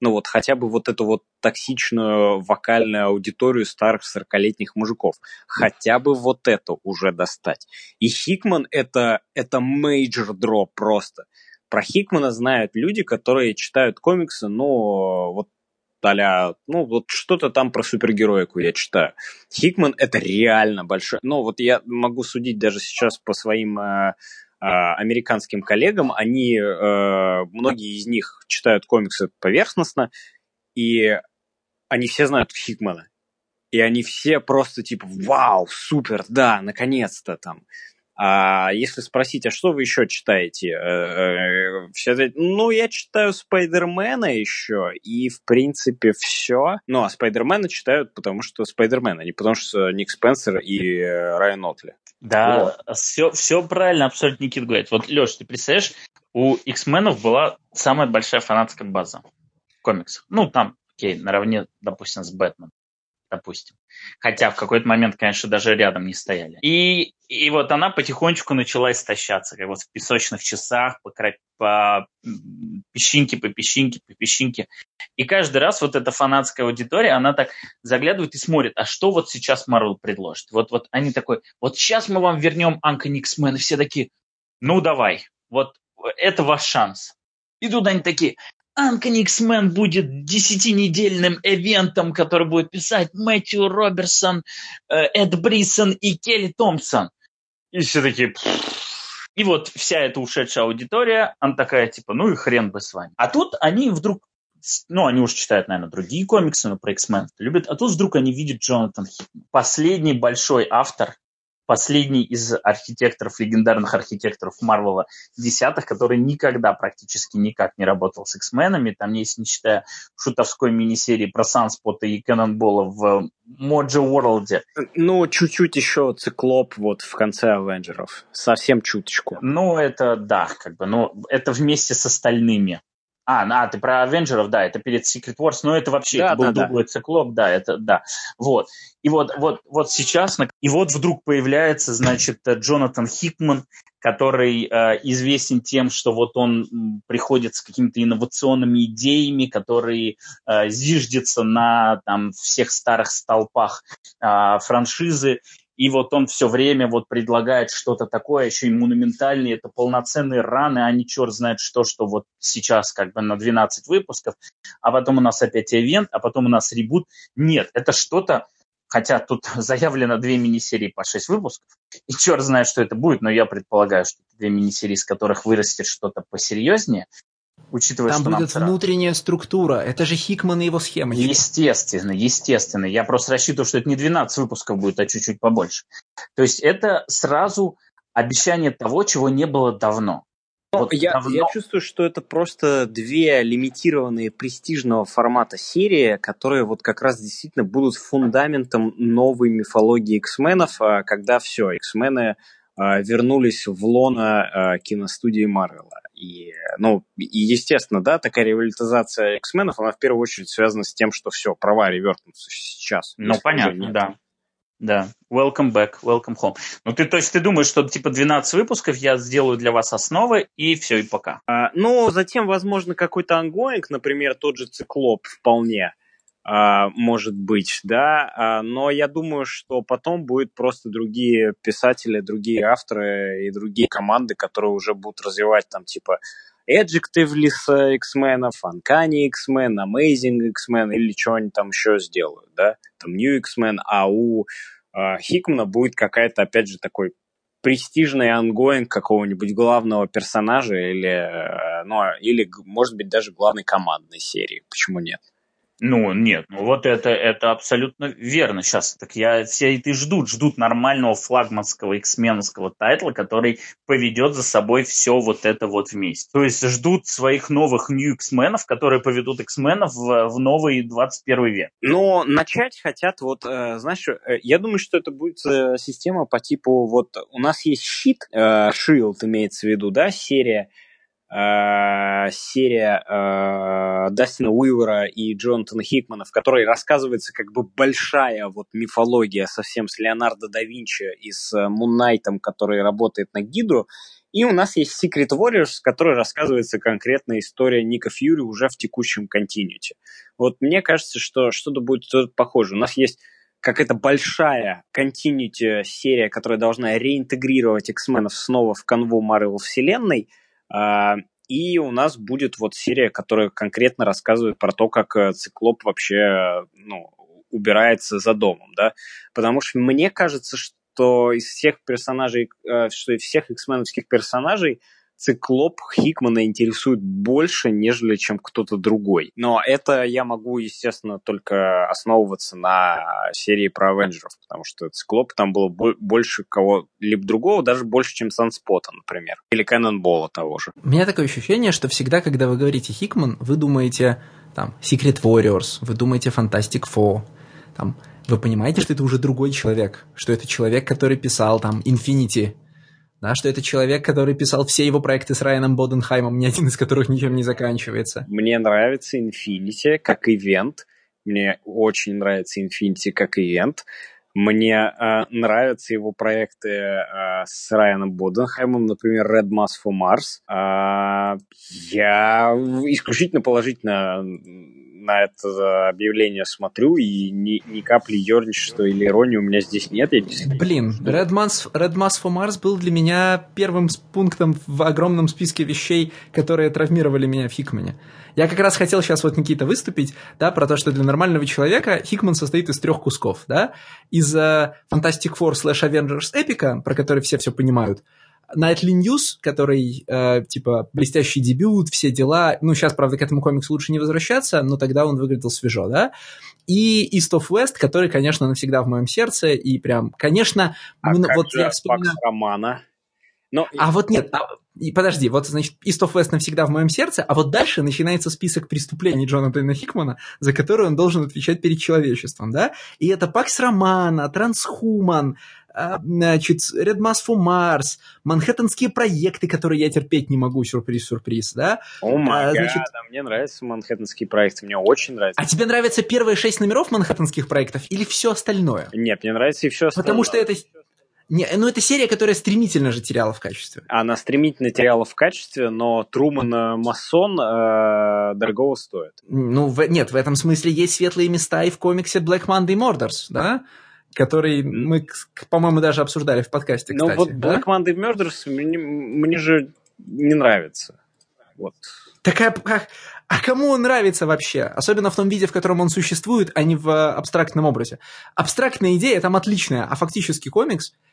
Ну вот хотя бы вот эту вот токсичную вокальную аудиторию старых 40-летних мужиков. Хотя бы вот это уже достать. И Хикман это, это major drop просто. Про Хикмана знают люди, которые читают комиксы, ну, вот а ну, вот что-то там про супергероику я читаю. Хикман это реально большой. Ну, вот я могу судить даже сейчас по своим э, американским коллегам. Они, э, многие из них читают комиксы поверхностно, и они все знают Хикмана. И они все просто типа, вау, супер, да, наконец-то там. А если спросить, а что вы еще читаете? Э, э, все ну, я читаю Спайдермена еще, и, в принципе, все. Ну, а Спайдермена читают, потому что Спайдермен, а не потому что Ник Спенсер и Райан Отли. Да, вот. все, все правильно абсолютно Никит говорит. Вот, Леш, ты представляешь, у X-менов была самая большая фанатская база в комиксах. Ну, там, окей, наравне, допустим, с Бэтменом допустим. Хотя в какой-то момент, конечно, даже рядом не стояли. И, и вот она потихонечку начала истощаться, как вот в песочных часах, по, по песчинке, по песчинке, по песчинке. И каждый раз вот эта фанатская аудитория, она так заглядывает и смотрит, а что вот сейчас Марвел предложит? Вот, вот они такой, вот сейчас мы вам вернем Анка Никсмен, и все такие, ну давай, вот это ваш шанс. И тут они такие, Анкониксмен будет десятинедельным эвентом, который будет писать Мэтью Роберсон, э, Эд Брисон и Келли Томпсон. И все такие... И вот вся эта ушедшая аудитория, она такая, типа, ну и хрен бы с вами. А тут они вдруг ну, они уже читают, наверное, другие комиксы, но про X-Men любят, а тут вдруг они видят Джонатан Хитман. Последний большой автор последний из архитекторов, легендарных архитекторов Марвела десятых, который никогда практически никак не работал с X-менами. Там, если не считая шутовской мини-серии про Санспота и Кэннонбола в Моджо Уорлде. Ну, чуть-чуть еще циклоп вот в конце Авенджеров. Совсем чуточку. Ну, это да, как бы, но это вместе с остальными А, а, ты про Авенджеров, да, это перед Secret Wars, но это вообще да, это был да, другой да. циклоп, да, это, да, вот. И вот, вот, вот сейчас, и вот вдруг появляется, значит, Джонатан Хикман, который э, известен тем, что вот он приходит с какими-то инновационными идеями, которые э, зиждется на там всех старых столпах э, франшизы, и вот он все время вот предлагает что-то такое, еще и монументальные, это полноценные раны, а не черт знает что, что вот сейчас как бы на 12 выпусков, а потом у нас опять ивент, а потом у нас ребут. Нет, это что-то, хотя тут *laughs* заявлено две мини-серии по 6 выпусков, и черт знает, что это будет, но я предполагаю, что две мини-серии, из которых вырастет что-то посерьезнее, учитывая, Там что будет нам внутренняя пора. структура. Это же Хикман и его схема. Естественно, естественно. Я просто рассчитываю, что это не 12 выпусков будет, а чуть-чуть побольше. То есть это сразу обещание того, чего не было давно. Ну, вот я, давно... я чувствую, что это просто две лимитированные престижного формата серии, которые вот как раз действительно будут фундаментом новой мифологии X-менов, а когда все, X-мены а, вернулись в лона а, киностудии Марвела. И, ну, и естественно, да, такая революционизация X-менов, она в первую очередь связана с тем, что все, права ревертнутся сейчас. Ну, понятно, да. Да, welcome back, welcome home. Ну, ты, то есть ты думаешь, что типа 12 выпусков я сделаю для вас основы, и все, и пока? А, ну, затем, возможно, какой-то ongoing, например, тот же циклоп вполне. А, может быть, да, а, но я думаю, что потом будет просто другие писатели, другие авторы и другие команды, которые уже будут развивать там типа Adjectiveless X-Men, Uncanny X-Men, Amazing X-Men или что они там еще сделают, да, там New X-Men, а у э, Хикмана будет какая-то, опять же, такой престижный ongoing какого-нибудь главного персонажа или, э, ну, или, может быть, даже главной командной серии. Почему нет? Ну, нет, ну вот это, это абсолютно верно сейчас. Так я, все и ждут, ждут нормального флагманского X-Men овского title а, который поведет за собой все вот это вот вместе. То есть ждут своих новых New X-Men ов, которые поведут X-Men ов в, в новый 21 век. Но начать хотят вот, э, знаешь, э, я думаю, что это будет э, система по типу вот у нас есть щит, Shield имеется в виду, да, серия, серия э, Дастина Уивера и Джонатана Хикмана, в которой рассказывается как бы большая вот мифология совсем с Леонардо да Винчи и с Муннайтом, который работает на Гидру. И у нас есть Secret Warriors, в которой рассказывается конкретная история Ника Фьюри уже в текущем континуте. Вот мне кажется, что что-то будет похоже. У нас есть какая-то большая континьюти серия, которая должна реинтегрировать X-менов снова в канву Марвел вселенной – и у нас будет вот серия, которая конкретно рассказывает про то, как э, циклоп вообще ну, убирается за домом, да. Потому что мне кажется, что из всех персонажей, э, что из всех x-меновских персонажей циклоп Хикмана интересует больше, нежели чем кто-то другой. Но это я могу, естественно, только основываться на серии про Авенджеров, потому что циклоп там было больше кого-либо другого, даже больше, чем Санспота, например. Или Кэннонбола того же. У меня такое ощущение, что всегда, когда вы говорите Хикман, вы думаете там Secret Warriors, вы думаете Fantastic Four, там, вы понимаете, что это уже другой человек, что это человек, который писал там Infinity, да, что это человек, который писал все его проекты с Райаном Боденхаймом, ни один из которых ничем не заканчивается. Мне нравится Infinity как ивент. Мне очень нравится Infinity как ивент. Мне э, нравятся его проекты э, с Райаном Боденхаймом, например, Red Mass for Mars. Э, я исключительно положительно на это объявление смотрю, и ни, ни капли ерничества или иронии у меня здесь нет. Я Блин, Red Mass, Red Mass for Mars был для меня первым пунктом в огромном списке вещей, которые травмировали меня в Хикмане. Я как раз хотел сейчас вот, Никита, выступить, да, про то, что для нормального человека Хикман состоит из трех кусков, да, из uh, Fantastic Four slash Avengers эпика, про который все все понимают, Nightly News, который, э, типа, блестящий дебют, все дела. Ну, сейчас, правда, к этому комиксу лучше не возвращаться, но тогда он выглядел свежо, да? И East of West, который, конечно, навсегда в моем сердце, и прям, конечно... А мы, как вот же я вспоминаю... Романа? Но... А вот нет, а, и подожди, вот, значит, East of West навсегда в моем сердце, а вот дальше начинается список преступлений Джонатана Хикмана, за которые он должен отвечать перед человечеством, да? И это Пакс Романа, Трансхуман, значит, Red Mass for Mars, манхэттенские проекты, которые я терпеть не могу, сюрприз-сюрприз, да? О май а, значит... да, мне нравятся манхэттенские проекты, мне очень нравится. А тебе нравятся первые шесть номеров манхэттенских проектов или все остальное? Нет, мне нравится и все остальное. Потому что это не, ну, это серия, которая стремительно же теряла в качестве. Она стремительно теряла в качестве, но Труман э, Масон э, дорогого стоит. Ну, в, нет, в этом смысле есть светлые места и в комиксе Black Monday Murders, да? Который мы, по-моему, даже обсуждали в подкасте, ну, кстати. Ну, вот да? Black Monday Murders мне, мне же не нравится. Вот. Такая, как, а кому он нравится вообще? Особенно в том виде, в котором он существует, а не в абстрактном образе. Абстрактная идея там отличная, а фактически комикс –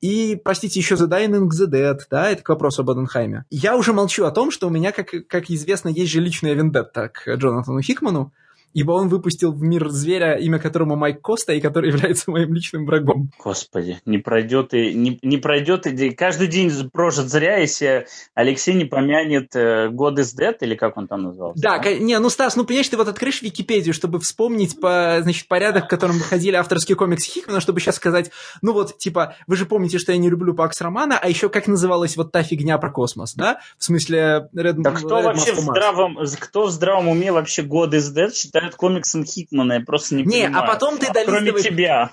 и, простите, еще The Dying the Dead, да, это к вопросу об Оденхайме. Я уже молчу о том, что у меня, как, как известно, есть же личная вендетта к Джонатану Хикману, ибо он выпустил в мир зверя, имя которому Майк Коста, и который *laughs* является моим личным врагом. Господи, не пройдет и не, не пройдет и каждый день прожит зря, если Алексей не помянет э, God is Dead, или как он там назывался? Да, да? не, ну Стас, ну понимаешь, ты вот открышь Википедию, чтобы вспомнить по, значит, порядок, в котором выходили авторские комиксы Хикмана, чтобы сейчас сказать, ну вот, типа, вы же помните, что я не люблю Пакс Романа, а еще как называлась вот та фигня про космос, да? В смысле Red Да кто Red вообще в здравом, кто в здравом уме вообще God is Dead считает считают комиксом Хикмана, я просто не, не а понимаю. а потом ты долистываешь... Кроме тебя.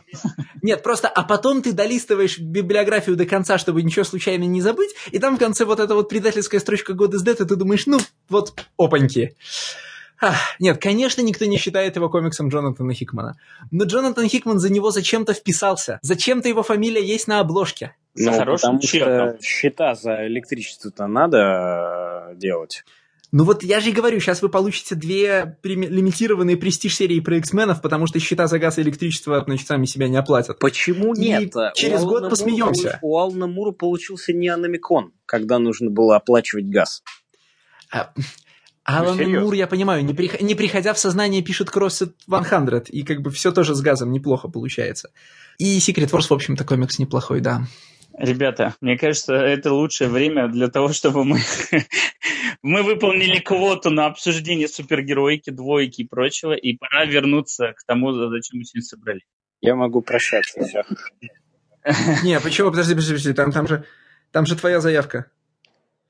Нет, просто, а потом ты долистываешь библиографию до конца, чтобы ничего случайно не забыть, и там в конце вот эта вот предательская строчка God is Dead, и ты думаешь, ну, вот, опаньки. Ах, нет, конечно, никто не считает его комиксом Джонатана Хикмана. Но Джонатан Хикман за него зачем-то вписался. Зачем-то его фамилия есть на обложке. Ну, потому чеком. что счета за электричество-то надо э, делать. Ну вот я же и говорю, сейчас вы получите две лимитированные престиж серии про X-менов, потому что счета за газ и электричество, значит, сами себя не оплатят. Почему и нет? через у год Алана посмеемся. Мура, у Алана Мура получился неономикон, когда нужно было оплачивать газ. А, Алан ну, Мур, я понимаю, не, при, не приходя в сознание, пишет CrossFit 100, и как бы все тоже с газом неплохо получается. И Secret Wars, в общем-то, комикс неплохой, да. Ребята, мне кажется, это лучшее время для того, чтобы мы, *laughs* мы выполнили квоту на обсуждение супергероики, двойки и прочего, и пора вернуться к тому, зачем мы сегодня собрали. Я могу прощаться, все. *laughs* Не, почему? Подожди, подожди, подожди, там, там, же, там же твоя заявка.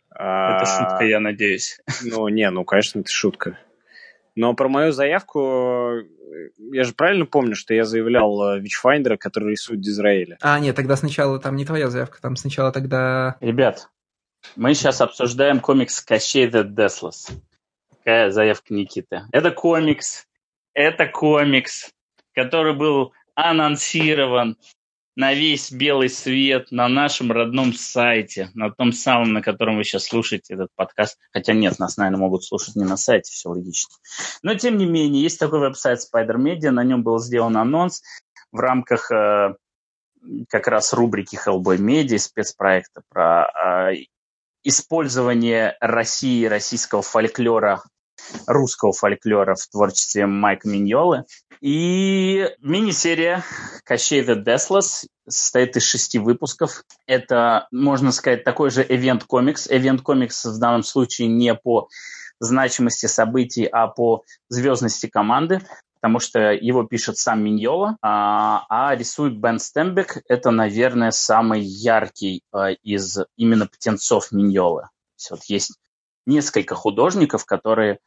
Это шутка, я надеюсь. Ну, не, ну, конечно, это шутка. Но про мою заявку, я же правильно помню, что я заявлял Witchfinder а, э, который рисует Дизраэля. А, нет, тогда сначала там не твоя заявка, там сначала тогда... Ребят, мы сейчас обсуждаем комикс Кощей the Deathless. Какая заявка Никиты? Это комикс, это комикс, который был анонсирован на весь белый свет на нашем родном сайте, на том самом, на котором вы сейчас слушаете этот подкаст. Хотя нет, нас, наверное, могут слушать не на сайте, все логично. Но, тем не менее, есть такой веб-сайт Spider Media, на нем был сделан анонс в рамках э, как раз рубрики Hellboy Media, спецпроекта про э, использование России, российского фольклора русского фольклора в творчестве Майка Миньолы. И мини-серия Кощей the Deathless состоит из шести выпусков. Это, можно сказать, такой же event-комикс. Event-комикс в данном случае не по значимости событий, а по звездности команды, потому что его пишет сам Миньола, а, а рисует Бен Стембек. Это, наверное, самый яркий а, из именно птенцов Миньолы. Вот есть несколько художников, которые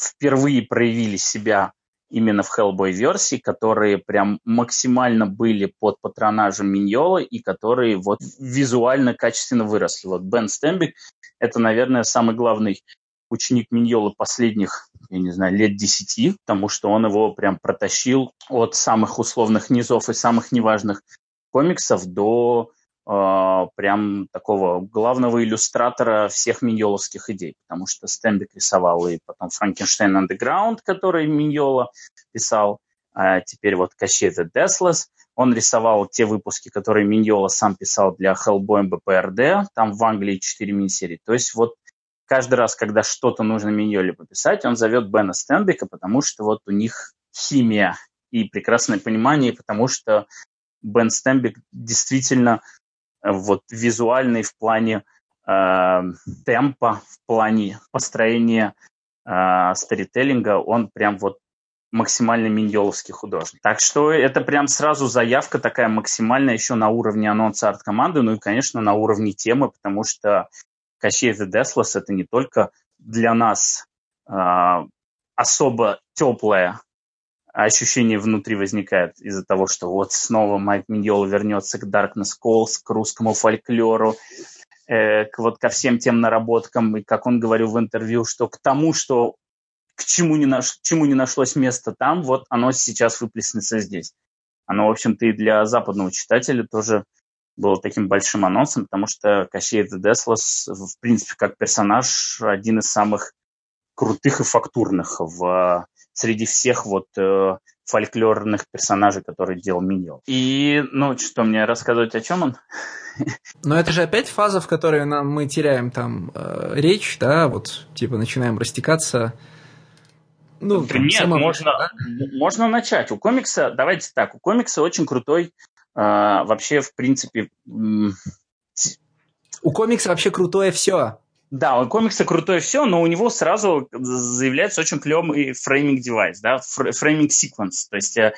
впервые проявили себя именно в Hellboy-версии, которые прям максимально были под патронажем Миньолы и которые вот визуально качественно выросли. Вот Бен Стембик – это, наверное, самый главный ученик Миньолы последних, я не знаю, лет десяти, потому что он его прям протащил от самых условных низов и самых неважных комиксов до прям такого главного иллюстратора всех миньоловских идей, потому что Стэмбик рисовал и потом Франкенштейн Underground, который Миньола писал, а теперь вот Кощей the Deathless. Он рисовал те выпуски, которые Миньола сам писал для Hellboy БПРД, там в Англии 4 мини-серии. То есть вот каждый раз, когда что-то нужно Миньоле пописать, он зовет Бена Стенбека, потому что вот у них химия и прекрасное понимание, потому что Бен Стембик действительно вот визуальный в плане э, темпа, в плане построения э, сторителлинга, он прям вот максимально миньоловский художник. Так что это прям сразу заявка такая максимальная еще на уровне анонса арт-команды, ну и, конечно, на уровне темы, потому что Кощей the Deathless это не только для нас э, особо теплое ощущение внутри возникает из-за того, что вот снова Майк Миньола вернется к Darkness Calls, к русскому фольклору, э, к, вот ко всем тем наработкам, и как он говорил в интервью, что к тому, что к чему не, наш, чему не нашлось места там, вот оно сейчас выплеснется здесь. Оно, в общем-то, и для западного читателя тоже было таким большим анонсом, потому что Кощей the в принципе, как персонаж, один из самых крутых и фактурных в, среди всех вот э, фольклорных персонажей, которые делал Миньон. И, ну, что мне рассказывать, о чем он? Но это же опять фаза, в которой нам, мы теряем там э, речь, да, вот, типа, начинаем растекаться. Ну, там, Нет, сама... можно, да? можно начать. У комикса, давайте так, у комикса очень крутой, э, вообще, в принципе... У комикса вообще крутое все. Да, у комикса крутое все, но у него сразу заявляется очень клевый фрейминг девайс, да, фрейминг секвенс, то есть э,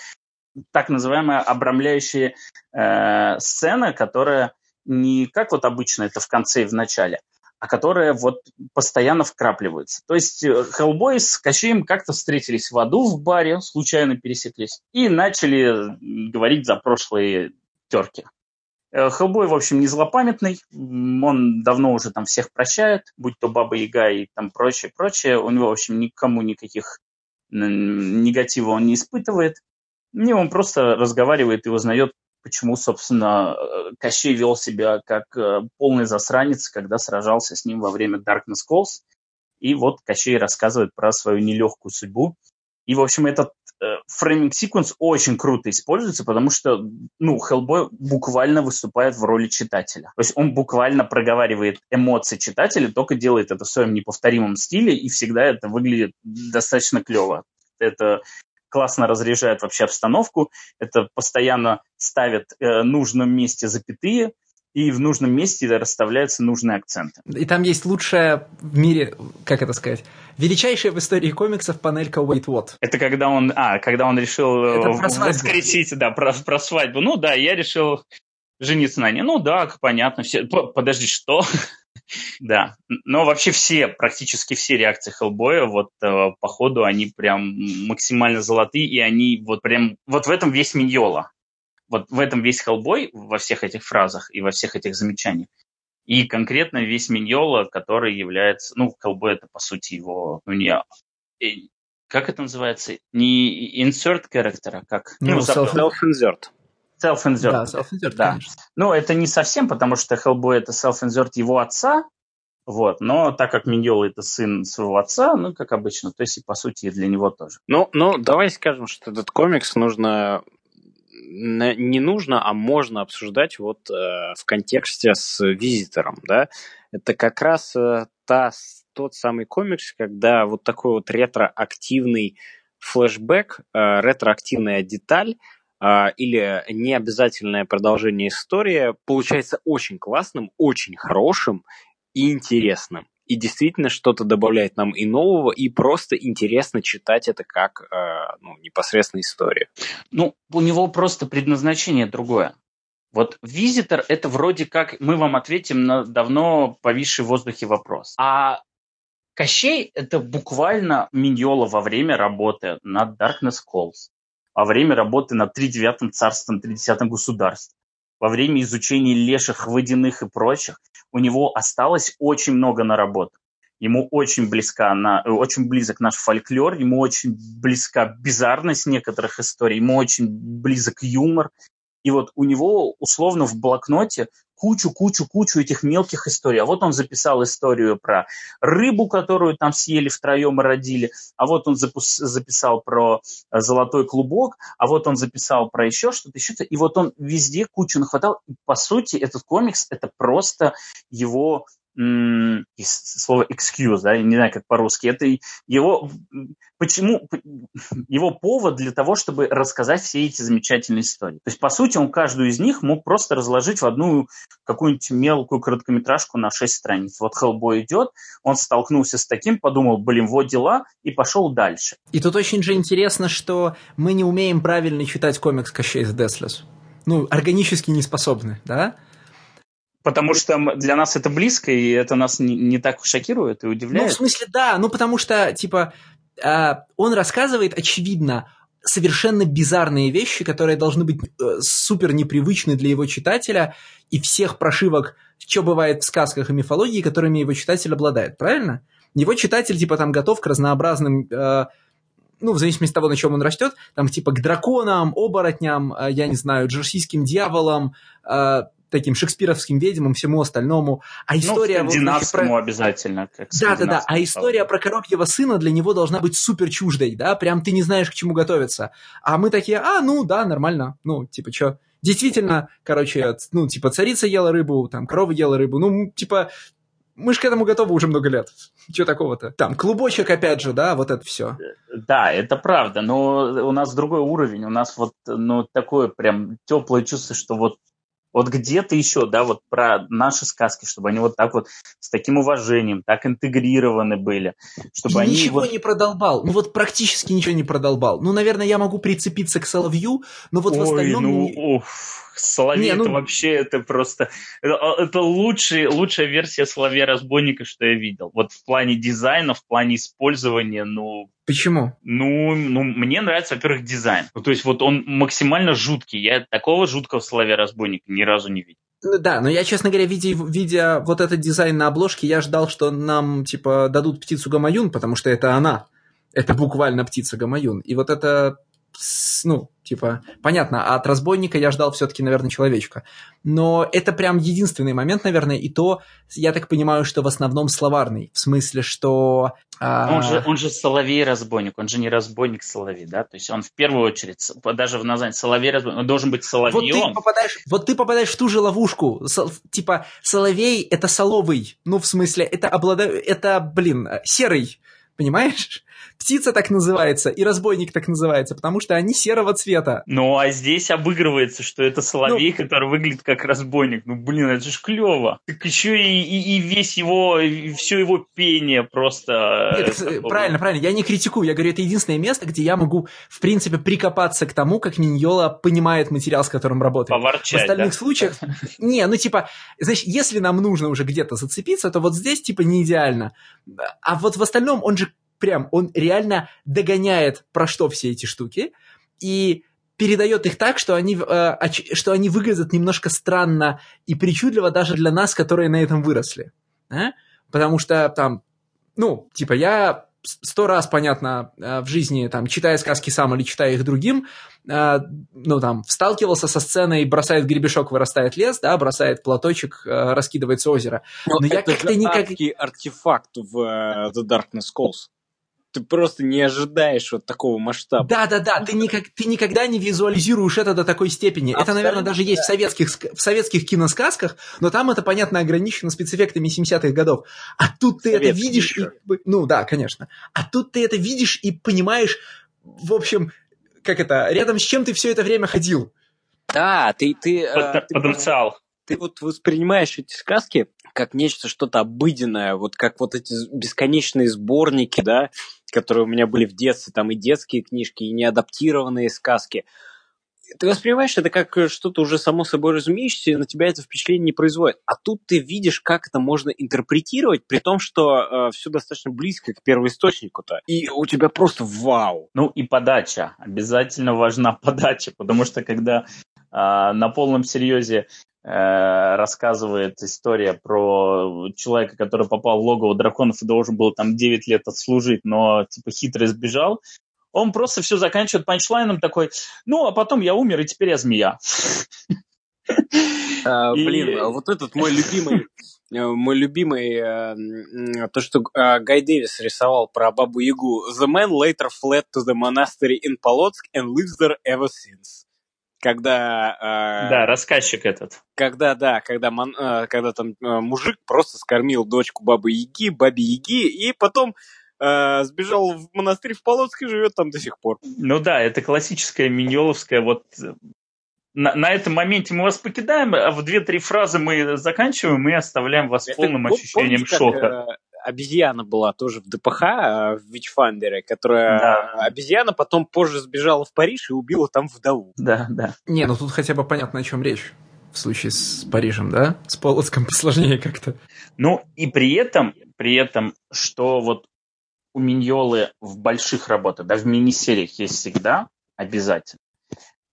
так называемая обрамляющая э, сцена, которая не как вот обычно это в конце и в начале, а которая вот постоянно вкрапливается. То есть э, Хеллбой с Кощеем как-то встретились в аду в баре, случайно пересеклись, и начали говорить за прошлые терки. Э, Хеллбой, в общем, не злопамятный, он давно уже там всех прощает, будь то Баба Яга и там прочее, прочее. У него, в общем, никому никаких негатива он не испытывает. Не, он просто разговаривает и узнает, почему, собственно, э, Кощей вел себя как э, полный засранец, когда сражался с ним во время Darkness Calls. И вот Кощей рассказывает про свою нелегкую судьбу. И, в общем, этот фрейминг секвенс очень круто используется, потому что, ну, Хеллбой буквально выступает в роли читателя. То есть он буквально проговаривает эмоции читателя, только делает это в своем неповторимом стиле, и всегда это выглядит достаточно клево. Это классно разряжает вообще обстановку, это постоянно ставит э, нужном месте запятые, и в нужном месте расставляются нужные акценты. И там есть лучшая в мире, как это сказать, величайшая в истории комиксов панелька Wait What. Это когда он, а, когда он решил э, воскресить, да, про, про свадьбу. Ну да, я решил жениться на ней. Ну да, понятно. Все... Подожди, что? *laughs* да. Но вообще все, практически все реакции Хеллбоя, вот э, по ходу, они прям максимально золотые, и они вот прям, вот в этом весь Миньола. Вот в этом весь Хеллбой, во всех этих фразах и во всех этих замечаниях. И конкретно весь Миньола, который является, ну, Хеллбой это по сути его, ну, не, как это называется? Не insert character, а как? Ну, ну self-insert. Self-insert. Да, self-insert, да. конечно. Ну, это не совсем, потому что Хеллбой это self-insert его отца, вот, но так как Миньола это сын своего отца, ну, как обычно, то есть, и по сути, и для него тоже. Ну, ну, давай скажем, что этот комикс нужно не нужно, а можно обсуждать вот э, в контексте с визитором, да. Это как раз э, та, тот самый комикс, когда вот такой вот ретроактивный флешбэк, э, ретроактивная деталь э, или необязательное продолжение истории получается очень классным, очень хорошим и интересным и действительно что-то добавляет нам и нового, и просто интересно читать это как э, ну, непосредственно историю. Ну, у него просто предназначение другое. Вот визитор – это вроде как мы вам ответим на давно повисший в воздухе вопрос. А Кощей – это буквально Миньола во время работы над Darkness Calls, во время работы над тридевятым царством, тридесятым государством, во время изучения леших, водяных и прочих у него осталось очень много наработок. Ему очень, близка на, очень близок наш фольклор, ему очень близка бизарность некоторых историй, ему очень близок юмор. И вот у него условно в блокноте кучу-кучу-кучу этих мелких историй. А вот он записал историю про рыбу, которую там съели втроем и родили, а вот он записал про золотой клубок, а вот он записал про еще что-то, еще что-то. И вот он везде кучу нахватал. И, по сути, этот комикс – это просто его слово excuse, да, не знаю, как по-русски, это его, почему, его повод для того, чтобы рассказать все эти замечательные истории. То есть, по сути, он каждую из них мог просто разложить в одну какую-нибудь мелкую короткометражку на 6 страниц. Вот Хеллбой идет, он столкнулся с таким, подумал, блин, вот дела, и пошел дальше. И тут очень же интересно, что мы не умеем правильно читать комикс Кощей из Деслес. Ну, органически не способны, да? Потому что для нас это близко, и это нас не, не так шокирует и удивляет. Ну, в смысле, да. Ну, потому что, типа, э, он рассказывает, очевидно, совершенно бизарные вещи, которые должны быть э, супер непривычны для его читателя и всех прошивок, что бывает в сказках и мифологии, которыми его читатель обладает, правильно? Его читатель, типа, там готов к разнообразным... Э, ну, в зависимости от того, на чем он растет, там, типа, к драконам, оборотням, э, я не знаю, джерсийским дьяволам, э, таким шекспировским ведьмам, всему остальному. А ну, история... Ну, скандинавскому про... обязательно. Да-да-да, а история про коробьего сына для него должна быть супер чуждой, да, прям ты не знаешь, к чему готовиться. А мы такие, а, ну, да, нормально, ну, типа, что? Действительно, короче, ну, типа, царица ела рыбу, там, корова ела рыбу, ну, типа, мы же к этому готовы уже много лет. Чего такого-то? Там, клубочек, опять же, да, вот это все. Да, это правда, но у нас другой уровень, у нас вот, ну, такое прям теплое чувство, что вот вот где-то еще, да, вот про наши сказки, чтобы они вот так вот с таким уважением, так интегрированы были, чтобы И они ничего вот... не продолбал, ну вот практически ничего не продолбал. Ну, наверное, я могу прицепиться к Соловью, но вот Ой, в остальном... ну, уф. Соловей не, ну... это вообще это просто это, это лучший, лучшая версия Соловья разбойника, что я видел. Вот в плане дизайна, в плане использования, ну. Почему? Ну, ну мне нравится, во-первых, дизайн. Ну, то есть вот он максимально жуткий. Я такого жуткого Соловья разбойника ни разу не видел. Ну да, но я, честно говоря, видя, видя вот этот дизайн на обложке, я ждал, что нам, типа, дадут птицу Гамаюн, потому что это она. Это буквально птица Гамаюн. И вот это ну, типа, понятно, от разбойника я ждал все-таки, наверное, человечка. Но это прям единственный момент, наверное, и то, я так понимаю, что в основном словарный. В смысле, что... А... Он, же, он же соловей-разбойник, он же не разбойник-соловей, да? То есть он в первую очередь, даже в названии соловей-разбойник, он должен быть соловьем. Вот ты попадаешь, вот ты попадаешь в ту же ловушку. Со, типа, соловей – это соловый. Ну, в смысле, это обладает... Это, блин, серый. Понимаешь? Птица так называется, и разбойник так называется, потому что они серого цвета. Ну, а здесь обыгрывается, что это соловей, ну, который выглядит как разбойник. Ну, блин, это же клево. Так еще и, и, и весь его, и все его пение просто... Нет, это... Правильно, правильно. Я не критикую. Я говорю, это единственное место, где я могу, в принципе, прикопаться к тому, как Миньола понимает материал, с которым работает. Поворчать, В остальных да? случаях... *laughs* Не, ну, типа, значит, если нам нужно уже где-то зацепиться, то вот здесь, типа, не идеально. А вот в остальном он же прям, он реально догоняет, про что все эти штуки, и передает их так, что они, э, что они выглядят немножко странно и причудливо даже для нас, которые на этом выросли. А? Потому что там, ну, типа, я сто раз, понятно, э, в жизни, там, читая сказки сам или читая их другим, э, ну, там, сталкивался со сценой «бросает гребешок, вырастает лес», да, бросает платочек, э, раскидывается озеро. Но, Но я как-то никак... артефакт в The Darkness Calls ты просто не ожидаешь вот такого масштаба. Да-да-да, ты, никак, ты никогда не визуализируешь это до такой степени. Абсолютно, это, наверное, даже есть в советских, в советских киносказках, но там это, понятно, ограничено спецэффектами 70-х годов. А тут ты Советский это видишь... И, ну да, конечно. А тут ты это видишь и понимаешь, в общем, как это, рядом с чем ты все это время ходил. Да, ты... ты, Под, ты потенциал ты вот воспринимаешь эти сказки как нечто что-то обыденное, вот как вот эти бесконечные сборники, да, которые у меня были в детстве, там и детские книжки, и неадаптированные сказки. Ты воспринимаешь это как что-то уже само собой разумеющееся, на тебя это впечатление не производит. А тут ты видишь, как это можно интерпретировать, при том, что э, все достаточно близко к первоисточнику-то. И у тебя просто вау. Ну и подача. Обязательно важна *laughs* подача, потому что когда э, на полном серьезе Э, рассказывает история про человека, который попал в логово драконов и должен был там 9 лет отслужить, но типа хитро избежал. Он просто все заканчивает панчлайном такой, ну, а потом я умер, и теперь я змея. *laughs* А, блин, а вот этот мой любимый, э, мой любимый, э, то, что Гай Дэвис рисовал про Бабу Ягу. The man later fled to the monastery in Polotsk and lives there ever since когда... Э, да, рассказчик этот. Когда, да, когда, ман, э, когда там э, мужик просто скормил дочку бабы Яги, бабе Яги, и потом э, сбежал в монастырь в Полоцк и живет там до сих пор. Ну да, это классическая Миньоловская вот на, на этом моменте мы вас покидаем, а в две-три фразы мы заканчиваем и оставляем вас Это, полным ощущением помните, шока. Как, э, обезьяна была тоже в ДПХ, э, в Вичфандере, которая да. обезьяна потом позже сбежала в Париж и убила там вдову. Да, да. Не, ну тут хотя бы понятно, о чем речь в случае с Парижем, да? С Полоцком посложнее как-то. Ну, и при этом, при этом, что вот у Миньолы в больших работах, да, в мини-сериях есть всегда обязательно.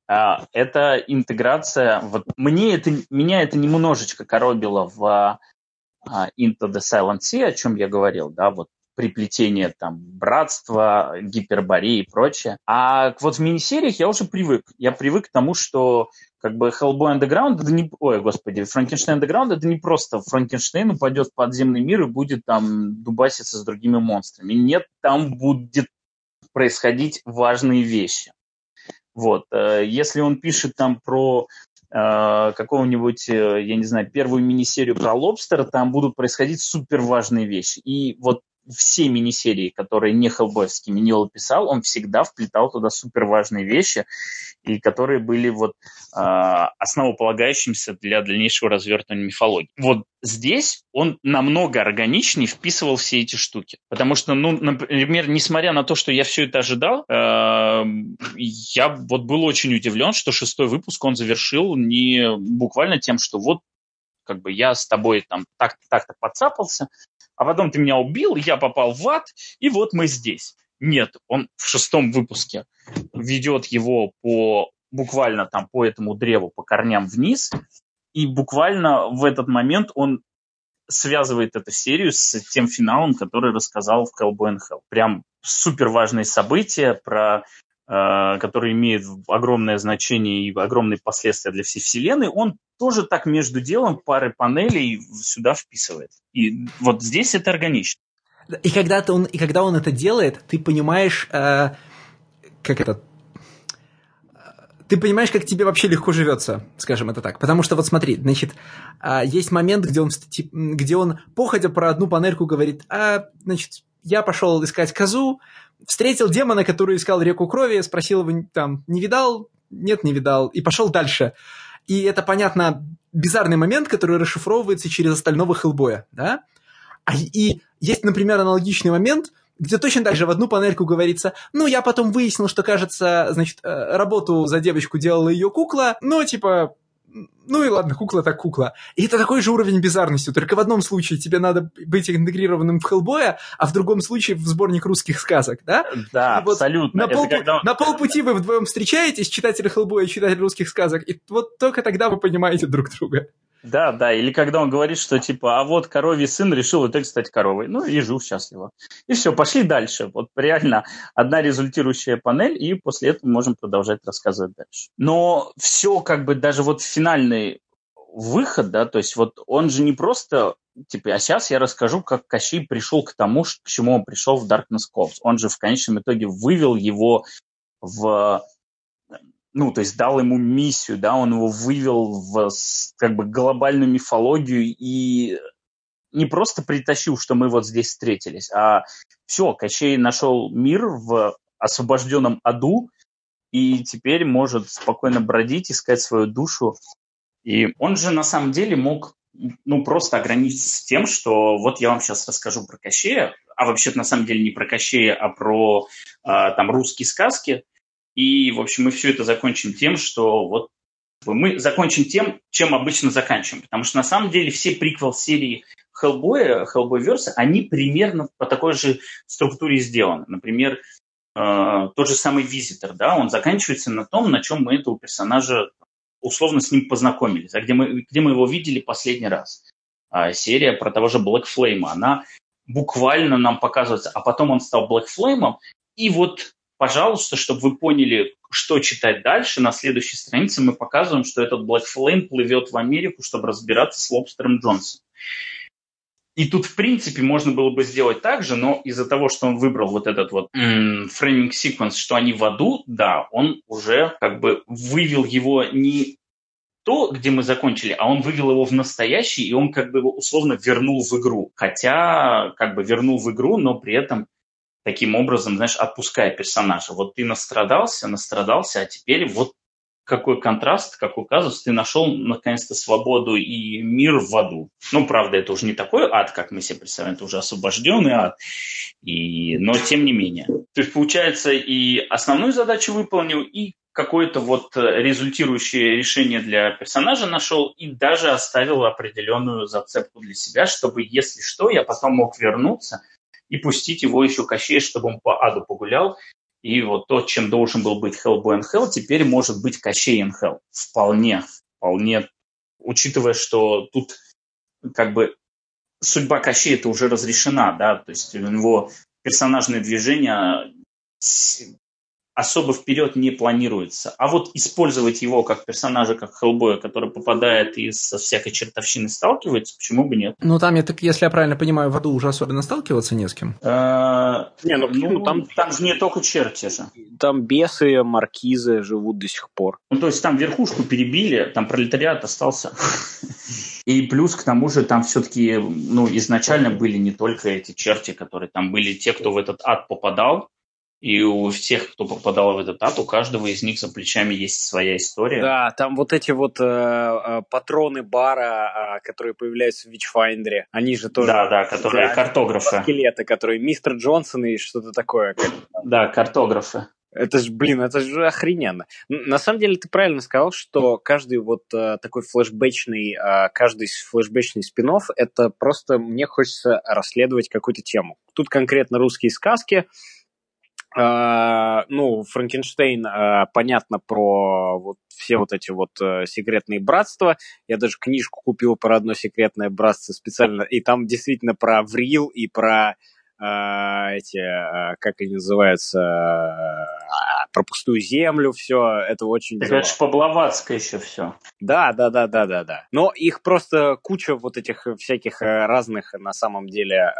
А, это интеграция. Вот мне это, меня это немножечко коробило в Into the Silent Sea, о чем я говорил, да, вот приплетение там братства, гипербории и прочее. А вот в мини-сериях я уже привык. Я привык к тому, что как бы Hellboy Underground, это не, ой, господи, Франкенштейн Underground это не просто Франкенштейн упадет в подземный мир и будет там дубаситься с другими монстрами. Нет, там будет происходить важные вещи. Вот. Э, если он пишет там про какого-нибудь, э, я не знаю, первую мини-серию про лобстера, там будут происходить супер важные вещи. И вот все мини-серии, которые не Хеллбойский Миньола писал, он всегда вплетал туда супер важные вещи, и которые были вот э, основополагающимся для дальнейшего развертывания мифологии. Вот здесь он намного органичнее вписывал все эти штуки. Потому что, ну, например, несмотря на то, что я все это ожидал, э, я вот был очень удивлен, что шестой выпуск он завершил не буквально тем, что вот как бы я с тобой там так-то так подцапался, а потом ты меня убил, я попал в ад, и вот мы здесь. Нет, он в шестом выпуске ведет его по буквально там по этому древу, по корням вниз, и буквально в этот момент он связывает эту серию с тем финалом, который рассказал в Cowboy Hell. Прям супер важные события, про, э, которые имеют огромное значение и огромные последствия для всей вселенной. Он тоже так между делом пары панелей сюда вписывает. И вот здесь это органично. И когда, он, и когда он это делает, ты понимаешь, э, как это... Ты понимаешь, как тебе вообще легко живется, скажем это так. Потому что вот смотри, значит, э, есть момент, где он, где он, походя про одну панельку, говорит, а, значит, я пошел искать козу, встретил демона, который искал реку крови, спросил его, там, не видал? Нет, не видал. И пошел дальше. И это, понятно, бизарный момент, который расшифровывается через остального Хеллбоя, да? А, и есть, например, аналогичный момент, где точно так же в одну панельку говорится, ну, я потом выяснил, что, кажется, значит, э, работу за девочку делала ее кукла, но, типа, ну и ладно, кукла так кукла. И это такой же уровень бизарности, только в одном случае тебе надо быть интегрированным в Хеллбоя, а в другом случае в сборник русских сказок, да? Да, и абсолютно. Вот на, пол, когда... на полпути вы вдвоем встречаетесь, читатель Хеллбоя и читатель русских сказок, и вот только тогда вы понимаете друг друга. Да, да, или когда он говорит, что типа, а вот коровий сын решил в итоге стать коровой. Ну и жил счастливо. И все, пошли дальше. Вот реально одна результирующая панель, и после этого можем продолжать рассказывать дальше. Но все как бы даже вот финальный выход, да, то есть вот он же не просто типа, а сейчас я расскажу, как Кощей пришел к тому, к чему он пришел в Darkness Corps. Он же в конечном итоге вывел его в ну, то есть дал ему миссию, да, он его вывел в как бы глобальную мифологию и не просто притащил, что мы вот здесь встретились, а все, Кощей нашел мир в освобожденном аду и теперь может спокойно бродить, искать свою душу. И он же на самом деле мог ну, просто ограничиться тем, что вот я вам сейчас расскажу про Кощея, а вообще-то на самом деле не про Кощея, а про э, там русские сказки, и, в общем, мы все это закончим тем, что вот мы закончим тем, чем обычно заканчиваем. Потому что на самом деле все приквел серии Hellboy, Hellboyverse, они примерно по такой же структуре сделаны. Например, э, тот же самый Визитор, да, он заканчивается на том, на чем мы этого персонажа условно с ним познакомились, а где мы, где мы его видели последний раз. А серия про того же Black Flame, она буквально нам показывается, а потом он стал Black Flame, и вот пожалуйста, чтобы вы поняли, что читать дальше, на следующей странице мы показываем, что этот Black Flame плывет в Америку, чтобы разбираться с Лобстером Джонсом. И тут, в принципе, можно было бы сделать так же, но из-за того, что он выбрал вот этот вот фрейминг секвенс, что они в аду, да, он уже как бы вывел его не то, где мы закончили, а он вывел его в настоящий, и он как бы его условно вернул в игру. Хотя как бы вернул в игру, но при этом таким образом, знаешь, отпуская персонажа. Вот ты настрадался, настрадался, а теперь вот какой контраст, какой казус, ты нашел наконец-то свободу и мир в аду. Ну, правда, это уже не такой ад, как мы себе представляем, это уже освобожденный ад, и... но тем не менее. То есть, получается, и основную задачу выполнил, и какое-то вот результирующее решение для персонажа нашел и даже оставил определенную зацепку для себя, чтобы, если что, я потом мог вернуться и пустить его еще кощей, чтобы он по аду погулял и вот то, чем должен был быть Hellboy and Hell, теперь может быть Кощей and Hell. Вполне, вполне. Учитывая, что тут как бы судьба Кощея это уже разрешена, да, то есть у него персонажное движение особо вперед не планируется. А вот использовать его как персонажа, как Хеллбоя, который попадает и со всякой чертовщиной сталкивается, почему бы нет? Ну, там, я так, если я правильно понимаю, в аду уже особенно сталкиваться не с кем. Э, не, ну, ну там, там же не только черти же. Там бесы, маркизы живут до сих пор. Ну, то есть там верхушку перебили, там пролетариат остался. *laughs* И плюс к тому же там все-таки, ну, изначально были не только эти черти, которые там были те, кто в этот ад попадал, и у всех, кто попадал в этот ад, у каждого из них за плечами есть своя история. Да, там вот эти вот э, э патроны бара, э, которые появляются в Witchfinder, они же тоже... Да, да, которые да, картографы. Скелеты, которые мистер Джонсон и что-то такое. Да, картографы. Это же, блин, это же охрененно. На самом деле ты правильно сказал, что каждый вот э, такой флешбэчный, э, каждый флешбэчный спин это просто мне хочется расследовать какую-то тему. Тут конкретно русские сказки, ну, Франкенштейн, uh, понятно про вот все вот эти вот uh, секретные братства. Я даже книжку купил про одно секретное братство специально, и там действительно про Врил и про эти, как они называются, про пустую землю, все, это очень... Так это же по-блаватски еще все. Да, да, да, да, да, да. Но их просто куча вот этих всяких разных на самом деле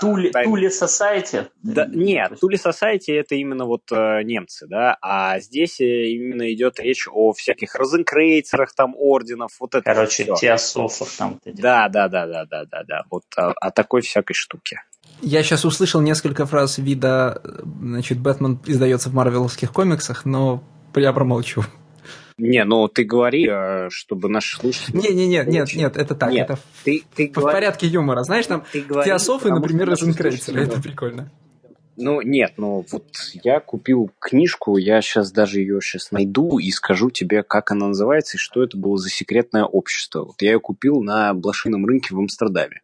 Тули, Тай... Тули Society? Да, нет, Тули Society это именно вот э, немцы, да, а здесь э, именно идет речь о всяких розенкрейцерах, там, орденов, вот это Короче, вот теософах там. Вот да, да, да, да, да, да, да, вот о, о такой всякой штуке. Я сейчас услышал несколько фраз вида, значит, Бэтмен издается в марвеловских комиксах, но я промолчу. Не, ну ты говори, э, чтобы наши слушатели... Не-не-не, нет, нет, это так, нет, это ты, ты в говори... порядке юмора. Знаешь, там ты говори, теософы, например, Розенкрейцер, это прикольно. Ну, нет, ну вот я купил книжку, я сейчас даже ее сейчас найду и скажу тебе, как она называется и что это было за секретное общество. Вот я ее купил на блошином рынке в Амстердаме.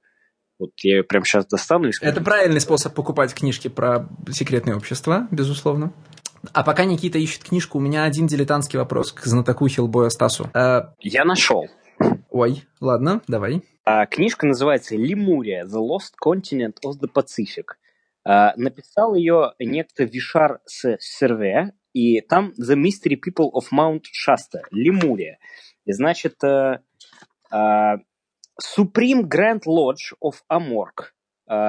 Вот я ее прямо сейчас достану и скажу. Это правильный способ покупать книжки про секретные общества, безусловно. А пока Никита ищет книжку, у меня один дилетантский вопрос к знатоку Хилбоя Стасу. Э, Я нашел. Ой, ладно, давай. А, книжка называется «Лемурия. The Lost Continent of the Pacific». А, написал ее некто Вишар с Серве, и там «The Mystery People of Mount Shasta». Лемурия. И значит, а, а, Supreme Grand Lodge of Amorg –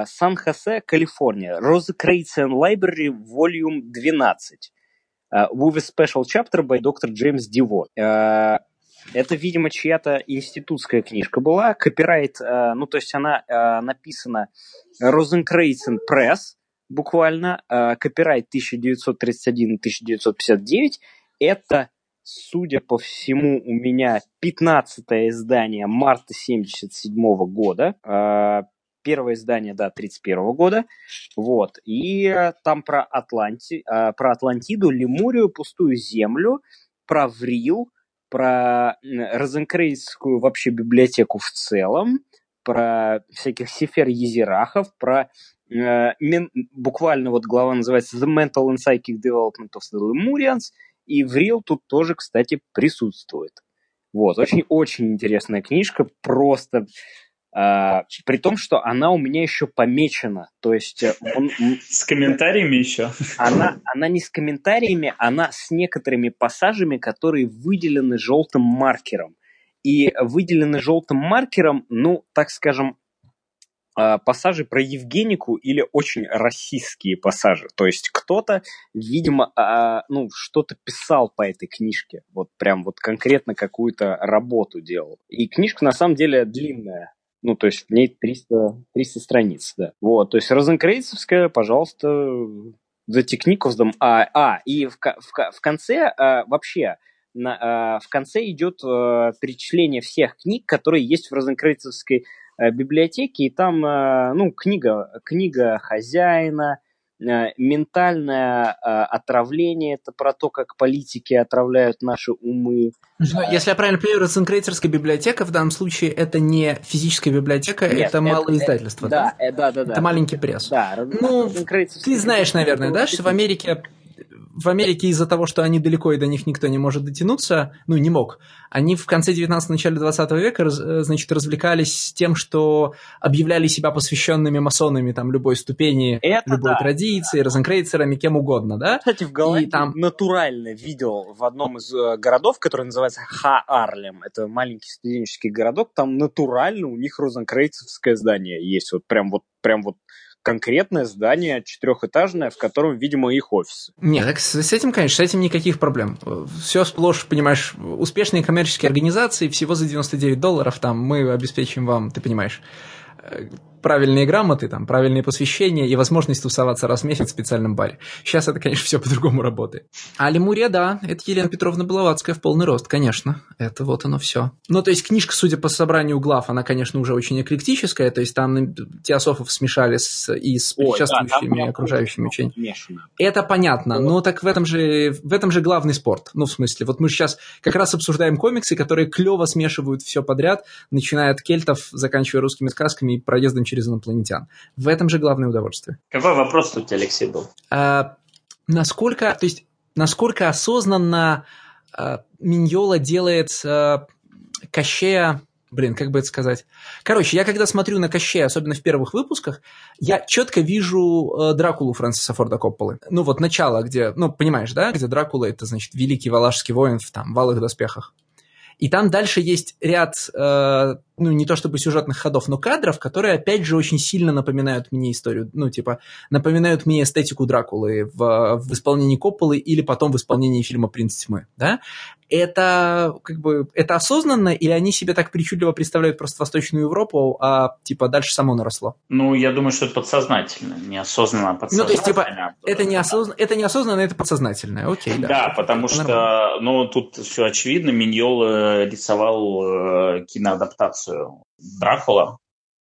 Сан-Хосе, Калифорния. Rosicrucian Library, Volume 12. Uh, with a special chapter by Dr. James Divo. Uh, это, видимо, чья-то институтская книжка была. Копирайт, uh, ну, то есть она написана Rosencrantz Press, буквально. Копирайт 1931-1959. Это, судя по всему, у меня 15 издание марта 77 года. Первое издание, да, 31 года. Вот. И э, там про, Атланти, э, про Атлантиду, Лемурию, пустую землю, про Врил, про Розенкрейскую вообще библиотеку в целом, про всяких сефер-езерахов, про э, мен, буквально вот глава называется The Mental and Psychic Development of the Lemurians, и Врил тут тоже, кстати, присутствует. Вот, очень-очень интересная книжка, просто а, при том, что она у меня еще помечена. То есть э, он... С комментариями еще? Она, она не с комментариями, она с некоторыми пассажами, которые выделены желтым маркером. И выделены желтым маркером, ну, так скажем, э, пассажи про Евгенику или очень российские пассажи. То есть кто-то, видимо, э, ну, что-то писал по этой книжке. Вот прям вот конкретно какую-то работу делал. И книжка на самом деле длинная. Ну, то есть в ней 300, 300 страниц, да. Вот, то есть Розенкрейцевская, пожалуйста, The them. А, а и в, в, в конце а, вообще на, а, в конце идет а, перечисление всех книг, которые есть в Розенкрейцевской а, библиотеке, и там, а, ну, книга, книга хозяина, ментальное э, отравление, это про то, как политики отравляют наши умы. Но, если я правильно понимаю, Розенкрейцерская библиотека в данном случае это не физическая библиотека, Нет, это малое это, издательство. Да, да, да, да. Это да. маленький пресс. Да, ну, ты знаешь, наверное, да, что в Америке в Америке из-за того, что они далеко и до них никто не может дотянуться, ну, не мог, они в конце 19 начале 20 века, э, значит, развлекались тем, что объявляли себя посвященными масонами там любой ступени, Это любой да, традиции, да. розенкрейцерами, кем угодно, да? Кстати, в Голландии и там... натурально видел в одном из э, городов, который называется Ха-Арлем, это маленький студенческий городок, там натурально у них розенкрейцевское здание есть, вот прям вот прям вот конкретное здание четырехэтажное, в котором, видимо, их офис. Нет, так с, этим, конечно, с этим никаких проблем. Все сплошь, понимаешь, успешные коммерческие организации, всего за 99 долларов там мы обеспечим вам, ты понимаешь, правильные грамоты, там, правильные посвящения и возможность тусоваться раз в месяц в специальном баре. Сейчас это, конечно, все по-другому работает. А Лемурия, да, это Елена Петровна Блаватская в полный рост, конечно. Это вот оно все. Ну, то есть книжка, судя по собранию глав, она, конечно, уже очень эклектическая, то есть там теософов смешали с, и с предшествующими Ой, да, окружающими учениями. Это понятно, но так в этом, же, в этом же главный спорт. Ну, в смысле, вот мы сейчас как раз обсуждаем комиксы, которые клево смешивают все подряд, начиная от кельтов, заканчивая русскими сказками и проездом через инопланетян. В этом же главное удовольствие. Какой вопрос у тебя, Алексей, был? А, насколько, то есть, насколько осознанно а, Миньола делает а, Кощея Блин, как бы это сказать? Короче, я когда смотрю на Кощея, особенно в первых выпусках, я четко вижу э, Дракулу Фрэнсиса Форда Копполы. Ну вот начало, где, ну понимаешь, да, где Дракула это, значит, великий валашский воин в там валых доспехах. И там дальше есть ряд э, ну, не то чтобы сюжетных ходов, но кадров, которые, опять же, очень сильно напоминают мне историю, ну, типа, напоминают мне эстетику Дракулы в, в исполнении Копполы или потом в исполнении фильма «Принц тьмы», да? Это, как бы, это осознанно, или они себе так причудливо представляют просто Восточную Европу, а, типа, дальше само наросло? Ну, я думаю, что это подсознательно, неосознанно, подсознательно. Ну, то есть, типа, это неосознанно, это неосознанно, это подсознательное, окей, да. Да, потому что, ну, тут все очевидно, Миньол э, рисовал э, киноадаптацию анимацию Дракула,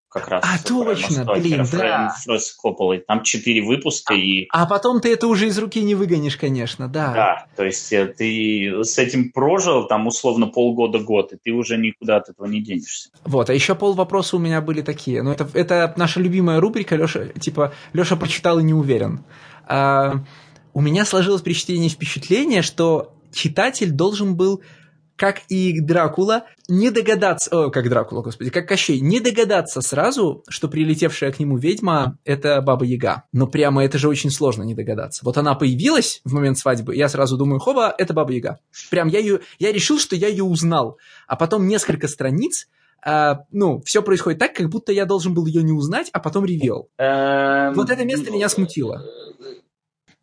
как раз. А, точно, блин, да. Фрэнсис Копполой. Там четыре выпуска и... А потом ты это уже из руки не выгонишь, конечно, да. Да, то есть э, ты с этим прожил там условно полгода-год, и ты уже никуда от этого не денешься. Вот, а еще пол вопроса у меня были такие. Ну, это, это наша любимая рубрика, Леша, типа, Леша прочитал и не уверен. А, у меня сложилось впечатление, впечатление, что читатель должен был как и Дракула, не догадаться, о, как Дракула, господи, как Кощей, не догадаться сразу, что прилетевшая к нему ведьма – это Баба Яга. Но прямо это же очень сложно не догадаться. Вот она появилась в момент свадьбы, я сразу думаю, хоба, это Баба Яга. Прям я ее, я решил, что я ее узнал. А потом несколько страниц, а, ну, все происходит так, как будто я должен был ее не узнать, а потом ревел. Эм, вот это место меня смутило.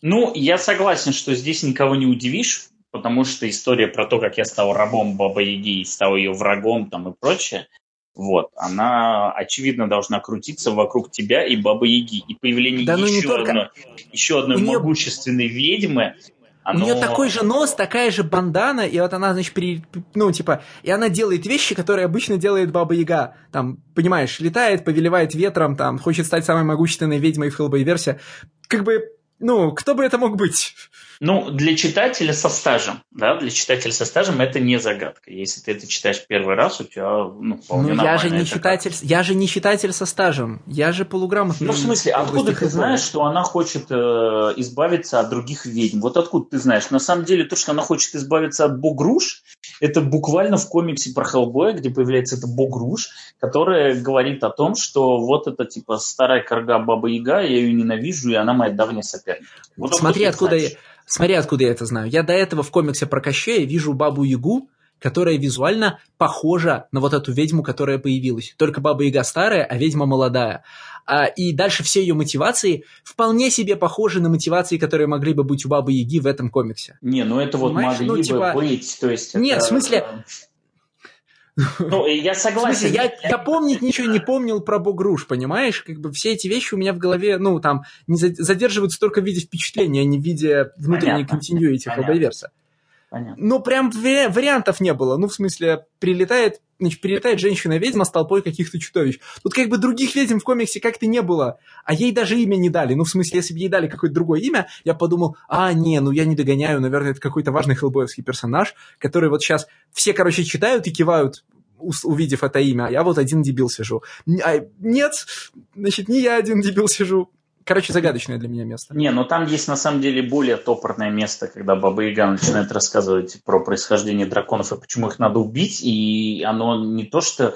Ну, я согласен, что здесь никого не удивишь, потому что история про то, как я стал рабом Баба Яги и стал ее врагом там и прочее, вот, она, очевидно, должна крутиться вокруг тебя и Бабы Яги. И появление да, ну еще, только... одной, еще одной нее... могущественной ведьмы, оно... У нее такой же нос, такая же бандана, и вот она, значит, при... ну, типа, и она делает вещи, которые обычно делает Баба Яга. Там, понимаешь, летает, повелевает ветром, там, хочет стать самой могущественной ведьмой в Хеллбой-версии. Как бы, ну, кто бы это мог быть? Ну, для читателя со стажем, да, для читателя со стажем это не загадка. Если ты это читаешь первый раз, у тебя, ну, вполне ну, я же не читатель, как. я же не читатель со стажем, я же полуграмотный. Ну, в смысле, откуда ты знаешь, что она хочет э, избавиться от других ведьм? Вот откуда ты знаешь? На самом деле, то, что она хочет избавиться от Богруш, это буквально в комиксе про Хеллбоя, где появляется это Богруш, которая говорит о том, что вот это, типа, старая корга Баба Яга, я ее ненавижу, и она моя давняя соперница. Вот Смотри, откуда я, смотри, откуда я это знаю. Я до этого в комиксе про Кощея вижу Бабу Ягу, которая визуально похожа на вот эту ведьму, которая появилась. Только Баба Яга старая, а ведьма молодая. А, и дальше все ее мотивации вполне себе похожи на мотивации, которые могли бы быть у Бабы Яги в этом комиксе. Не, ну это Понимаешь? вот могли ну, типа... бы быть, то есть... Нет, это... в смысле... Ну, я согласен. В смысле, я, помнить ничего не помнил про Богруш, понимаешь? Как бы все эти вещи у меня в голове, ну, там, не задерживаются только в виде впечатления, а не в виде внутренней континьюити. Понятно. Ну, прям вариантов не было. Ну, в смысле, прилетает, значит, прилетает женщина-ведьма с толпой каких-то чудовищ. Тут как бы других ведьм в комиксе как-то не было, а ей даже имя не дали. Ну, в смысле, если бы ей дали какое-то другое имя, я подумал, а, не, ну я не догоняю, наверное, это какой-то важный хеллбоевский персонаж, который вот сейчас все, короче, читают и кивают увидев это имя, а я вот один дебил сижу. А, нет, значит, не я один дебил сижу. Короче, загадочное для меня место. Не, но там есть на самом деле более топорное место, когда Баба Яга начинает рассказывать про происхождение драконов и почему их надо убить, и оно не то что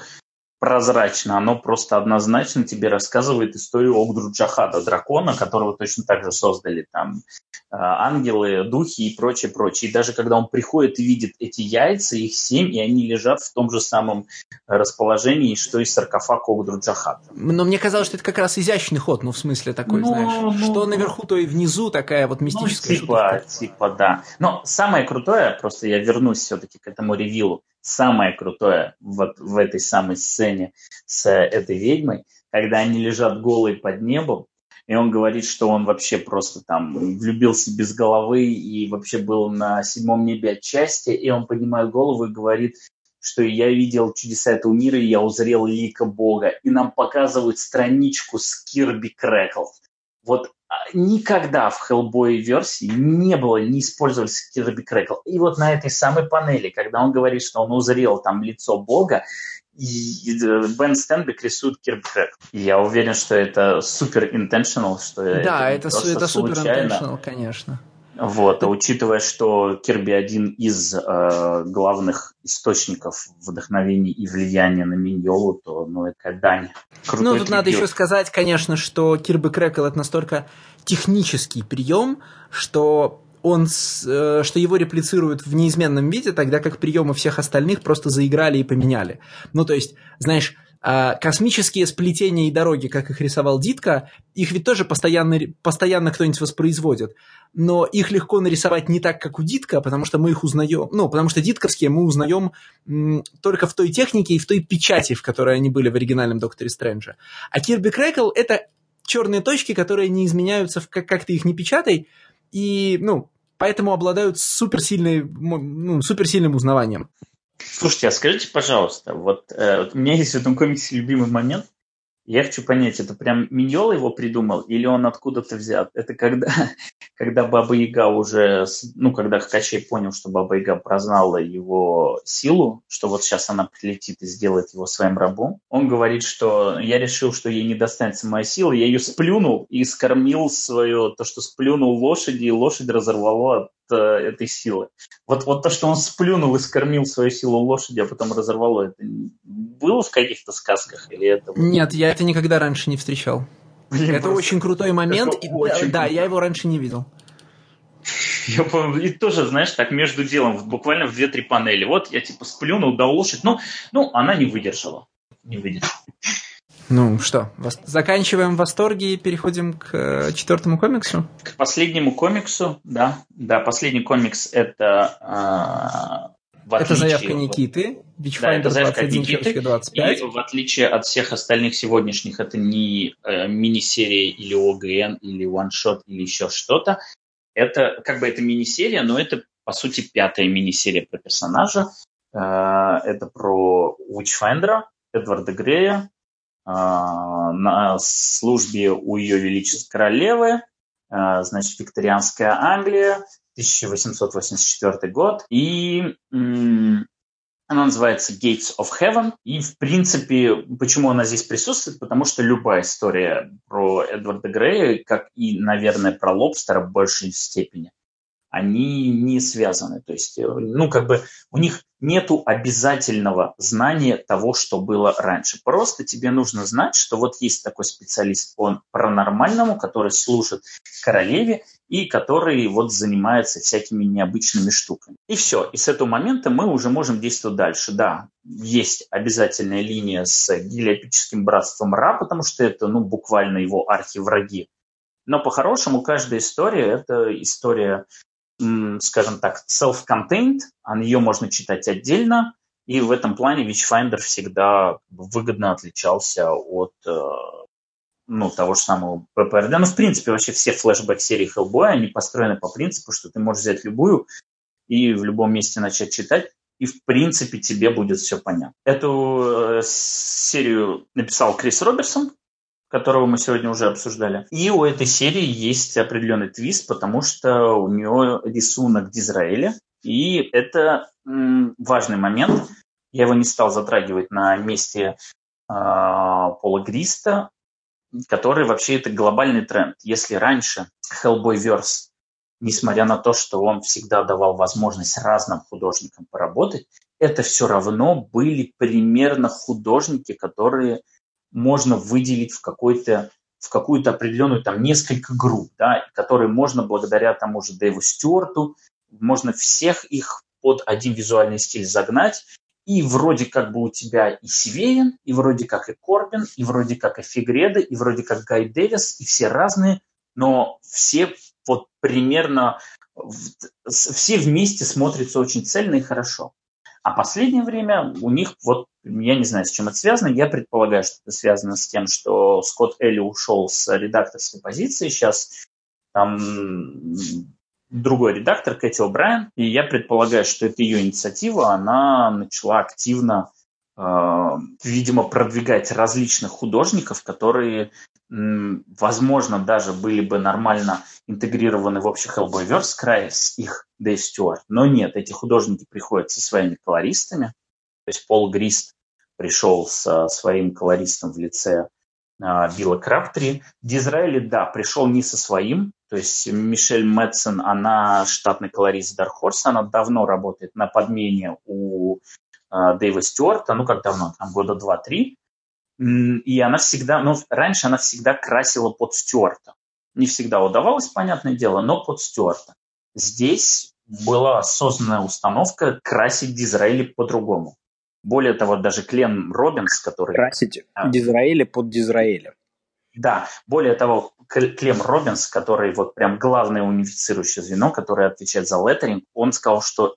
прозрачно, оно просто однозначно тебе рассказывает историю Огдру Джахада, дракона, которого точно так же создали там э, ангелы, духи и прочее, прочее. И даже когда он приходит и видит эти яйца, их семь, и они лежат в том же самом расположении, что и саркофаг Огдру Джахада. Но мне казалось, что это как раз изящный ход, ну, в смысле такой, ну, знаешь, ну, что наверху, то и внизу такая вот мистическая ну, типа, шутка. Типа, да. Но самое крутое, просто я вернусь все-таки к этому ревилу, самое крутое вот в этой самой сцене с этой ведьмой, когда они лежат голые под небом, и он говорит, что он вообще просто там влюбился без головы и вообще был на седьмом небе от счастья, и он поднимает голову и говорит, что я видел чудеса этого мира, и я узрел лика Бога. И нам показывают страничку с Кирби Крэкл. Вот никогда в Hellboy версии не было, не использовались Кирби Крэкл. И вот на этой самой панели, когда он говорит, что он узрел там лицо Бога, и Бен Стенбек рисует Кирби Крэкл. Я уверен, что это супер intentional, что да, это, это, это супер intentional, конечно. Вот, а учитывая, что Кирби один из э, главных источников вдохновения и влияния на Миньолу, то ну, это дань. Крутой ну, тут трибют. надо еще сказать, конечно, что Кирби Крэкл это настолько технический прием, что он, э, что его реплицируют в неизменном виде, тогда как приемы всех остальных просто заиграли и поменяли. Ну, то есть, знаешь, космические сплетения и дороги, как их рисовал Дитка, их ведь тоже постоянно, постоянно кто-нибудь воспроизводит. Но их легко нарисовать не так, как у Дитка, потому что мы их узнаем, ну, потому что дитковские мы узнаем м, только в той технике и в той печати, в которой они были в оригинальном Докторе Стрэнджа. А Кирби Крэкл — это черные точки, которые не изменяются, как, как ты их не печатай, и, ну, поэтому обладают суперсильной, ну, суперсильным узнаванием. Слушайте, а скажите, пожалуйста, вот, э, вот у меня есть в этом комиксе любимый момент. Я хочу понять, это прям Миньола его придумал или он откуда-то взят? Это когда, *laughs* когда Баба Яга уже, ну, когда Хакачей понял, что Баба Яга прознала его силу, что вот сейчас она прилетит и сделает его своим рабом, он говорит, что я решил, что ей не достанется моя сила, я ее сплюнул и скормил свое, то, что сплюнул лошади, и лошадь разорвала этой силы. Вот, вот то, что он сплюнул и скормил свою силу лошади, а потом разорвало, это было в каких-то сказках? Или это... Нет, я это никогда раньше не встречал. Блин, это очень крутой момент. И, очень да, круто. я его раньше не видел. *laughs* Я, и тоже, знаешь, так между делом, буквально в две-три панели. Вот я типа сплюнул, дал лошадь, но ну, она не выдержала. Не выдержала. Ну что, заканчиваем восторги и переходим к э, четвертому комиксу? К последнему комиксу, да. Да, последний комикс это... Э, это заявка Никиты, Witchfinder да, это заявка Никиты, 25. И в отличие от всех остальных сегодняшних, это не э, мини-серия или ОГН, или ваншот, или еще что-то. Это как бы это мини-серия, но это по сути пятая мини-серия про персонажа. Э, это про Witchfinder, Эдварда Грея, на службе у Ее Величества Королевы, а, значит, викторианская Англия, 1884 год, и она называется Gates of Heaven. И, в принципе, почему она здесь присутствует? Потому что любая история про Эдварда Грея, как и, наверное, про Лобстера в большей степени, они не связаны. То есть, э, ну, как бы у них нету обязательного знания того, что было раньше. Просто тебе нужно знать, что вот есть такой специалист по паранормальному, который служит королеве и который вот занимается всякими необычными штуками. И все. И с этого момента мы уже можем действовать дальше. Да, есть обязательная линия с гелиопическим братством Ра, потому что это, ну, буквально его архивраги. Но по-хорошему каждая история – это история скажем так, self-contained, а ее можно читать отдельно, и в этом плане Witchfinder всегда выгодно отличался от э, ну, того же самого ППРД. Ну, в принципе, вообще все флешбэк-серии Hellboy, они построены по принципу, что ты можешь взять любую и в любом месте начать читать, и, в принципе, тебе будет все понятно. Эту э, серию написал Крис Роберсон, которого мы сегодня уже обсуждали. И у этой серии есть определенный твист, потому что у нее рисунок Дизраэля. И это м, важный момент. Я его не стал затрагивать на месте э, Пола Гриста, который вообще это глобальный тренд. Если раньше Hellboyverse, несмотря на то, что он всегда давал возможность разным художникам поработать, это все равно были примерно художники, которые можно выделить в какой-то в какую-то определенную там несколько групп, да, которые можно благодаря тому же Дэйву Стюарту, можно всех их под один визуальный стиль загнать, и вроде как бы у тебя и Сивеин, и вроде как и Корбин, и вроде как и Фигреда, и вроде как Гай Дэвис, и все разные, но все вот примерно все вместе смотрятся очень цельно и хорошо. А последнее время у них, вот я не знаю, с чем это связано, я предполагаю, что это связано с тем, что Скотт Элли ушел с редакторской позиции, сейчас там другой редактор, Кэти О'Брайен, и я предполагаю, что это ее инициатива, она начала активно Э, видимо, продвигать различных художников, которые, возможно, даже были бы нормально интегрированы в общий Hellboyverse край с их Дэйв Стюарт. Но нет, эти художники приходят со своими колористами. То есть Пол Грист пришел со своим колористом в лице а, Билла Крафтри. Дизраэли, да, пришел не со своим, то есть Мишель Мэтсон, она штатный колорист Dark Horse, она давно работает на подмене у а, Дэйва Стюарта, ну как давно, там года два-три, и она всегда, ну раньше она всегда красила под Стюарта. Не всегда удавалось, понятное дело, но под Стюарта. Здесь была осознанная установка красить Дизраэли по-другому. Более того, даже Клем Робинс, который... Красить а, Дизраэли под Дизраэля. Да, более того, Клем Робинс, который вот прям главное унифицирующее звено, которое отвечает за леттеринг, он сказал, что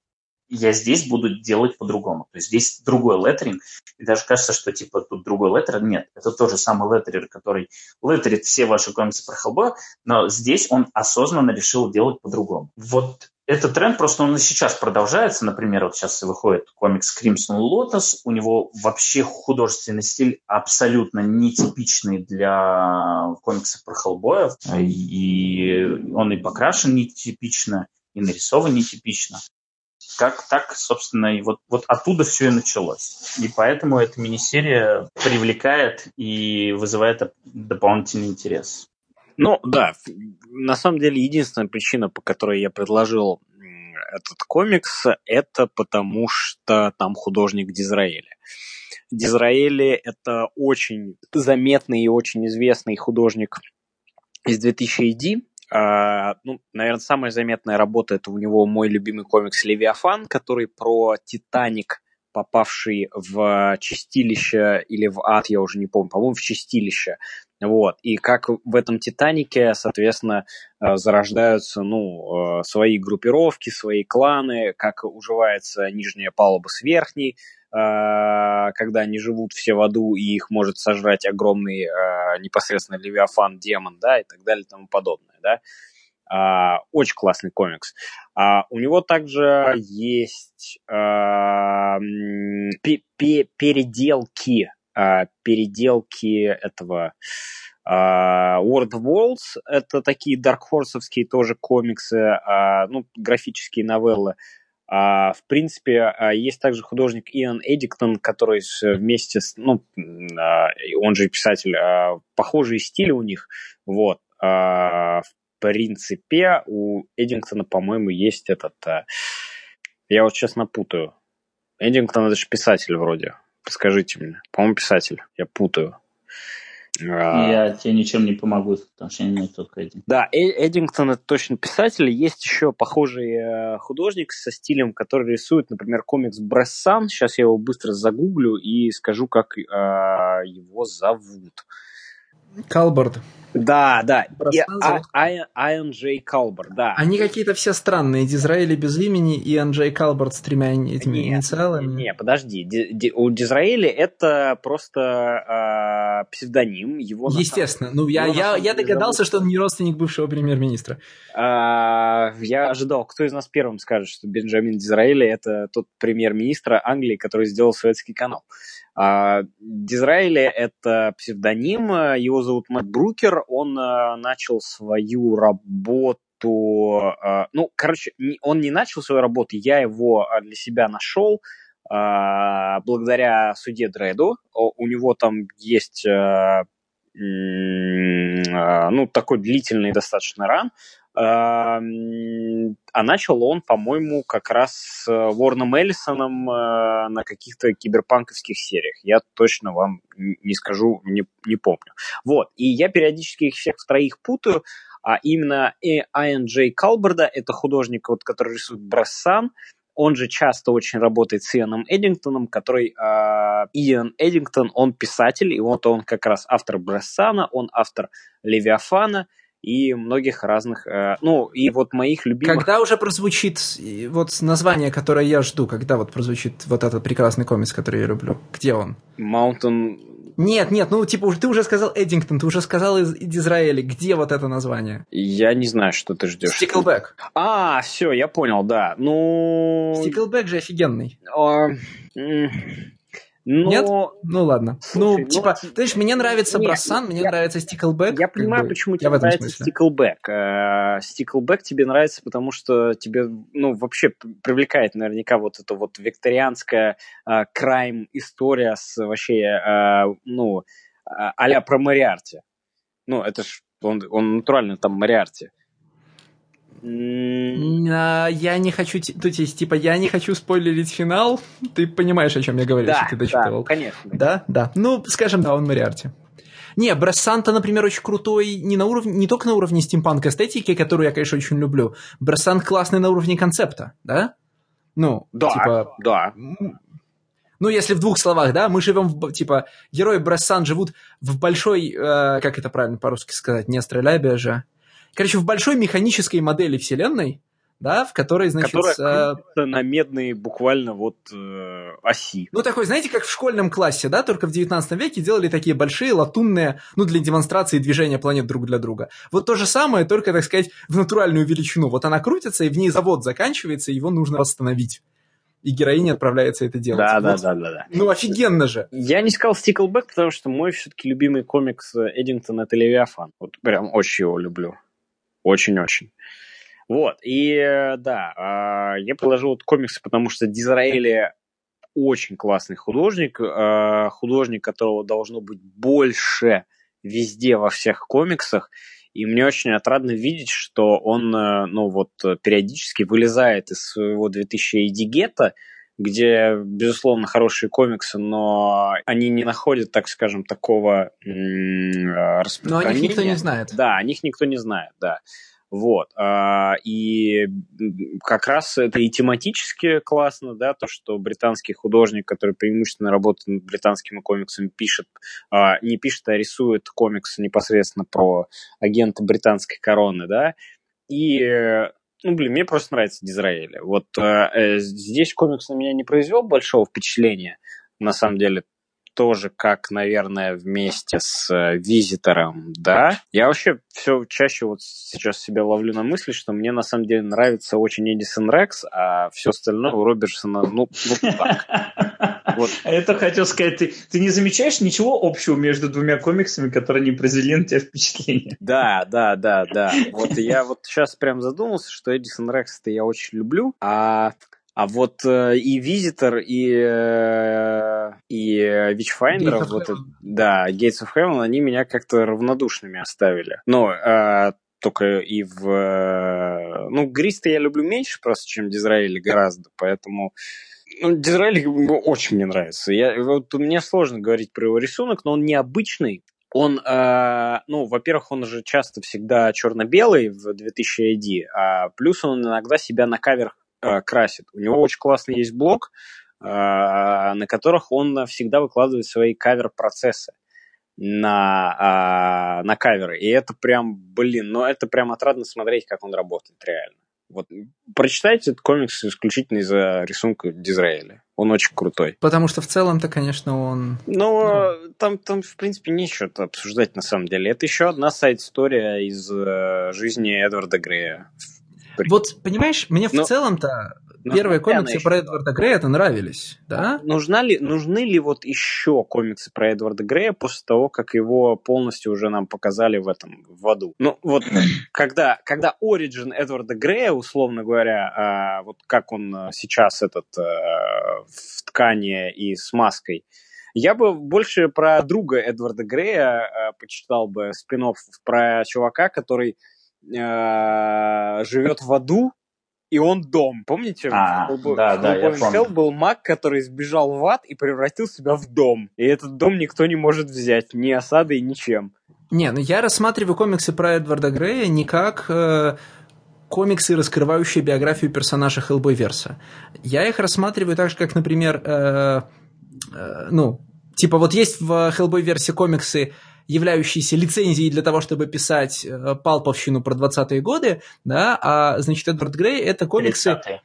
я здесь буду делать по-другому. То есть здесь другой леттеринг, и даже кажется, что типа тут другой леттер. Нет, это тот же самый леттерер, который леттерит все ваши комиксы про Хеллбоя, но здесь он осознанно решил делать по-другому. Вот этот тренд просто он и сейчас продолжается. Например, вот сейчас выходит комикс Crimson Lotus. У него вообще художественный стиль абсолютно нетипичный для комиксов про Хеллбоя. И он и покрашен нетипично, и нарисован нетипично как так, собственно, и вот, вот оттуда все и началось. И поэтому эта мини-серия привлекает и вызывает дополнительный интерес. Ну, да, на самом деле единственная причина, по которой я предложил этот комикс, это потому что там художник Дизраэля. Дизраэли – это очень заметный и очень известный художник из 2000 AD, Uh, ну, наверное, самая заметная работа это у него мой любимый комикс Левиафан, который про Титаник, попавший в чистилище или в ад, я уже не помню, по-моему, в чистилище. Вот. И как в этом Титанике, соответственно, э, зарождаются ну, э, свои группировки, свои кланы, как уживается нижняя палуба с верхней, когда они живут все в аду, и их может сожрать огромный непосредственно Левиафан, демон, да, и так далее и тому подобное, да. Очень классный комикс. У него также есть переделки а, переделки этого а, World Worlds. Это такие Horse тоже комиксы, а, ну, графические новеллы. А, в принципе, а, есть также художник Иэн Эдиктон, который вместе с, ну, а, он же писатель, а, похожие стили у них, вот. А, принципе, у Эдингтона, по-моему, есть этот... Я вот сейчас напутаю. Эдингтон это же писатель вроде. Скажите мне. По-моему, писатель. Я путаю. А, я тебе ничем не помогу, потому что я не только Эдингтон. Да, Эдингтон это точно писатель. Есть еще похожий э, художник со стилем, который рисует, например, комикс Брессан. Сейчас я его быстро загуглю и скажу, как э, его зовут. Калборд. Да, да. Иэн Джей Калборд, да. Они какие-то все странные. Дизраэли без имени, Иэн Джей Калборд с тремя этими не, инициалами. Не, подожди. Ди, у Дизраэли это просто э, псевдоним. Его Естественно. Ну, я, я, я догадался, что он не родственник бывшего премьер-министра. Э, я ожидал, кто из нас первым скажет, что Бенджамин Дизраэли это тот премьер-министр Англии, который сделал Суэцкий канал. А, Дизраэли — это псевдоним, его зовут Мэтт Брукер, он а, начал свою работу а, ну, короче, он не начал свою работу, я его для себя нашел благодаря суде Дреду. У него там есть ну, такой длительный достаточно ран. А начал он, по-моему, как раз с Ворном Эллисоном э, на каких-то киберпанковских сериях. Я точно вам не скажу, не, не помню. Вот. И я периодически их всех троих путаю. А именно Иэн Джей Калберда, это художник, вот, который рисует Брессан, он же часто очень работает с Ианом Эдингтоном, который э, Иэн Эдингтон, он писатель, и вот он как раз автор Брессана, он автор Левиафана, и многих разных, э, ну, и вот моих любимых... Когда уже прозвучит вот название, которое я жду, когда вот прозвучит вот этот прекрасный комикс, который я люблю? Где он? Mountain... Нет, нет, ну, типа, ты уже сказал Эдингтон, ты уже сказал из, из Израиля. Где вот это название? Я не знаю, что ты ждешь. Стиклбэк. А, все, я понял, да. Ну... Стиклбэк же офигенный. А... Но... Нет? Ну ладно. Слушай, ну, типа, ну, знаешь, мне нравится нет, Брасан, мне я, нравится Стиклбэк. Я понимаю, почему тебе нравится Стиклбэк. Стиклбэк тебе нравится, потому что тебе, ну, вообще привлекает наверняка вот эта вот викторианская э, крайм-история с вообще, э, ну, а-ля про Мариарти. Ну, это ж, он, он натурально там Мариарти. А, я не хочу, то есть, типа, я не хочу спойлерить финал. Ты понимаешь, о чем я говорю, да, если ты дочитывал. Да, конечно. Да, да. Ну, скажем, да, он Мариарти. Не, Брасанта, например, очень крутой не, на уровне, не только на уровне стимпанк эстетики, которую я, конечно, очень люблю. Брасант классный на уровне концепта, да? Ну, да, типа... да. Ну, если в двух словах, да, мы живем, в, типа, герои Брассан живут в большой, э, как это правильно по-русски сказать, не астролябия же, Короче, в большой механической модели вселенной, да, в которой, значит... Которая э... на медные буквально вот э, оси. Ну, такой, знаете, как в школьном классе, да, только в 19 веке делали такие большие латунные, ну, для демонстрации движения планет друг для друга. Вот то же самое, только, так сказать, в натуральную величину. Вот она крутится, и в ней завод заканчивается, его нужно восстановить и героиня отправляется это делать. Да, вот. да, да, да, да. Ну, офигенно же. Я не сказал Стиклбэк, потому что мой все-таки любимый комикс Эдингтон это Левиафан. Вот прям очень его люблю. Очень-очень. Вот, и да, а, я положил вот комиксы, потому что Дизраэли очень классный художник, а, художник, которого должно быть больше везде во всех комиксах, и мне очень отрадно видеть, что он, э, ну вот, периодически вылезает из своего 2000 Эдигета, где, безусловно, хорошие комиксы, но они не находят, так скажем, такого распространения. Но о них никто не знает. Да, о них никто не знает, да. Вот. А, и как раз это и тематически классно, да, то, что британский художник, который преимущественно работает над британскими комиксами, пишет, а, не пишет, а рисует комиксы непосредственно про агента британской короны, да, и ну, блин, мне просто нравится Дизраэль. Вот э, э, здесь комикс на меня не произвел большого впечатления, на самом деле, тоже как, наверное, вместе с э, визитором, да. Я вообще все чаще вот сейчас себя ловлю на мысли, что мне на самом деле нравится очень Эдисон Рекс, а все остальное у Робертсона, ну, ну так. *laughs* Вот. А это хотел сказать, ты, ты не замечаешь ничего общего между двумя комиксами, которые не произвели на тебя впечатление? Да, да, да, да. Вот я вот сейчас прям задумался, что Эдисон Рекс-то я очень люблю, а а вот э, и Визитор, и, э, и Witchfinder, вот, да, Gates of Heaven, они меня как-то равнодушными оставили. Но э, только и в... Э, ну, Гриста я люблю меньше просто, чем Дизраэли гораздо, поэтому... Дизраэль очень мне нравится. Я, вот мне сложно говорить про его рисунок, но он необычный. Он, э, ну, во-первых, он же часто всегда черно-белый в 2000 AD, а плюс он иногда себя на кавер э, красит. У него очень классный есть блог, э, на которых он всегда выкладывает свои кавер-процессы на, а, на каверы. И это прям, блин, ну это прям отрадно смотреть, как он работает реально. Вот прочитайте этот комикс исключительно из-за рисунка Дизраэля. Он очень крутой. Потому что в целом-то, конечно, он... Ну, ну... Там, там, в принципе, нечего обсуждать на самом деле. Это еще одна сайт-история из э, жизни Эдварда Грея. Вот, понимаешь, мне в Но... целом-то ну, Первые комиксы про Эдварда Грея это нравились, да? Нужна ли, нужны ли вот еще комиксы про Эдварда Грея после того, как его полностью уже нам показали в этом, в аду? Ну, вот *clears throat* когда, когда Origin Эдварда Грея, условно говоря, а, вот как он а, сейчас этот а, в ткани и с маской, я бы больше про друга Эдварда Грея а, почитал бы спин про чувака, который а, живет в аду, и он дом. Помните? А, да, да, я помню. был маг, который сбежал в ад и превратил себя в дом. И этот дом никто не может взять, ни осадой, ничем. Не, ну я рассматриваю комиксы про Эдварда Грея не как э, комиксы, раскрывающие биографию персонажа Хеллбойверса. Я их рассматриваю так же, как, например, э, э, ну, типа вот есть в Хеллбойверсе комиксы являющиеся лицензией для того, чтобы писать э, палповщину про 20-е годы, да, а, значит, Эдвард Грей — это комиксы... 30-е.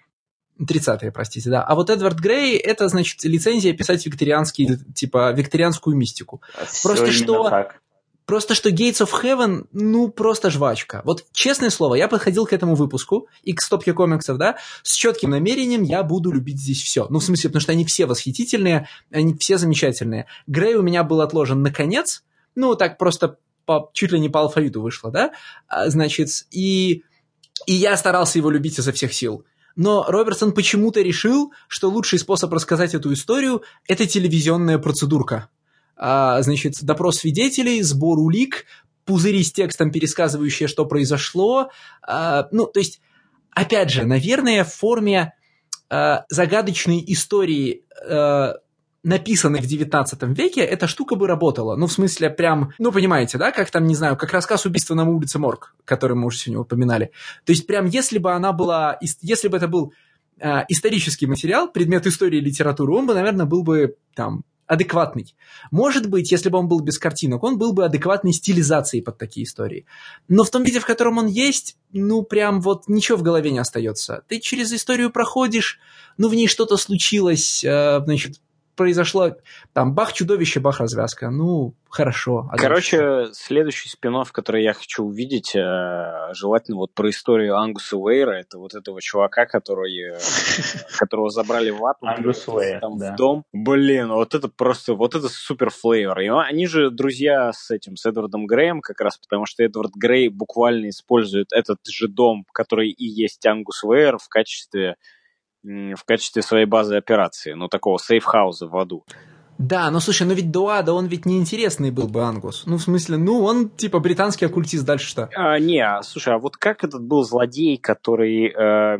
30-е, простите, да. А вот Эдвард Грей – это, значит, лицензия писать викторианский, типа, викторианскую мистику. Все просто что... Так. Просто что Gates of Heaven, ну, просто жвачка. Вот, честное слово, я подходил к этому выпуску и к стопке комиксов, да, с четким намерением я буду любить здесь все. Ну, в смысле, потому что они все восхитительные, они все замечательные. Грей у меня был отложен на конец, ну, так просто по, чуть ли не по алфавиту вышло, да, а, значит, и, и я старался его любить изо всех сил. Но Робертсон почему-то решил, что лучший способ рассказать эту историю – это телевизионная процедурка. А, значит, допрос свидетелей, сбор улик, пузыри с текстом, пересказывающие, что произошло. А, ну, то есть, опять же, наверное, в форме а, загадочной истории а, написанный в 19 веке, эта штука бы работала. Ну, в смысле, прям, ну, понимаете, да, как там, не знаю, как рассказ «Убийства на улице Морг», который мы уже сегодня упоминали. То есть, прям, если бы она была, если бы это был э, исторический материал, предмет истории и литературы, он бы, наверное, был бы там адекватный. Может быть, если бы он был без картинок, он был бы адекватной стилизацией под такие истории. Но в том виде, в котором он есть, ну, прям вот ничего в голове не остается. Ты через историю проходишь, ну, в ней что-то случилось, э, значит, произошло, там, бах, чудовище, бах, развязка. Ну, хорошо. А Короче, дальше? следующий спин который я хочу увидеть, э, желательно вот про историю Ангуса Уэйра, это вот этого чувака, который, э, *laughs* которого забрали в ад, Ангус Уэйр, там, в дом. Блин, вот это просто, вот это супер флейвор. И они же друзья с этим, с Эдвардом Греем как раз, потому что Эдвард Грей буквально использует этот же дом, который и есть Ангус Уэйр в качестве в качестве своей базы операции, ну, такого сейфхауза в аду. Да, но слушай, ну ведь до ада он ведь неинтересный был бы, Ангус. Ну, в смысле, ну, он типа британский оккультист, дальше что? А, не, а, слушай, а вот как этот был злодей, который... Э,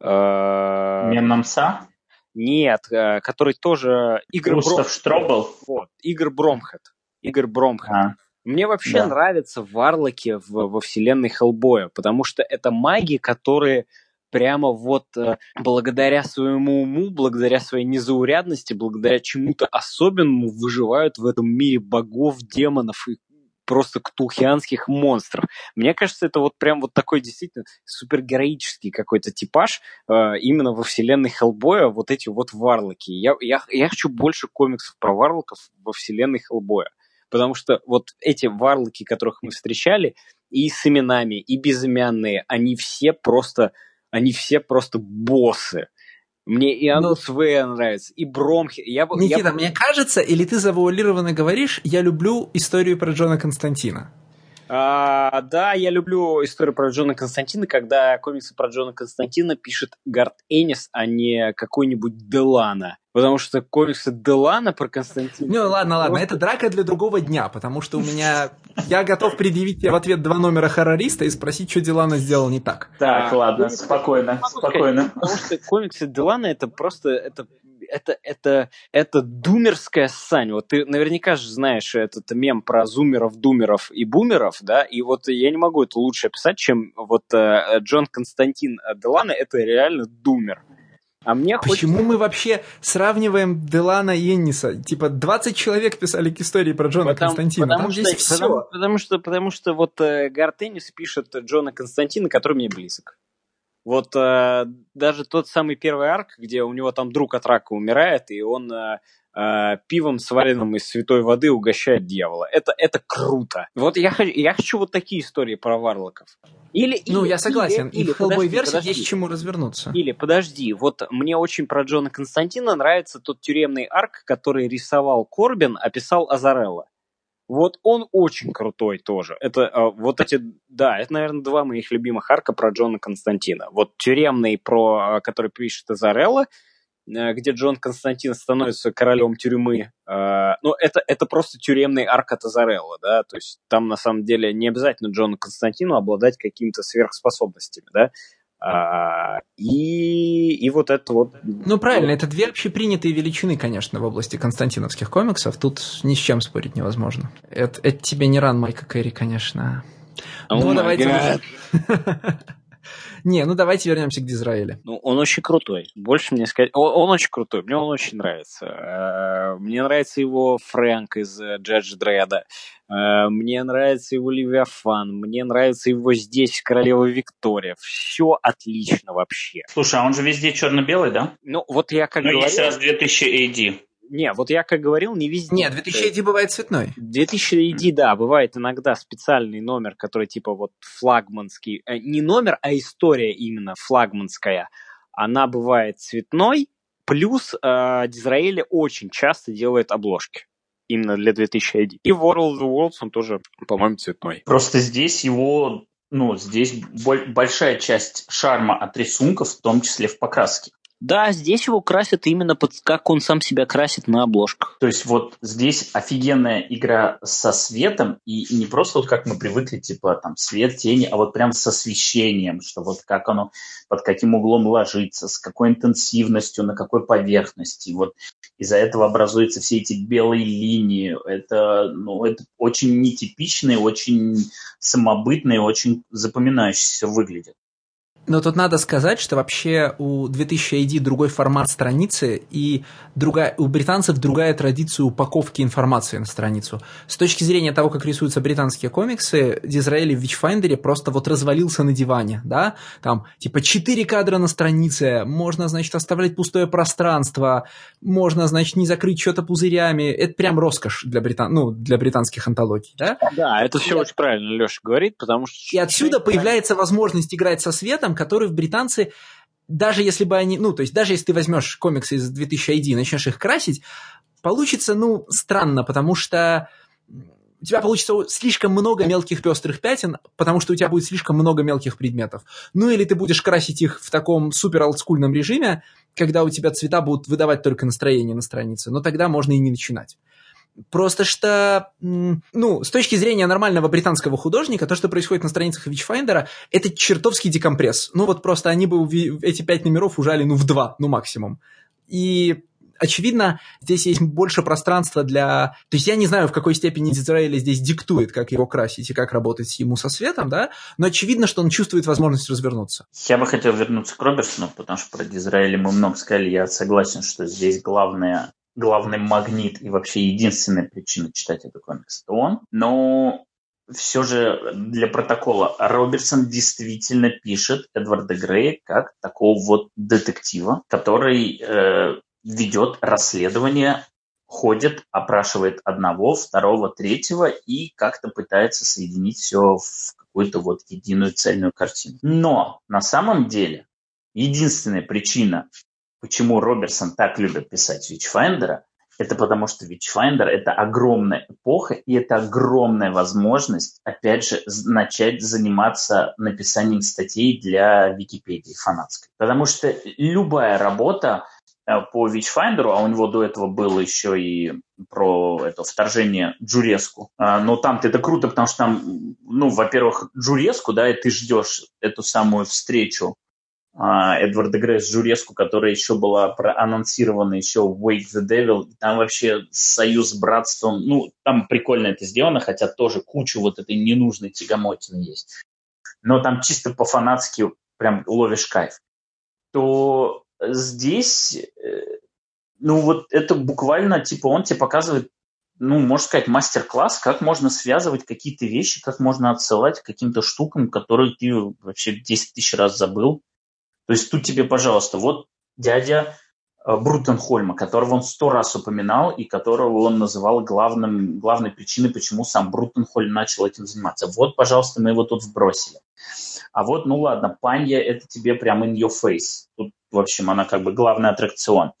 э, Меннамса? Нет, э, который тоже... Игорь Густав Бром... Штробл? Вот, Игорь Бромхед. Игорь Бромхед. А. Мне вообще да. нравятся варлоки в, во вселенной Хеллбоя, потому что это маги, которые прямо вот э, благодаря своему уму, благодаря своей незаурядности, благодаря чему-то особенному выживают в этом мире богов, демонов и просто ктулхианских монстров. Мне кажется, это вот прям вот такой действительно супергероический какой-то типаж э, именно во вселенной Хеллбоя, вот эти вот варлоки. Я, я, я хочу больше комиксов про варлоков во вселенной Хеллбоя. Потому что вот эти варлоки, которых мы встречали, и с именами, и безымянные, они все просто они все просто боссы. Мне и Анус ну, Вэя нравится, и Бромхи. Я, Никита, я... мне кажется, или ты завуалированно говоришь, я люблю историю про Джона Константина. А, да, я люблю историю про Джона Константина, когда комиксы про Джона Константина пишет Гард Энис, а не какой-нибудь Делана. Потому что комиксы Делана про Константина... Ну ладно, ладно, это драка для другого дня, потому что у меня... Я готов предъявить тебе в ответ два номера хоррориста и спросить, что Делана сделал не так. Так, ладно, спокойно, спокойно. Потому что комиксы Делана это просто... Это это, это, это думерская ссань. Вот ты наверняка же знаешь этот мем про зумеров, думеров и бумеров, да, и вот я не могу это лучше описать, чем вот э, Джон Константин Делана, это реально думер. А мне Почему хочется... мы вообще сравниваем Делана и Энниса? Типа 20 человек писали к истории про Джона потому, Константина. Потому Там что, здесь все. Потому, потому, что, потому что вот э, Гарт Эннис пишет Джона Константина, который мне близок. Вот э, даже тот самый первый арк, где у него там друг от рака умирает, и он э, пивом, сваренным из святой воды, угощает дьявола. Это, это круто. Вот я, я хочу вот такие истории про варлоков. Или, ну, или, я согласен. Или, и в Хеллбой версии подожди. есть чему развернуться. Или, подожди, вот мне очень про Джона Константина нравится тот тюремный арк, который рисовал Корбин, описал Азарелла. Вот он очень крутой тоже. Это а, вот эти, да, это, наверное, два моих любимых арка про Джона Константина. Вот тюремный, про, а, который пишет Азарелла, э, где Джон Константин становится королем тюрьмы. А, ну, это, это просто тюремный арк от Азарелла, да, то есть там на самом деле не обязательно Джону Константину обладать какими-то сверхспособностями, да, а, и, и вот это вот... Ну, правильно, это две общепринятые величины, конечно, в области константиновских комиксов. Тут ни с чем спорить невозможно. Это, это тебе не ран Майка Кэрри, конечно. Oh ну, давайте... *laughs* Не, ну давайте вернемся к Дизраиле. Ну, он очень крутой. Больше мне сказать... Он, он очень крутой, мне он очень нравится. Э, мне нравится его Фрэнк из Джадж Дреда. Э, мне нравится его Левиафан. Мне нравится его здесь Королева Виктория. Все отлично вообще. Слушай, а он же везде черно-белый, да? Ну, вот я как ну, говорил... есть раз 2000 AD. Не, вот я как говорил, не везде. Нет, 2000 ID бывает цветной. 2000 ID, да, бывает иногда специальный номер, который типа вот флагманский. Э, не номер, а история именно флагманская. Она бывает цветной, плюс э, Дизраэли очень часто делает обложки именно для 2000 ID. И World of Worlds он тоже, по-моему, цветной. Просто здесь его ну, здесь большая часть шарма от рисунков, в том числе в покраске. Да, здесь его красят именно под как он сам себя красит на обложках. То есть вот здесь офигенная игра со светом, и не просто вот как мы привыкли, типа там свет, тени, а вот прям с освещением, что вот как оно, под каким углом ложится, с какой интенсивностью, на какой поверхности. Вот из-за этого образуются все эти белые линии. Это, ну, это очень нетипичные, очень самобытные, очень запоминающиеся выглядит. Но тут надо сказать, что вообще у 2000 ID другой формат страницы, и другая, у британцев другая традиция упаковки информации на страницу. С точки зрения того, как рисуются британские комиксы, Дизраэли в Вичфайндере просто вот развалился на диване, да, там типа 4 кадра на странице, можно, значит, оставлять пустое пространство, можно, значит, не закрыть что-то пузырями, это прям роскошь для, британ... ну, для британских антологий, да? Да, это все и очень правильно Леша говорит, потому что... И отсюда появляется возможность играть со светом, которые в британцы даже если бы они, ну, то есть даже если ты возьмешь комиксы из 2000 ID и начнешь их красить, получится, ну, странно, потому что у тебя получится слишком много мелких пестрых пятен, потому что у тебя будет слишком много мелких предметов. Ну или ты будешь красить их в таком супер олдскульном режиме, когда у тебя цвета будут выдавать только настроение на странице, но тогда можно и не начинать. Просто что, ну, с точки зрения нормального британского художника, то, что происходит на страницах Witchfinder, это чертовский декомпресс. Ну, вот просто они бы эти пять номеров ужали, ну, в два, ну, максимум. И очевидно, здесь есть больше пространства для... То есть я не знаю, в какой степени Дизраэля здесь диктует, как его красить и как работать ему со светом, да, но очевидно, что он чувствует возможность развернуться. Я бы хотел вернуться к Робертсону, потому что про Дизраэля мы много сказали. Я согласен, что здесь главное главный магнит и вообще единственная причина читать этот комикс, это он. Но все же для протокола Робертсон действительно пишет Эдварда Грея как такого вот детектива, который э, ведет расследование, ходит, опрашивает одного, второго, третьего и как-то пытается соединить все в какую-то вот единую цельную картину. Но на самом деле единственная причина, Почему Роберсон так любит писать Witchfinder, это потому что Witchfinder – это огромная эпоха, и это огромная возможность, опять же, начать заниматься написанием статей для Википедии фанатской. Потому что любая работа э, по Witchfinder, а у него до этого было еще и про это вторжение Джуреску. А, но там это круто, потому что там, ну, во-первых, Джуреску, да, и ты ждешь эту самую встречу Эдварда Грея с Журеску, которая еще была проанонсирована еще в Wake the Devil. Там вообще союз с братством, ну, там прикольно это сделано, хотя тоже кучу вот этой ненужной тягомотины есть. Но там чисто по-фанатски прям ловишь кайф. То здесь, э, ну, вот это буквально, типа, он тебе показывает ну, можно сказать, мастер-класс, как можно связывать какие-то вещи, как можно отсылать к каким-то штукам, которые ты вообще 10 тысяч раз забыл. То есть тут тебе, пожалуйста, вот дядя э, Брутенхольма, которого он сто раз упоминал и которого он называл главным, главной причиной, почему сам Брутенхольм начал этим заниматься. Вот, пожалуйста, мы его тут вбросили. А вот, ну ладно, Панья – это тебе прям in your face. Тут, в общем, она как бы главный аттракцион.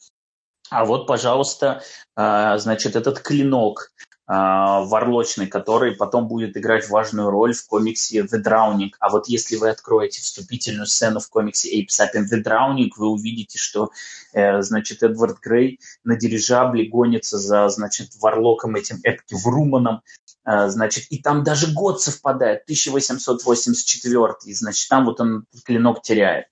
А вот, пожалуйста, э, значит, этот клинок, варлочный, который потом будет играть важную роль в комиксе The Drowning. А вот если вы откроете вступительную сцену в комиксе Apes Up in The Drowning, вы увидите, что, э, значит, Эдвард Грей на дирижабле гонится за, значит, варлоком этим Эпки Вруманом, э, значит, и там даже год совпадает, 1884, значит, там вот он клинок теряет.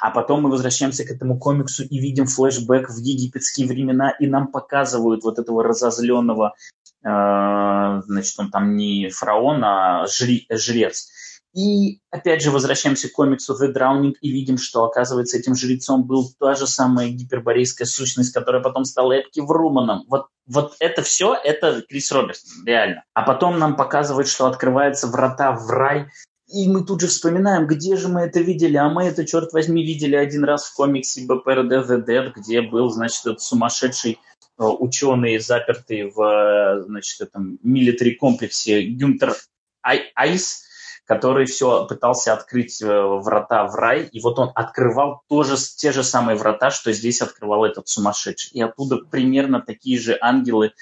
А потом мы возвращаемся к этому комиксу и видим флешбэк в египетские времена, и нам показывают вот этого разозленного Э, значит, он там не фараон, а жри, жрец. И опять же возвращаемся к комиксу The Drowning и видим, что, оказывается, этим жрецом был та же самая гиперборейская сущность, которая потом стала Эпки Вруманом. Вот, вот это все, это Крис Робертсон, реально. А потом нам показывают, что открываются врата в рай, и мы тут же вспоминаем, где же мы это видели, а мы это, черт возьми, видели один раз в комиксе Dead, где был, значит, этот сумасшедший Э, ученые, запертые в э, значит, этом милитари комплексе Гюнтер Айс, который все пытался открыть э, врата в рай, и вот он открывал тоже те же самые врата, что здесь открывал этот сумасшедший. И оттуда примерно такие же ангелы,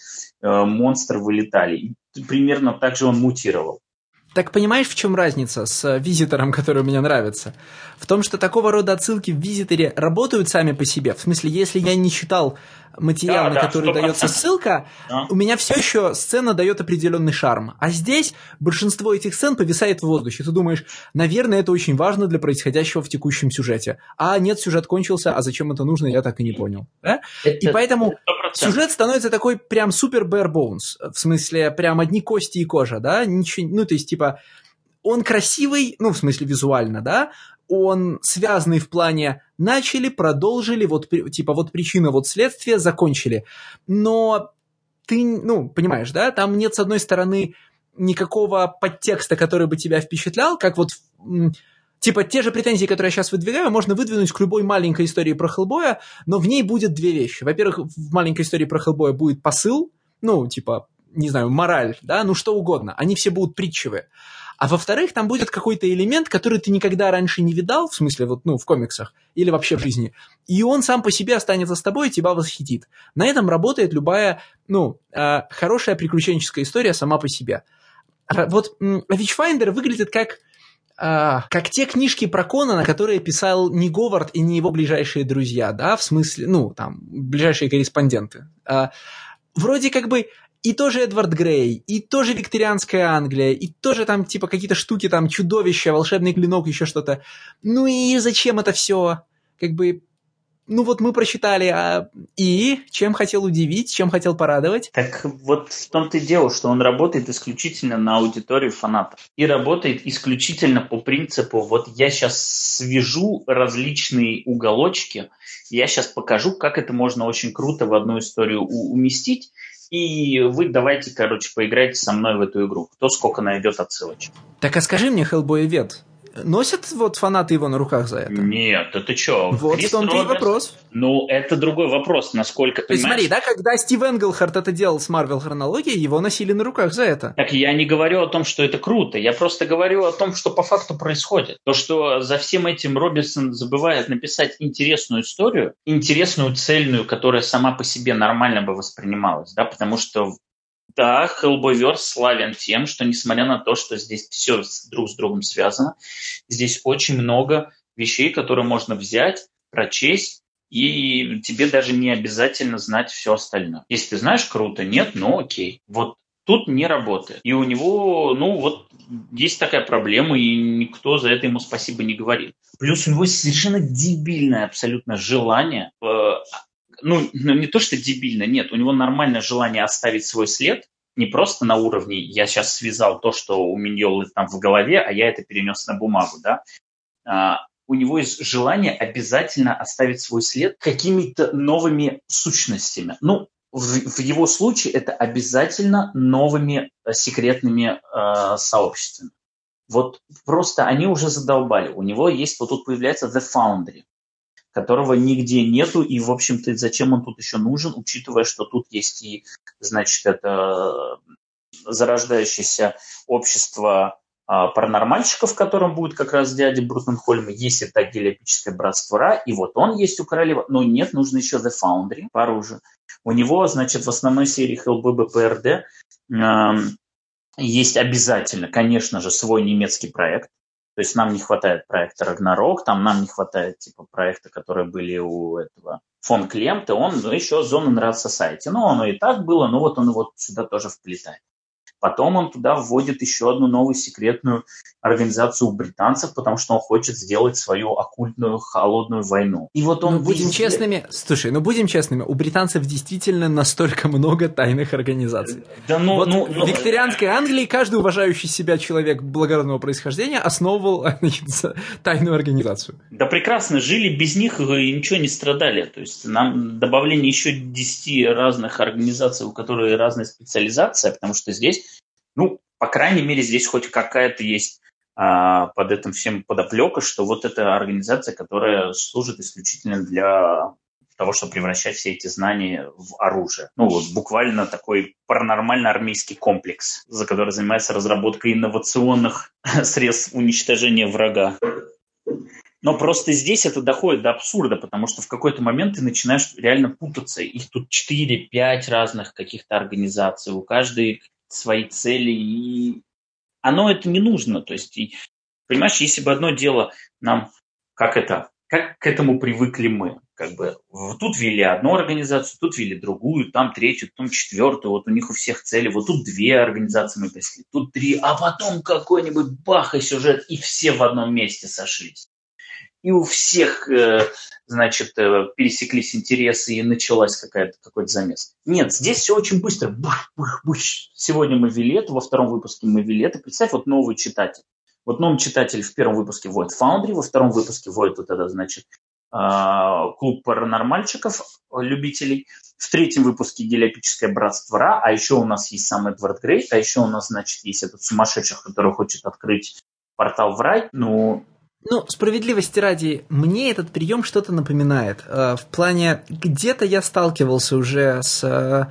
монстры вылетали. Примерно так же он мутировал. Так понимаешь, в чем разница с визитором, который мне нравится? В том, что такого рода отсылки в визиторе работают сами по себе. В смысле, если я не читал материал, да, на да, который 100%. дается ссылка, да. у меня все еще сцена дает определенный шарм. А здесь большинство этих сцен повисает в воздухе. Ты думаешь, наверное, это очень важно для происходящего в текущем сюжете. А нет, сюжет кончился, а зачем это нужно, я так и не понял. Да? Это, и поэтому 100%. Сюжет становится такой прям супер bare bones. В смысле, прям одни кости и кожа, да? Ничего, ну, то есть, типа, он красивый, ну, в смысле визуально, да, он связанный в плане начали, продолжили, вот типа вот причина, вот следствие, закончили. Но ты, ну, понимаешь, да, там нет, с одной стороны, никакого подтекста, который бы тебя впечатлял, как вот Типа, те же претензии, которые я сейчас выдвигаю, можно выдвинуть к любой маленькой истории про Хеллбоя, но в ней будет две вещи. Во-первых, в маленькой истории про Хеллбоя будет посыл, ну, типа, не знаю, мораль, да, ну что угодно. Они все будут притчевые. А во-вторых, там будет какой-то элемент, который ты никогда раньше не видал, в смысле, вот, ну, в комиксах или вообще в жизни. И он сам по себе останется с тобой и тебя восхитит. На этом работает любая, ну, э, хорошая приключенческая история сама по себе. Вот Witchfinder выглядит как Uh, как те книжки про Конана, которые писал не Говард и не его ближайшие друзья, да, в смысле, ну, там, ближайшие корреспонденты. Uh, вроде как бы и тоже Эдвард Грей, и тоже викторианская Англия, и тоже там типа какие-то штуки, там чудовища, волшебный клинок, еще что-то. Ну и зачем это все? Как бы, ну вот мы прочитали, а и чем хотел удивить, чем хотел порадовать? Так вот в том-то и дело, что он работает исключительно на аудиторию фанатов. И работает исключительно по принципу, вот я сейчас свяжу различные уголочки, я сейчас покажу, как это можно очень круто в одну историю уместить, и вы давайте, короче, поиграйте со мной в эту игру. Кто сколько найдет отсылочек. Так а скажи мне, Hellboy Вет, Носят вот фанаты его на руках за это? Нет, это что? Вот Крис в том-то и вопрос. Ну, это другой вопрос, насколько... То есть смотри, да, когда Стив Энглхарт это делал с Марвел хронологией, его носили на руках за это. Так я не говорю о том, что это круто, я просто говорю о том, что по факту происходит. То, что за всем этим Робинсон забывает написать интересную историю, интересную, цельную, которая сама по себе нормально бы воспринималась, да, потому что да, Hellboyverse славен тем, что несмотря на то, что здесь все друг с другом связано, здесь очень много вещей, которые можно взять, прочесть и тебе даже не обязательно знать все остальное. Если ты знаешь, круто, нет, ну окей. Вот тут не работает. И у него, ну вот, есть такая проблема, и никто за это ему спасибо не говорит. Плюс у него совершенно дебильное абсолютно желание, э, ну, ну не то, что дебильно, нет, у него нормальное желание оставить свой след, не просто на уровне «я сейчас связал то, что у Миньолы там в голове, а я это перенес на бумагу», да, а, у него есть желание обязательно оставить свой след какими-то новыми сущностями. Ну, в, в его случае это обязательно новыми э, секретными э, сообществами. Вот просто они уже задолбали. У него есть, вот тут появляется The Foundry, которого нигде нету, и, в общем-то, зачем он тут еще нужен, учитывая, что тут есть и, значит, это зарождающееся общество а, паранормальщиков, в котором будет как раз дядя Брутенхольма, есть это гелиопическое братство Ра, и вот он есть у королевы, но нет, нужно еще The Foundry по оружию. У него, значит, в основной серии HLB BPRD э, есть обязательно, конечно же, свой немецкий проект, то есть нам не хватает проекта Рагнарок, там нам не хватает типа проекта, которые были у этого фон Клемта, он ну, еще and Rad Society. Ну, оно и так было, но вот он его сюда тоже вплетает. Потом он туда вводит еще одну новую секретную организацию у британцев, потому что он хочет сделать свою оккультную холодную войну. И вот он ну, будем везде... честными, слушай, ну будем честными, у британцев действительно настолько много тайных организаций. Да, ну, вот ну, в ну... викторианской Англии каждый уважающий себя человек благородного происхождения основывал *laughs* тайную организацию. Да прекрасно, жили без них и ничего не страдали. То есть нам добавление еще 10 разных организаций, у которых разная специализация, потому что здесь ну, по крайней мере, здесь хоть какая-то есть а, под этим всем подоплека, что вот эта организация, которая служит исключительно для того, чтобы превращать все эти знания в оружие. Ну, вот буквально такой паранормальный армейский комплекс, за который занимается разработкой инновационных *laughs* средств уничтожения врага. Но просто здесь это доходит до абсурда, потому что в какой-то момент ты начинаешь реально путаться. Их тут 4-5 разных каких-то организаций, у каждой свои цели, и оно это не нужно. То есть, и, понимаешь, если бы одно дело нам, как это, как к этому привыкли мы, как бы тут вели одну организацию, тут вели другую, там третью, там четвертую, вот у них у всех цели, вот тут две организации мы пришли, тут три, а потом какой-нибудь бах и сюжет, и все в одном месте сошлись и у всех, э, значит, э, пересеклись интересы и началась какая-то, какой-то замес. Нет, здесь все очень быстро. Бух, бух, бух. Сегодня мы ввели это, во втором выпуске мы ввели это. Представь, вот новый читатель. Вот новый читатель в первом выпуске вводит Foundry, во втором выпуске вводит вот это, значит, а, клуб паранормальщиков, любителей. В третьем выпуске гелиопическое братство Ра, а еще у нас есть сам Эдвард Грей, а еще у нас, значит, есть этот сумасшедший, который хочет открыть портал в рай. Ну, ну, справедливости ради, мне этот прием что-то напоминает. Э, в плане, где-то я сталкивался уже с э,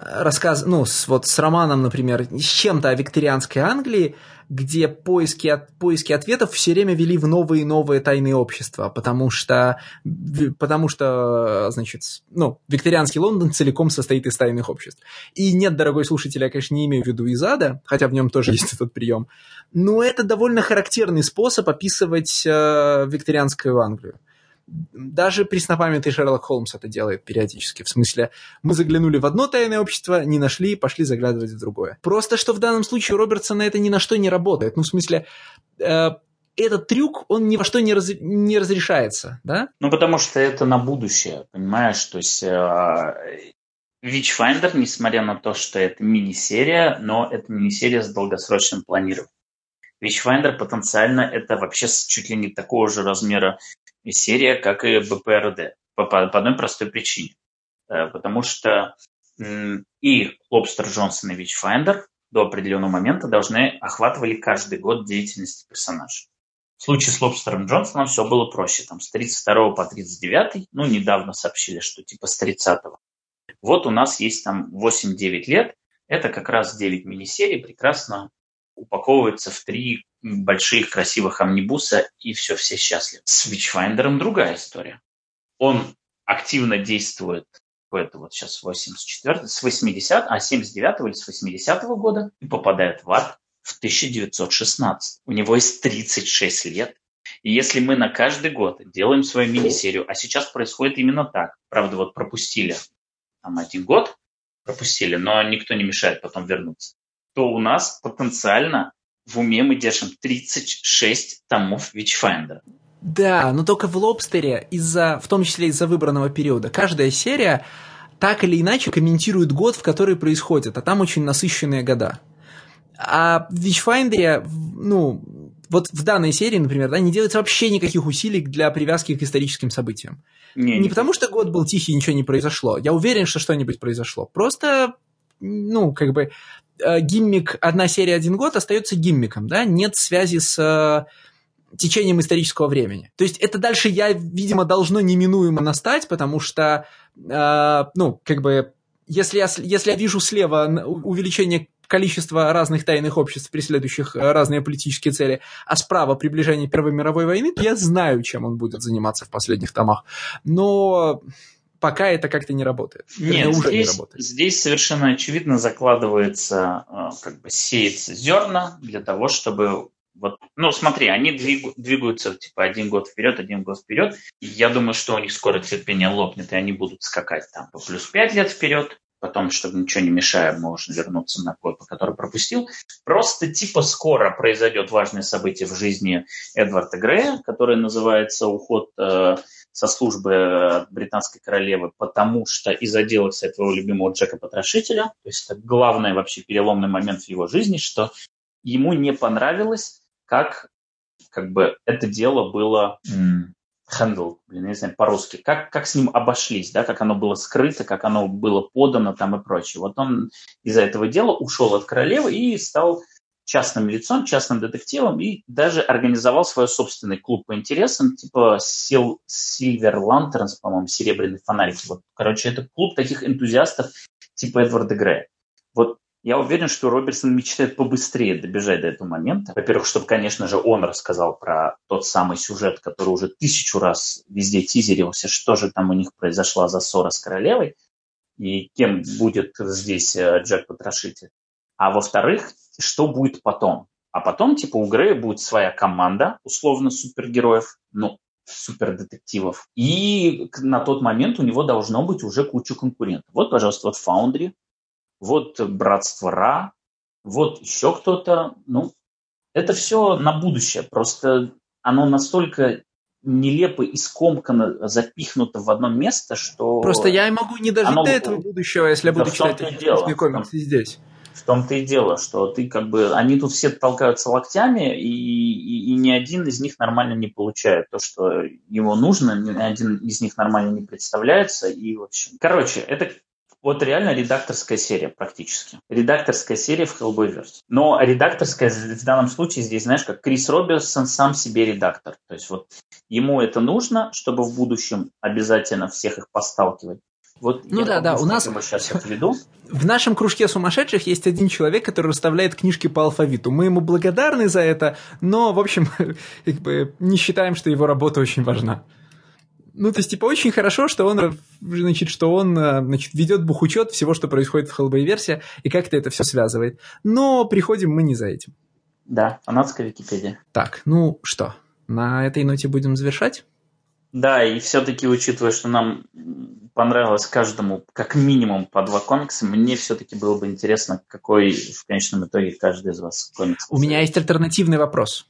рассказ, ну, с, вот с романом, например, с чем-то о викторианской Англии, где поиски, от, поиски ответов все время вели в новые и новые тайные общества, потому что, потому что, значит, ну, викторианский Лондон целиком состоит из тайных обществ. И нет, дорогой слушатель, я, конечно, не имею в виду Изада, хотя в нем тоже *laughs* есть этот прием, но это довольно характерный способ описывать э, викторианскую Англию даже преснопамятный Шерлок Холмс это делает периодически. В смысле, мы заглянули в одно тайное общество, не нашли, пошли заглядывать в другое. Просто что в данном случае Робертсона это ни на что не работает. Ну, в смысле, э, этот трюк, он ни во что не, раз, не разрешается, да? Ну, потому что это на будущее, понимаешь? То есть э, Witchfinder, несмотря на то, что это мини-серия, но это мини-серия с долгосрочным планированием. Witchfinder потенциально это вообще чуть ли не такого же размера серия, как и БПРД. По, по, по одной простой причине. Э, потому что и Лобстер Джонсон и Witchfinder до определенного момента должны охватывали каждый год деятельности персонажа. В случае с Лобстером Джонсоном все было проще. Там с 32 по 39, ну, недавно сообщили, что типа с 30 -го. Вот у нас есть там 8-9 лет. Это как раз 9 мини-серий, прекрасно упаковывается в три больших красивых амнибуса, и все, все счастливы. С Witchfinder другая история. Он активно действует это вот сейчас 84 с 80 а 79 или с 80 -го года и попадает в ад в 1916. У него есть 36 лет, И если мы на каждый год делаем свою мини-серию, а сейчас происходит именно так, правда, вот пропустили там один год, пропустили, но никто не мешает потом вернуться, то у нас потенциально в уме мы держим 36 томов Witchfinder. Да, но только в Лобстере, из-за, в том числе из-за выбранного периода, каждая серия так или иначе комментирует год, в который происходит, а там очень насыщенные года. А в Witchfinder, ну, вот в данной серии, например, да, не делается вообще никаких усилий для привязки к историческим событиям. Не, не потому, что год был тихий, ничего не произошло. Я уверен, что что-нибудь произошло. Просто, ну, как бы, гиммик «одна серия, один год» остается гиммиком, да, нет связи с э, течением исторического времени. То есть это дальше я, видимо, должно неминуемо настать, потому что, э, ну, как бы, если я, если я вижу слева увеличение количество разных тайных обществ, преследующих э, разные политические цели, а справа приближение Первой мировой войны, я знаю, чем он будет заниматься в последних томах. Но пока это как-то не работает. Нет, уже здесь, не работает. здесь совершенно очевидно закладывается, э, как бы сеется зерна для того, чтобы вот, ну, смотри, они двигаются типа один год вперед, один год вперед. я думаю, что у них скоро терпение лопнет, и они будут скакать там по плюс пять лет вперед потом, чтобы ничего не мешая, можно вернуться на код, который пропустил. Просто типа скоро произойдет важное событие в жизни Эдварда Грея, которое называется уход э, со службы британской королевы, потому что из-за дела своего любимого Джека Потрошителя, то есть это главный вообще переломный момент в его жизни, что ему не понравилось, как как бы это дело было handle, блин, я не знаю, по-русски, как, как с ним обошлись, да, как оно было скрыто, как оно было подано там и прочее. Вот он из-за этого дела ушел от королевы и стал частным лицом, частным детективом и даже организовал свой собственный клуб по интересам, типа Silver Lanterns, по-моему, серебряные фонарики. Вот, короче, это клуб таких энтузиастов типа Эдварда Грея. Вот я уверен, что Робертсон мечтает побыстрее добежать до этого момента. Во-первых, чтобы, конечно же, он рассказал про тот самый сюжет, который уже тысячу раз везде тизерился, что же там у них произошла за ссора с королевой, и кем будет здесь э, Джек Потрошитель. А во-вторых, что будет потом? А потом, типа, у Грея будет своя команда, условно, супергероев, ну, супердетективов. И на тот момент у него должно быть уже куча конкурентов. Вот, пожалуйста, вот Foundry, вот Братство Ра, вот еще кто-то. Ну, это все на будущее. Просто оно настолько нелепо и скомканно запихнуто в одно место, что... Просто я могу не дожить оно... до этого будущего, если я буду читать эти комиксы здесь. В том-то и дело, что ты как бы... Они тут все толкаются локтями, и, и, и ни один из них нормально не получает то, что ему нужно, ни один из них нормально не представляется, и в общем... Короче, это вот реально редакторская серия практически. Редакторская серия в Hellboyverse. Но редакторская в данном случае здесь, знаешь, как Крис Робинсон сам себе редактор. То есть вот ему это нужно, чтобы в будущем обязательно всех их посталкивать. Вот ну да, да, у нас сейчас это веду. В нашем кружке сумасшедших есть один человек, который расставляет книжки по алфавиту. Мы ему благодарны за это, но, в общем, *laughs* как бы не считаем, что его работа очень важна. Ну, то есть, типа, очень хорошо, что он, значит, что он, э, значит, ведет бухучет всего, что происходит в Hellboy-версии, и как-то это все связывает. Но приходим мы не за этим. Да, фанатская Википедия. Так, ну что, на этой ноте будем завершать? Да, и все-таки, учитывая, что нам понравилось каждому как минимум по два комикса, мне все-таки было бы интересно, какой в конечном итоге каждый из вас комикс. У меня есть альтернативный вопрос.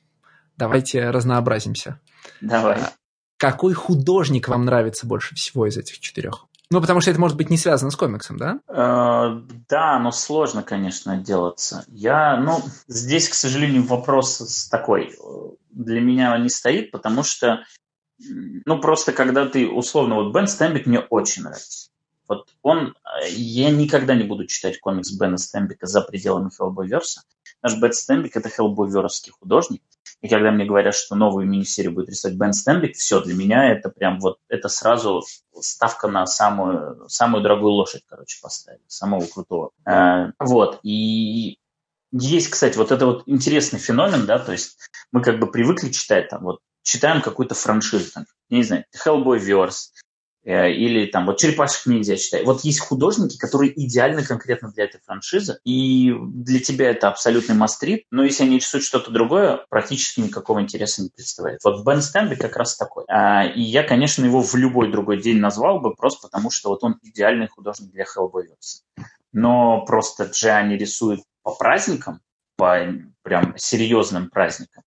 Давайте разнообразимся. Давай. А, какой художник вам нравится больше всего из этих четырех? Ну, потому что это может быть не связано с комиксом, да? Э, да, но сложно, конечно, отделаться. Я, ну, здесь, к сожалению, вопрос такой. Для меня не стоит, потому что, ну, просто когда ты, условно, вот Бен Стэмбик мне очень нравится. Вот он, я никогда не буду читать комикс Бена Стэмбика за пределами Хеллбойверса. Наш Бен Стэмбик – это Хеллбойверский художник. И когда мне говорят, что новую мини-серию будет рисовать Бен Стэнбик, все, для меня это прям вот, это сразу ставка на самую, самую дорогую лошадь, короче, поставили, самого крутого. А, вот, и есть, кстати, вот это вот интересный феномен, да, то есть мы как бы привыкли читать там, вот читаем какую-то франшизу, там, не знаю, Hellboy Verse, Э, или там вот черепашек нельзя читать. Вот есть художники, которые идеально конкретно для этой франшизы, и для тебя это абсолютный мастрит, но если они рисуют что-то другое, практически никакого интереса не представляет. Вот Бен Стэнли как раз такой. А, и я, конечно, его в любой другой день назвал бы, просто потому что вот он идеальный художник для Hellboyverse. Но просто Джиани рисует по праздникам, по прям серьезным праздникам,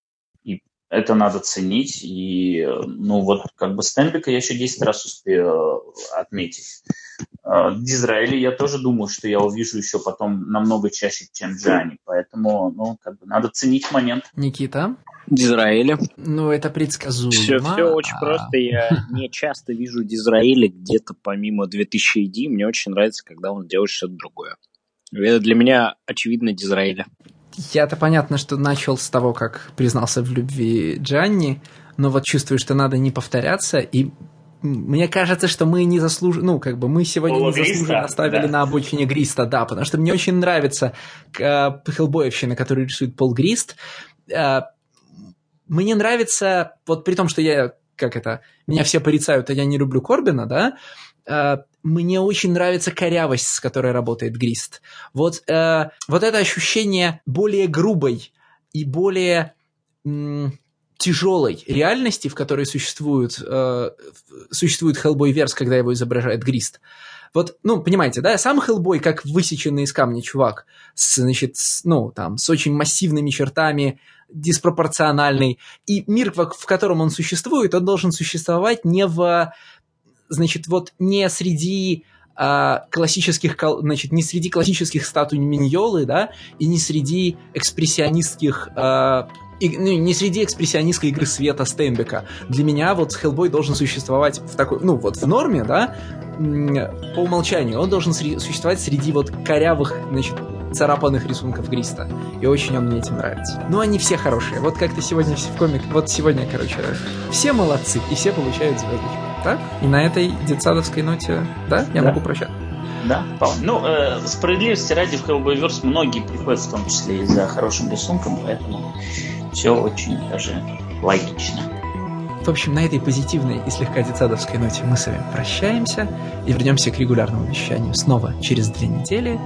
это надо ценить. И, ну, вот как бы Стэнбека я еще 10 раз успею э, отметить. Э, Дизраэли я тоже думаю, что я увижу еще потом намного чаще, чем Джани. Поэтому, ну, как бы надо ценить момент. Никита? Дизраэля. Ну, это предсказуемо. Все, все очень а... просто. Я не часто вижу Дизраэля где-то помимо 2000 ID. Мне очень нравится, когда он делает что-то другое. Это для меня очевидно Дизраэля. Я-то понятно, что начал с того, как признался в любви Джанни, но вот чувствую, что надо не повторяться, и мне кажется, что мы не заслужили, ну, как бы мы сегодня Пола не заслуженно оставили да. на обочине Гриста, да, потому что мне очень нравится э, Хеллбоевщина, которую рисует Пол Грист. Э, мне нравится, вот при том, что я, как это, меня все порицают, а я не люблю Корбина, да, э, мне очень нравится корявость, с которой работает Грист. Вот, э, вот это ощущение более грубой и более тяжелой реальности, в которой существует, э, существует Хеллбой Верс, когда его изображает Грист. Вот, ну, понимаете, да, сам Хеллбой, как высеченный из камня чувак, с, значит, с, ну, там, с очень массивными чертами, диспропорциональный. И мир, в котором он существует, он должен существовать не в значит, вот не среди а, классических, значит, не среди классических статуй Миньолы, да, и не среди экспрессионистских а, и, ну, не среди экспрессионистской игры света Стейнбека. Для меня вот Хеллбой должен существовать в такой, ну вот в норме, да, по умолчанию, он должен среди, существовать среди вот корявых, значит, царапанных рисунков Гриста. И очень он мне этим нравится. Но они все хорошие. Вот как-то сегодня в комик... Вот сегодня, короче, все молодцы, и все получают звездочку. Так? И на этой детсадовской ноте, да, я да. могу прощаться. Да, вполне. Ну, э, справедливости ради в Hellboyverse многие приходят, в том числе и за хорошим рисунком, поэтому все очень даже логично. В общем, на этой позитивной и слегка детсадовской ноте мы с вами прощаемся и вернемся к регулярному вещанию снова через две недели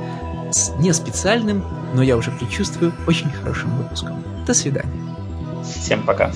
с не специальным, но я уже предчувствую, очень хорошим выпуском. До свидания. Всем пока.